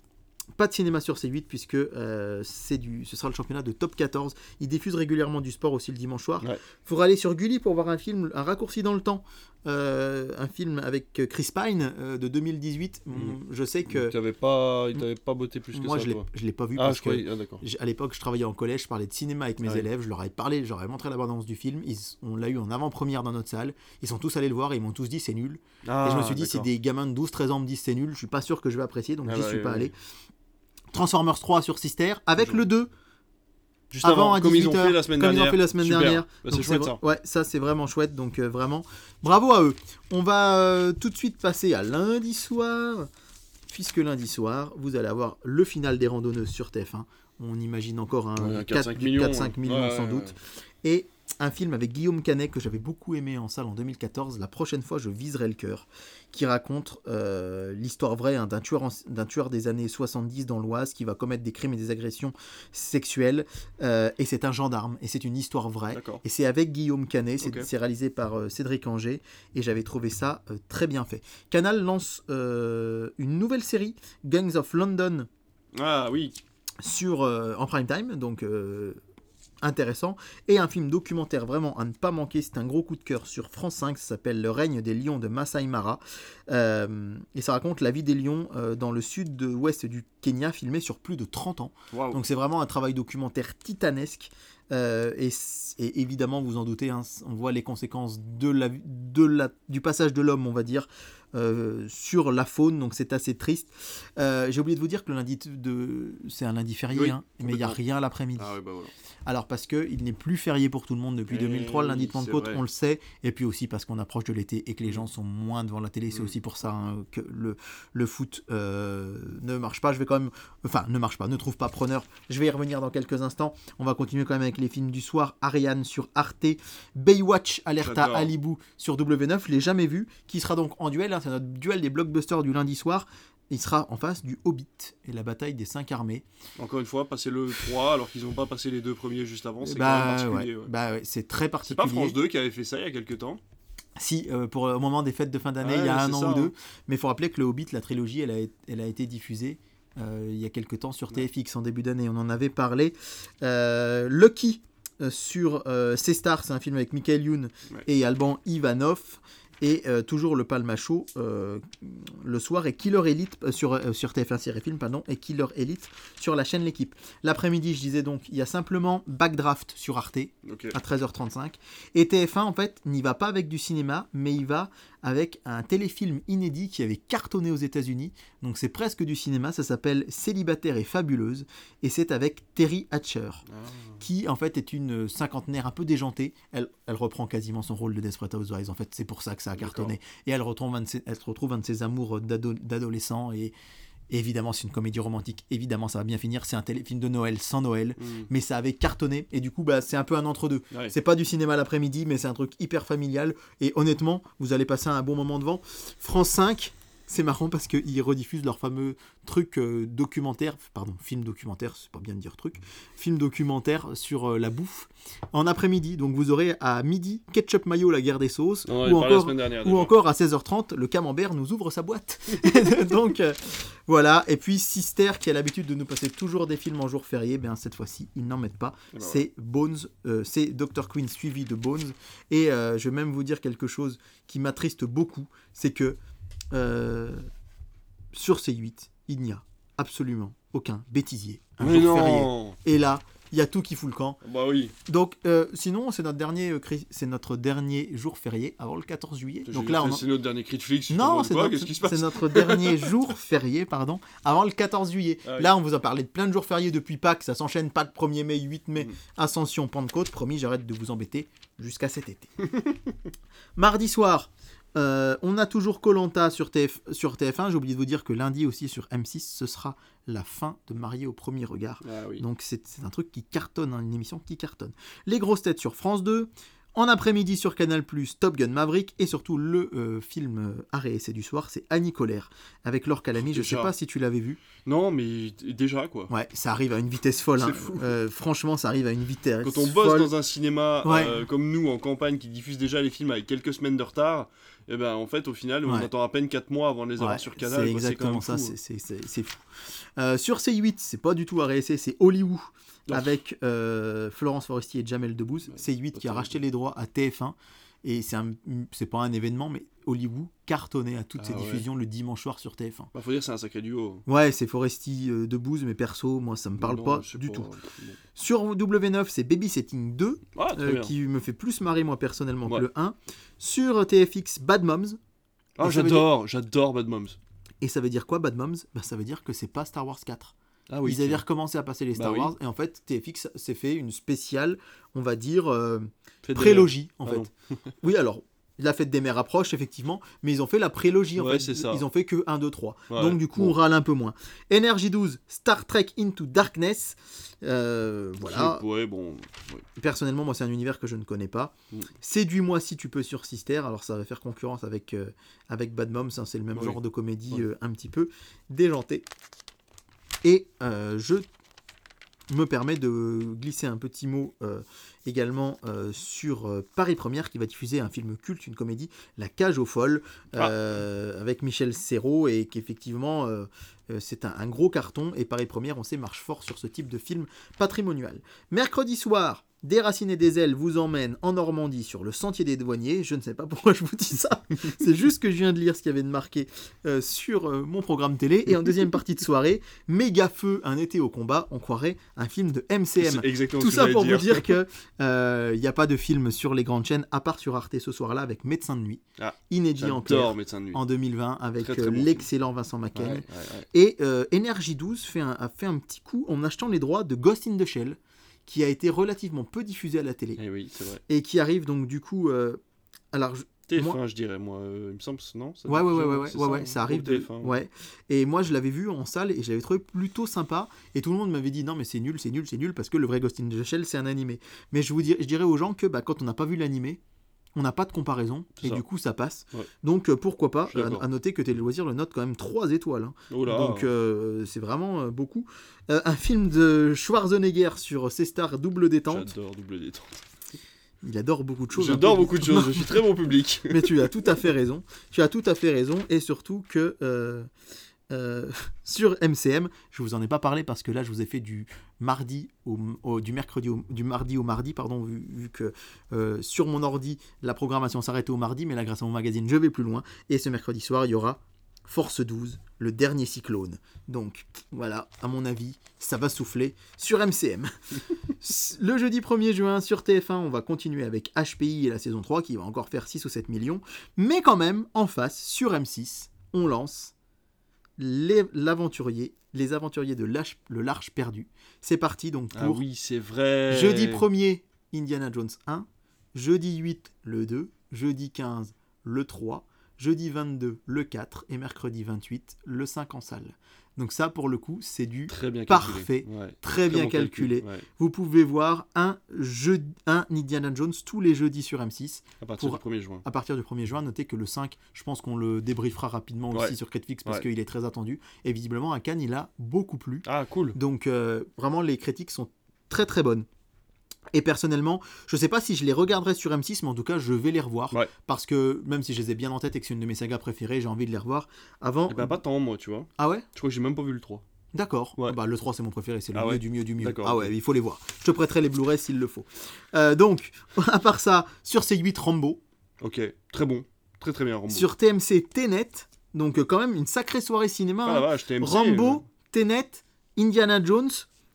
Pas de cinéma sur C8 puisque euh, c'est du, ce sera le championnat de top 14. Ils diffusent régulièrement du sport aussi le dimanche soir. Il Ouais. faudra aller sur Gulli pour voir un film, un raccourci dans le temps. Euh, un film avec Chris Pine euh, de 2018. Mhm. Mm, Je sais que Il t'avait pas, il t'avait pas botté plus que moi ça, je toi. je l'ai pas vu Ah, parce je que. Ah, à l'époque je travaillais en collège, je parlais de cinéma avec mes Ouais. élèves, je leur avais parlé, je leur avais montré la bande-annonce du film. Ils, on l'a eu en avant-première dans notre salle. Ils sont tous allés le voir et ils m'ont tous dit c'est nul. Ah, et je me suis dit, si d'accord. des gamins de 12-13 ans me disent c'est nul, je suis pas sûr que je vais apprécier, donc Ah j'y bah suis oui, pas oui. allé. Transformers 3 sur Sister, avec le 2, Juste avant avant, à comme ils ont 18h, fait la semaine comme ils ont fait la semaine Super. dernière. Bah, c'est chouette ça. Ouais, ça c'est vraiment chouette, donc euh, vraiment, bravo à eux. On va euh, tout de suite passer à lundi soir, puisque lundi soir, vous allez avoir le final des randonneuses sur TF1. On imagine encore un Ouais, 4, 4-5 millions, 4-5 ouais. millions Ouais, sans ouais, doute. Et un film avec Guillaume Canet que j'avais beaucoup aimé en salle en 2014. La prochaine fois, je viserai le cœur. Qui raconte euh, l'histoire vraie hein, d'un tueur, en- d'un tueur des années 70 dans l'Oise qui va commettre des crimes et des agressions sexuelles. Euh, et c'est un gendarme. Et c'est une histoire vraie. D'accord. Et c'est avec Guillaume Canet. C'est réalisé par euh, Cédric Anger. Et j'avais trouvé ça très bien fait. Canal lance une nouvelle série, Gangs of London, Ah oui. sur, euh, en prime time. Donc. euh, intéressant. Et un film documentaire vraiment à ne pas manquer, c'est un gros coup de cœur sur France 5, ça s'appelle Le règne des lions de Masai Mara. Euh, et ça raconte la vie des lions euh, dans le sud-ouest du Kenya, filmé sur plus de 30 ans. Donc c'est vraiment un travail documentaire titanesque. Euh, et évidemment, vous en doutez, hein, on voit les conséquences de la, de la, du passage de l'homme, on va dire, euh, sur la faune. Donc c'est assez triste. Euh, J'ai oublié de vous dire que le lundi de, c'est un lundi férié, Oui, hein, mais il n'y a rien l'après-midi. Ah ouais, bah voilà. Alors parce que il n'est plus férié pour tout le monde depuis Eh 2003, le lundi de Pentecôte, on le sait, et puis aussi parce qu'on approche de l'été et que les gens sont moins devant la télé, c'est Mm. aussi pour ça hein, que le, le foot euh, ne marche pas. Je vais quand même, enfin ne marche pas, ne trouve pas preneur. Je vais y revenir dans quelques instants. On va continuer quand même avec les films du soir. Ariane sur Arte, Baywatch Alerta. Alibu sur W9, je l'ai jamais vu, qui sera donc en duel. C'est notre duel des blockbusters du lundi soir. Il sera en face du Hobbit et la bataille des cinq armées. Encore une fois, passer le 3 alors qu'ils n'ont pas passé les deux premiers juste avant, c'est Bah, même particulier. ouais, ouais. bah ouais, c'est très C'est particulier. pas France 2 qui avait fait ça il y a quelques temps Si, euh, pour au moment des fêtes de fin d'année, il y a un c'est an ça, ou deux. hein. Mais il faut rappeler que le Hobbit, la trilogie, elle a, elle a été diffusée euh, il y a quelques temps sur TFX en début d'année. On en avait parlé. Euh, Lucky euh, sur euh, C-Star, c'est un film avec Michael Youn Ouais. et Alban Ivanov. Et euh, toujours le Palmacho euh, le soir et Killer Elite euh, sur, euh, sur TF1 Série Film pardon, et Killer Elite sur la chaîne L'équipe. L'après-midi, je disais donc, il y a simplement Backdraft sur Arte à 13h35. Et TF1, en fait, n'y va pas avec du cinéma, mais il va avec un téléfilm inédit qui avait cartonné aux États-Unis. Donc c'est presque du cinéma. Ça s'appelle Célibataire et fabuleuse. Et c'est avec Terry Hatcher, Ah. qui en fait est une cinquantenaire un peu déjantée. Elle, elle reprend quasiment son rôle de Desperate Housewives. En fait, c'est pour ça que ça a cartonné. Et elle retrouve un de ses, elle retrouve un de ses amours d'ado- d'adolescent. Et évidemment, c'est une comédie romantique. Évidemment, ça va bien finir. C'est un téléfilm de Noël sans Noël. Hmm. Mais ça avait cartonné. Et du coup, bah, c'est un peu un entre-deux. Ouais. C'est pas du cinéma l'après-midi, mais c'est un truc hyper familial. Et honnêtement, vous allez passer un bon moment devant. France 5, c'est marrant parce qu'ils rediffusent leur fameux truc euh, documentaire, pardon, film documentaire, c'est pas bien de dire truc, film documentaire sur euh, la bouffe en après-midi. Donc vous aurez à midi Ketchup Mayo, la guerre des sauces, ou, encore, semaine dernière. ou déjà. encore à 16h30, le camembert nous ouvre sa boîte. Donc euh, voilà. Et puis Sister, qui a l'habitude de nous passer toujours des films en jour férié, ben cette fois-ci, ils n'en mettent pas. Et ben c'est Bones, c'est Dr. Queen suivi de Bones. Et je vais même vous dire quelque chose qui m'attriste beaucoup, c'est que euh, sur ces 8, il n'y a absolument aucun bêtisier. Un Mais jour férié. Et là, il y a tout qui fout le camp. Bah oui. Donc, euh, sinon, c'est notre dernier, euh, c'est notre dernier jour férié avant le 14 juillet. Donc là, on C'est notre dernier cri de non, c'est notre, Qu'est-ce qui se passe c'est notre dernier jour férié, pardon, avant le 14 juillet. Ah oui. Là, on vous a parlé de plein de jours fériés depuis Pâques, ça s'enchaîne Pâques 1er mai, 8 mai, Mm. Ascension, Pentecôte. Promis, j'arrête de vous embêter jusqu'à cet été. Mardi soir, euh, on a toujours Colanta sur, TF, sur TF1. J'ai oublié de vous dire que lundi aussi sur M6, ce sera la fin de Marié au premier regard. Ah oui. Donc c'est c'est un truc qui cartonne, hein, une émission qui cartonne. Les grosses têtes sur France 2. En après-midi sur Canal+, Top Gun Maverick et surtout le euh, film euh, Arrêt et c'est du soir, c'est Annie Colère avec Laure Calamy. Je sais Déjà. pas si tu l'avais vu. Non, mais déjà quoi. Ouais, ça arrive à une vitesse folle. C'est hein. fou. Euh, franchement, ça arrive à une vitesse Quand on bosse folle. dans un cinéma Ouais. euh, comme nous en campagne qui diffuse déjà les films avec quelques semaines de retard, et ben en fait au final on Ouais. attend à peine 4 mois avant de les avoir Ouais, sur Canal. C'est exactement ça, fou, c'est- fou. Euh, sur C8, c'est pas du tout c'est c'est Hollywood Avec euh, Florence Foresti et Jamel Debbouze. Ouais, C8 pas qui a racheté les droits à TF1 et c'est un- c'est pas un événement, mais Hollywood cartonné à toutes Ah ses ouais. diffusions le dimanche soir sur TF1. Bah, faut dire que c'est un sacré duo. Ouais, c'est Foresti euh, Debbouze, mais perso, moi ça me parle Non, pas du pas, tout. Sur W9, c'est Babysitting 2, Ah, euh, qui me fait plus marrer moi personnellement Ouais. que le 1. Sur TFX, Bad Moms. Ah, j'adore, j'adore Bad Moms. Et ça veut dire quoi, Bad Moms? Bah, Ça veut dire que c'est pas Star Wars 4. Ah Ils avaient recommencé à passer les Star Bah oui. Wars, et en fait, TFX s'est fait une spéciale, on va dire, euh, prélogie, en Ah fait. oui, alors, la fête des mères approche, effectivement, mais ils ont fait la prélogie, en fait. ça. Ils ont fait que 1, 2, 3. Ouais, Donc, du coup, bon. on râle un peu moins. Energy 12, Star Trek Into Darkness. Euh, voilà. Ouais, bon. Personnellement, moi, c'est un univers que je ne connais pas. Mm. Séduis-moi si tu peux sur Sister. Alors, ça va faire concurrence avec, euh, avec Bad Moms. hein, c'est le même genre de comédie un petit peu déjantée. Et euh, je me permets de glisser un petit mot euh, également euh, sur euh, Paris Première qui va diffuser un film culte, une comédie, La Cage aux Folles, Ah. avec Michel Serrault et qu'effectivement c'est un, un gros carton et Paris Première on sait marche fort sur ce type de film patrimonial. Mercredi soir, Déraciner des ailes vous emmène en Normandie sur le sentier des douaniers. Je ne sais pas pourquoi je vous dis ça. C'est juste que je viens de lire ce qu'il y avait de marqué euh, sur euh, mon programme télé. Et en deuxième partie de soirée, méga feu, un été au combat. On croirait un film de MCM. Exactement Tout ça pour dire. vous dire que euh, il n'y a pas de film sur les grandes chaînes à part sur Arte ce soir-là avec Médecin de nuit, Ah, inédit en clair Médecin de nuit. en 2020 avec Très, très euh, bon film. l'excellent Vincent Macaigne. Ouais, ouais, ouais. Et euh, Energy 12 fait un- a fait un petit coup en achetant les droits de Ghost in the Shell, qui a été relativement peu diffusé à la télé, Eh oui, c'est vrai. et qui arrive donc du coup... euh, alors, je- TF1, Moi- je dirais, moi, euh, il me semble, non ça ouais, ouais, ouais, ouais, ouais, c'est ouais, ça arrive Ou de... TF1, Ouais. Et moi, je l'avais vu en salle, et je l'avais trouvé plutôt sympa, et tout le monde m'avait dit, non, mais c'est nul, c'est nul, c'est nul, parce que le vrai Ghost in the Shell, c'est un animé. Mais je, vous dirais, je dirais aux gens que bah, quand on n'a pas vu l'animé, on n'a pas de comparaison, et ça. du coup, ça passe. Ouais. Donc, euh, pourquoi pas, à, noter que Télé Loisirs le note quand même 3 étoiles. hein. Donc euh, c'est vraiment euh, beaucoup. Euh, un film de Schwarzenegger sur ses stars double détente. J'adore double détente. Il adore beaucoup de choses. J'adore peu beaucoup de choses, je suis très bon public. Mais tu as tout à fait raison. Tu as tout à fait raison. Et surtout que euh, sur MCM, je vous en ai pas parlé parce que là, je vous ai fait du mardi au, au- du mercredi au, du mardi au mardi, pardon, vu, vu que euh, sur mon ordi, la programmation s'arrêtait au mardi, mais là, grâce à mon magazine, je vais plus loin. Et ce mercredi soir, il y aura Force 12, le dernier cyclone. Donc voilà, à mon avis, ça va souffler sur MCM. le jeudi 1er juin sur TF1, on va continuer avec HPI et la saison 3 qui va encore faire 6 ou 7 millions. Mais quand même, en face, sur M6, on lance l'aventurier, les aventuriers de l'Arche- le perdue. C'est parti donc Ah pour oui, c'est vrai. jeudi 1er, Indiana Jones 1, jeudi 8, le 2, jeudi 15, le 3, jeudi 22, le 4 et mercredi 28, le 5 en salle. Donc ça, pour le coup, c'est du Très bien Parfait. Ouais. très bien bon calculé. ouais. Vous pouvez voir un, jeu, un Indiana Jones tous les jeudis sur M6. À partir Pour- du 1er juin. À partir du 1er juin, notez que le 5, je pense qu'on le débriefera rapidement aussi sur Critflix parce qu'il est très attendu. Et visiblement, à Cannes, il a beaucoup plu. Ah, cool. Donc euh, vraiment, les critiques sont très très bonnes. Et personnellement, je sais pas si je les regarderai sur M6, mais en tout cas, je vais les revoir. Ouais. Parce que même si je les ai bien en tête et que c'est une de mes sagas préférées, j'ai envie de les revoir avant. Eh ben, pas tant, moi, tu vois. Ah ouais? Je crois que j'ai même pas vu le 3. D'accord. Ouais. Bah, le 3, c'est mon préféré, c'est le Ah mieux ouais du mieux du mieux. Ah ouais, il faut les voir. Je te prêterai les Blu-ray s'il le faut. Euh, donc, à part ça, sur C8 Rambo, Ok, très bon. Très très bien, Rambo. sur TMC Tenet, donc euh, quand même une sacrée soirée cinéma. Ah hein. vache, TMC, Rambo, Tenet, Indiana Jones,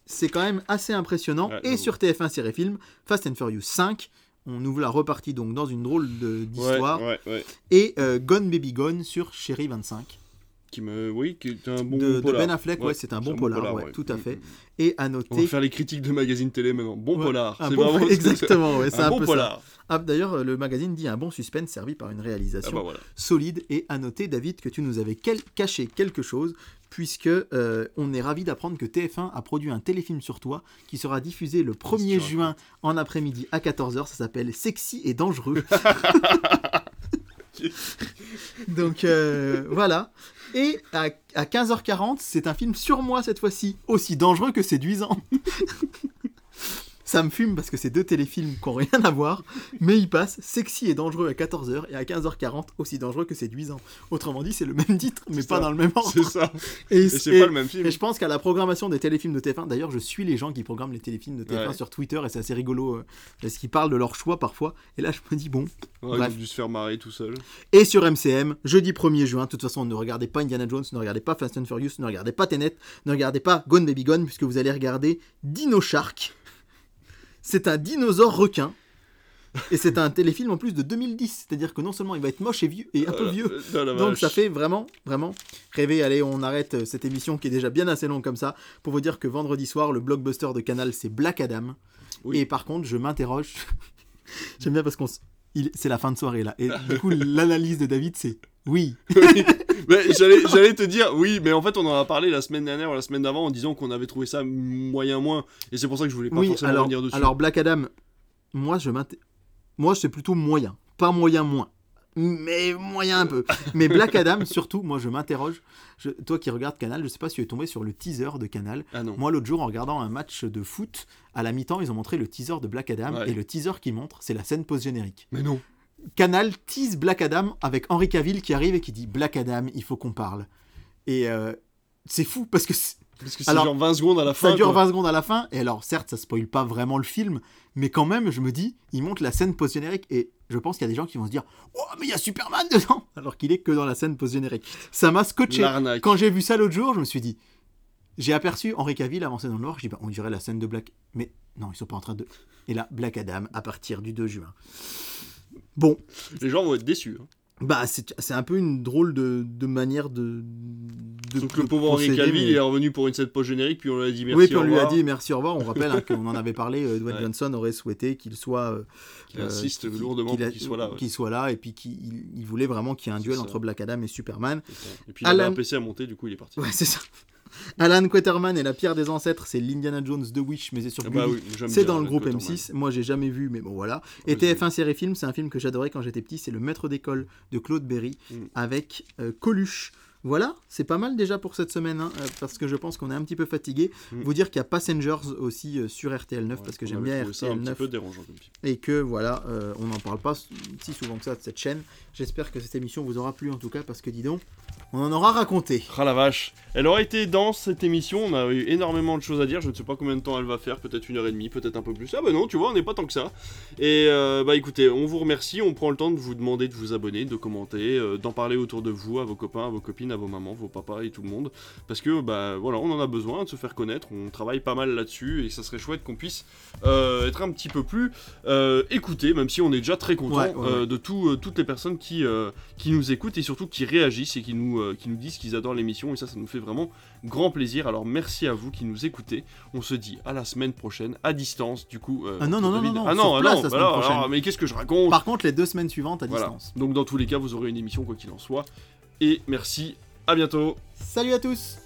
c'est quand même assez impressionnant. Ouais, et sur TF1 Série Film, Fast and Furious 5, on ouvre la repartie donc dans une drôle d'histoire. Ouais, ouais, ouais. Et euh, Gone Baby Gone sur Chérie 25 Qui me... Oui, qui est un bon de, de polar. Ben Affleck. Ouais, Ouais, c'est un bon un polar, polar, ouais, ouais. tout à Mm, fait. mm, mm. Et à On va noter. faire les critiques de magazine télé maintenant. Bon polar. c'est bon- vraiment- exactement, ouais, c'est un un bon peu ça. polar. Ah, D'ailleurs, le magazine dit un bon suspense servi par une Ah réalisation bah voilà. solide. Et à noter, David, que tu nous avais quel- caché quelque chose, puisque euh, on est ravi d'apprendre que TF1 a produit un téléfilm sur toi qui sera diffusé le 1er Qu'est-ce que tu juin en après-midi à 14h. Ça s'appelle Sexy et dangereux. Donc euh, voilà. Et à, à 15h40, c'est un film sur moi cette fois-ci, aussi dangereux que séduisant. Ça me fume parce que c'est deux téléfilms qui n'ont rien à voir, mais ils passent sexy et dangereux à 14h et à 15h40 aussi dangereux que séduisant. Autrement dit, c'est le même titre, mais pas ça. dans le même ordre. C'est ça. Et, Et c'est pas le même film. et je pense qu'à la programmation des téléfilms de TF1, d'ailleurs, je suis les gens qui programment les téléfilms de TF1 Ouais. sur Twitter et c'est assez rigolo euh, parce qu'ils parlent de leur choix parfois. Et là, je me dis, bon. Ouais, Bref. il a dû se faire marrer tout seul. Et sur MCM, jeudi 1er juin, de toute façon, ne regardez pas Indiana Jones, ne regardez pas Fast and Furious, ne regardez pas Tenet, ne regardez pas Gone Baby Gone, puisque vous allez regarder Dino Shark. C'est un dinosaure requin. Et c'est un téléfilm en plus de 2010, c'est-à-dire que non seulement il va être moche et, vieux, et un peu vieux, euh, donc ça fait vraiment, vraiment rêver. Allez, on arrête euh, cette émission qui est déjà bien assez longue comme ça pour vous dire que vendredi soir, le blockbuster de Canal, c'est Black Adam. Oui. Et par contre, je m'interroge. J'aime bien parce qu'on s- il- c'est la fin de soirée là. Et du coup, l'analyse de David, c'est oui. j'allais, te dire, oui, mais en fait, on en a parlé la semaine dernière ou la semaine d'avant en disant qu'on avait trouvé ça moyen moins. Et c'est pour ça que je voulais pas oui, forcément alors, revenir dessus. alors Black Adam, moi, je moi, c'est plutôt moyen. Pas moyen moins. Mais moyen un peu. Mais Black Adam, surtout, moi, je m'interroge. Toi qui regardes Canal, je sais pas si tu es tombé sur le teaser de Canal. Ah non. Moi, l'autre jour, en regardant un match de foot, à la mi-temps, ils ont montré le teaser de Black Adam. Ouais. Et le teaser qu'ils montrent, c'est la scène post-générique. Mais non. Canal tease Black Adam avec Henri Cavill qui arrive et qui dit Black Adam, il faut qu'on parle. Et euh, c'est fou parce que c'est- Parce que c'est Alors, genre 20 secondes à la fin. Ça dure quoi. 20 secondes à la fin, et alors certes, ça spoil pas vraiment le film, mais quand même, je me dis, il montre la scène post-générique, et je pense qu'il y a des gens qui vont se dire Oh, mais il y a Superman dedans Alors qu'il est que dans la scène post-générique. Ça m'a scotché. Quand j'ai vu ça l'autre jour, je me suis dit J'ai aperçu Henri Cavill avancer dans le noir, je dis bah, On dirait la scène de Black. Mais non, ils sont pas en train de. Et là, Black Adam à partir du 2 juin. Bon, Les gens vont être déçus. hein. bah c'est c'est un peu une drôle de, de manière de. de Donc le pauvre Henri mais- il est revenu pour une set post-générique, puis on lui a dit merci. oui, puis on lui a dit merci, au revoir. On rappelle hein, qu'on en avait parlé. euh, Dwayne Ouais. Johnson aurait souhaité qu'il soit. euh, Qu'il euh, insiste lourdement qu'il soit là, ouais. Qu'il soit là, et puis qu'il il- il voulait vraiment qu'il y ait un duel ça. entre Black Adam et Superman. Et puis il avait Alan- un PC à monter, du coup il est parti. Ouais, c'est ça. Alan Quaterman et la pierre des ancêtres, c'est l'Indiana Jones de Wish, mais c'est sur Ah bah oui, C'est dans le groupe Quaterman. M6. Moi, j'ai jamais vu, mais bon, voilà. Et Ouais, j'ai TF1 Série Film, c'est un film que j'adorais quand j'étais petit. C'est Le Maître d'école de Claude Berry Mm. avec euh, Coluche. Voilà, c'est pas mal déjà pour cette semaine, hein, euh, parce que je pense qu'on est un petit peu fatigué. Mm. Vous dire qu'il y a Passengers aussi euh, sur RTL 9, Ouais, parce que j'aime bien trouvé ça un RTL petit 9 peu dérangeant comme film. et que voilà, euh, on n'en parle pas si souvent que ça de cette chaîne. J'espère que cette émission vous aura plu en tout cas, parce que dis donc, on en aura raconté. Ah la vache. Elle aura été dense cette émission, on a eu énormément de choses à dire, je ne sais pas combien de temps elle va faire, peut-être une heure et demie, peut-être un peu plus. Ah bah non, tu vois, on n'est pas tant que ça. Et euh, bah écoutez, on vous remercie, on prend le temps de vous demander de vous abonner, de commenter, euh, d'en parler autour de vous, à vos copains, à vos copines, à vos mamans, vos papas et tout le monde. Parce que bah voilà, on en a besoin de se faire connaître, on travaille pas mal là-dessus et ça serait chouette qu'on puisse euh, être un petit peu plus écouté, même si on est déjà très content Ouais, ouais, ouais. de tout, toutes les personnes qui, euh, qui nous écoutent et surtout qui réagissent et qui nous, euh, qui nous disent qu'ils adorent l'émission et ça, ça nous fait vraiment grand plaisir. Alors merci à vous qui nous écoutez. On se dit à la semaine prochaine, à distance, du coup. euh, Ah non, non, non, non, non, ah non, place non, alors, alors, mais qu'est-ce que je raconte? Par contre, les deux semaines suivantes à Voilà. distance. Donc dans tous les cas, vous aurez une émission quoi qu'il en soit. Et merci, à bientôt. Salut à tous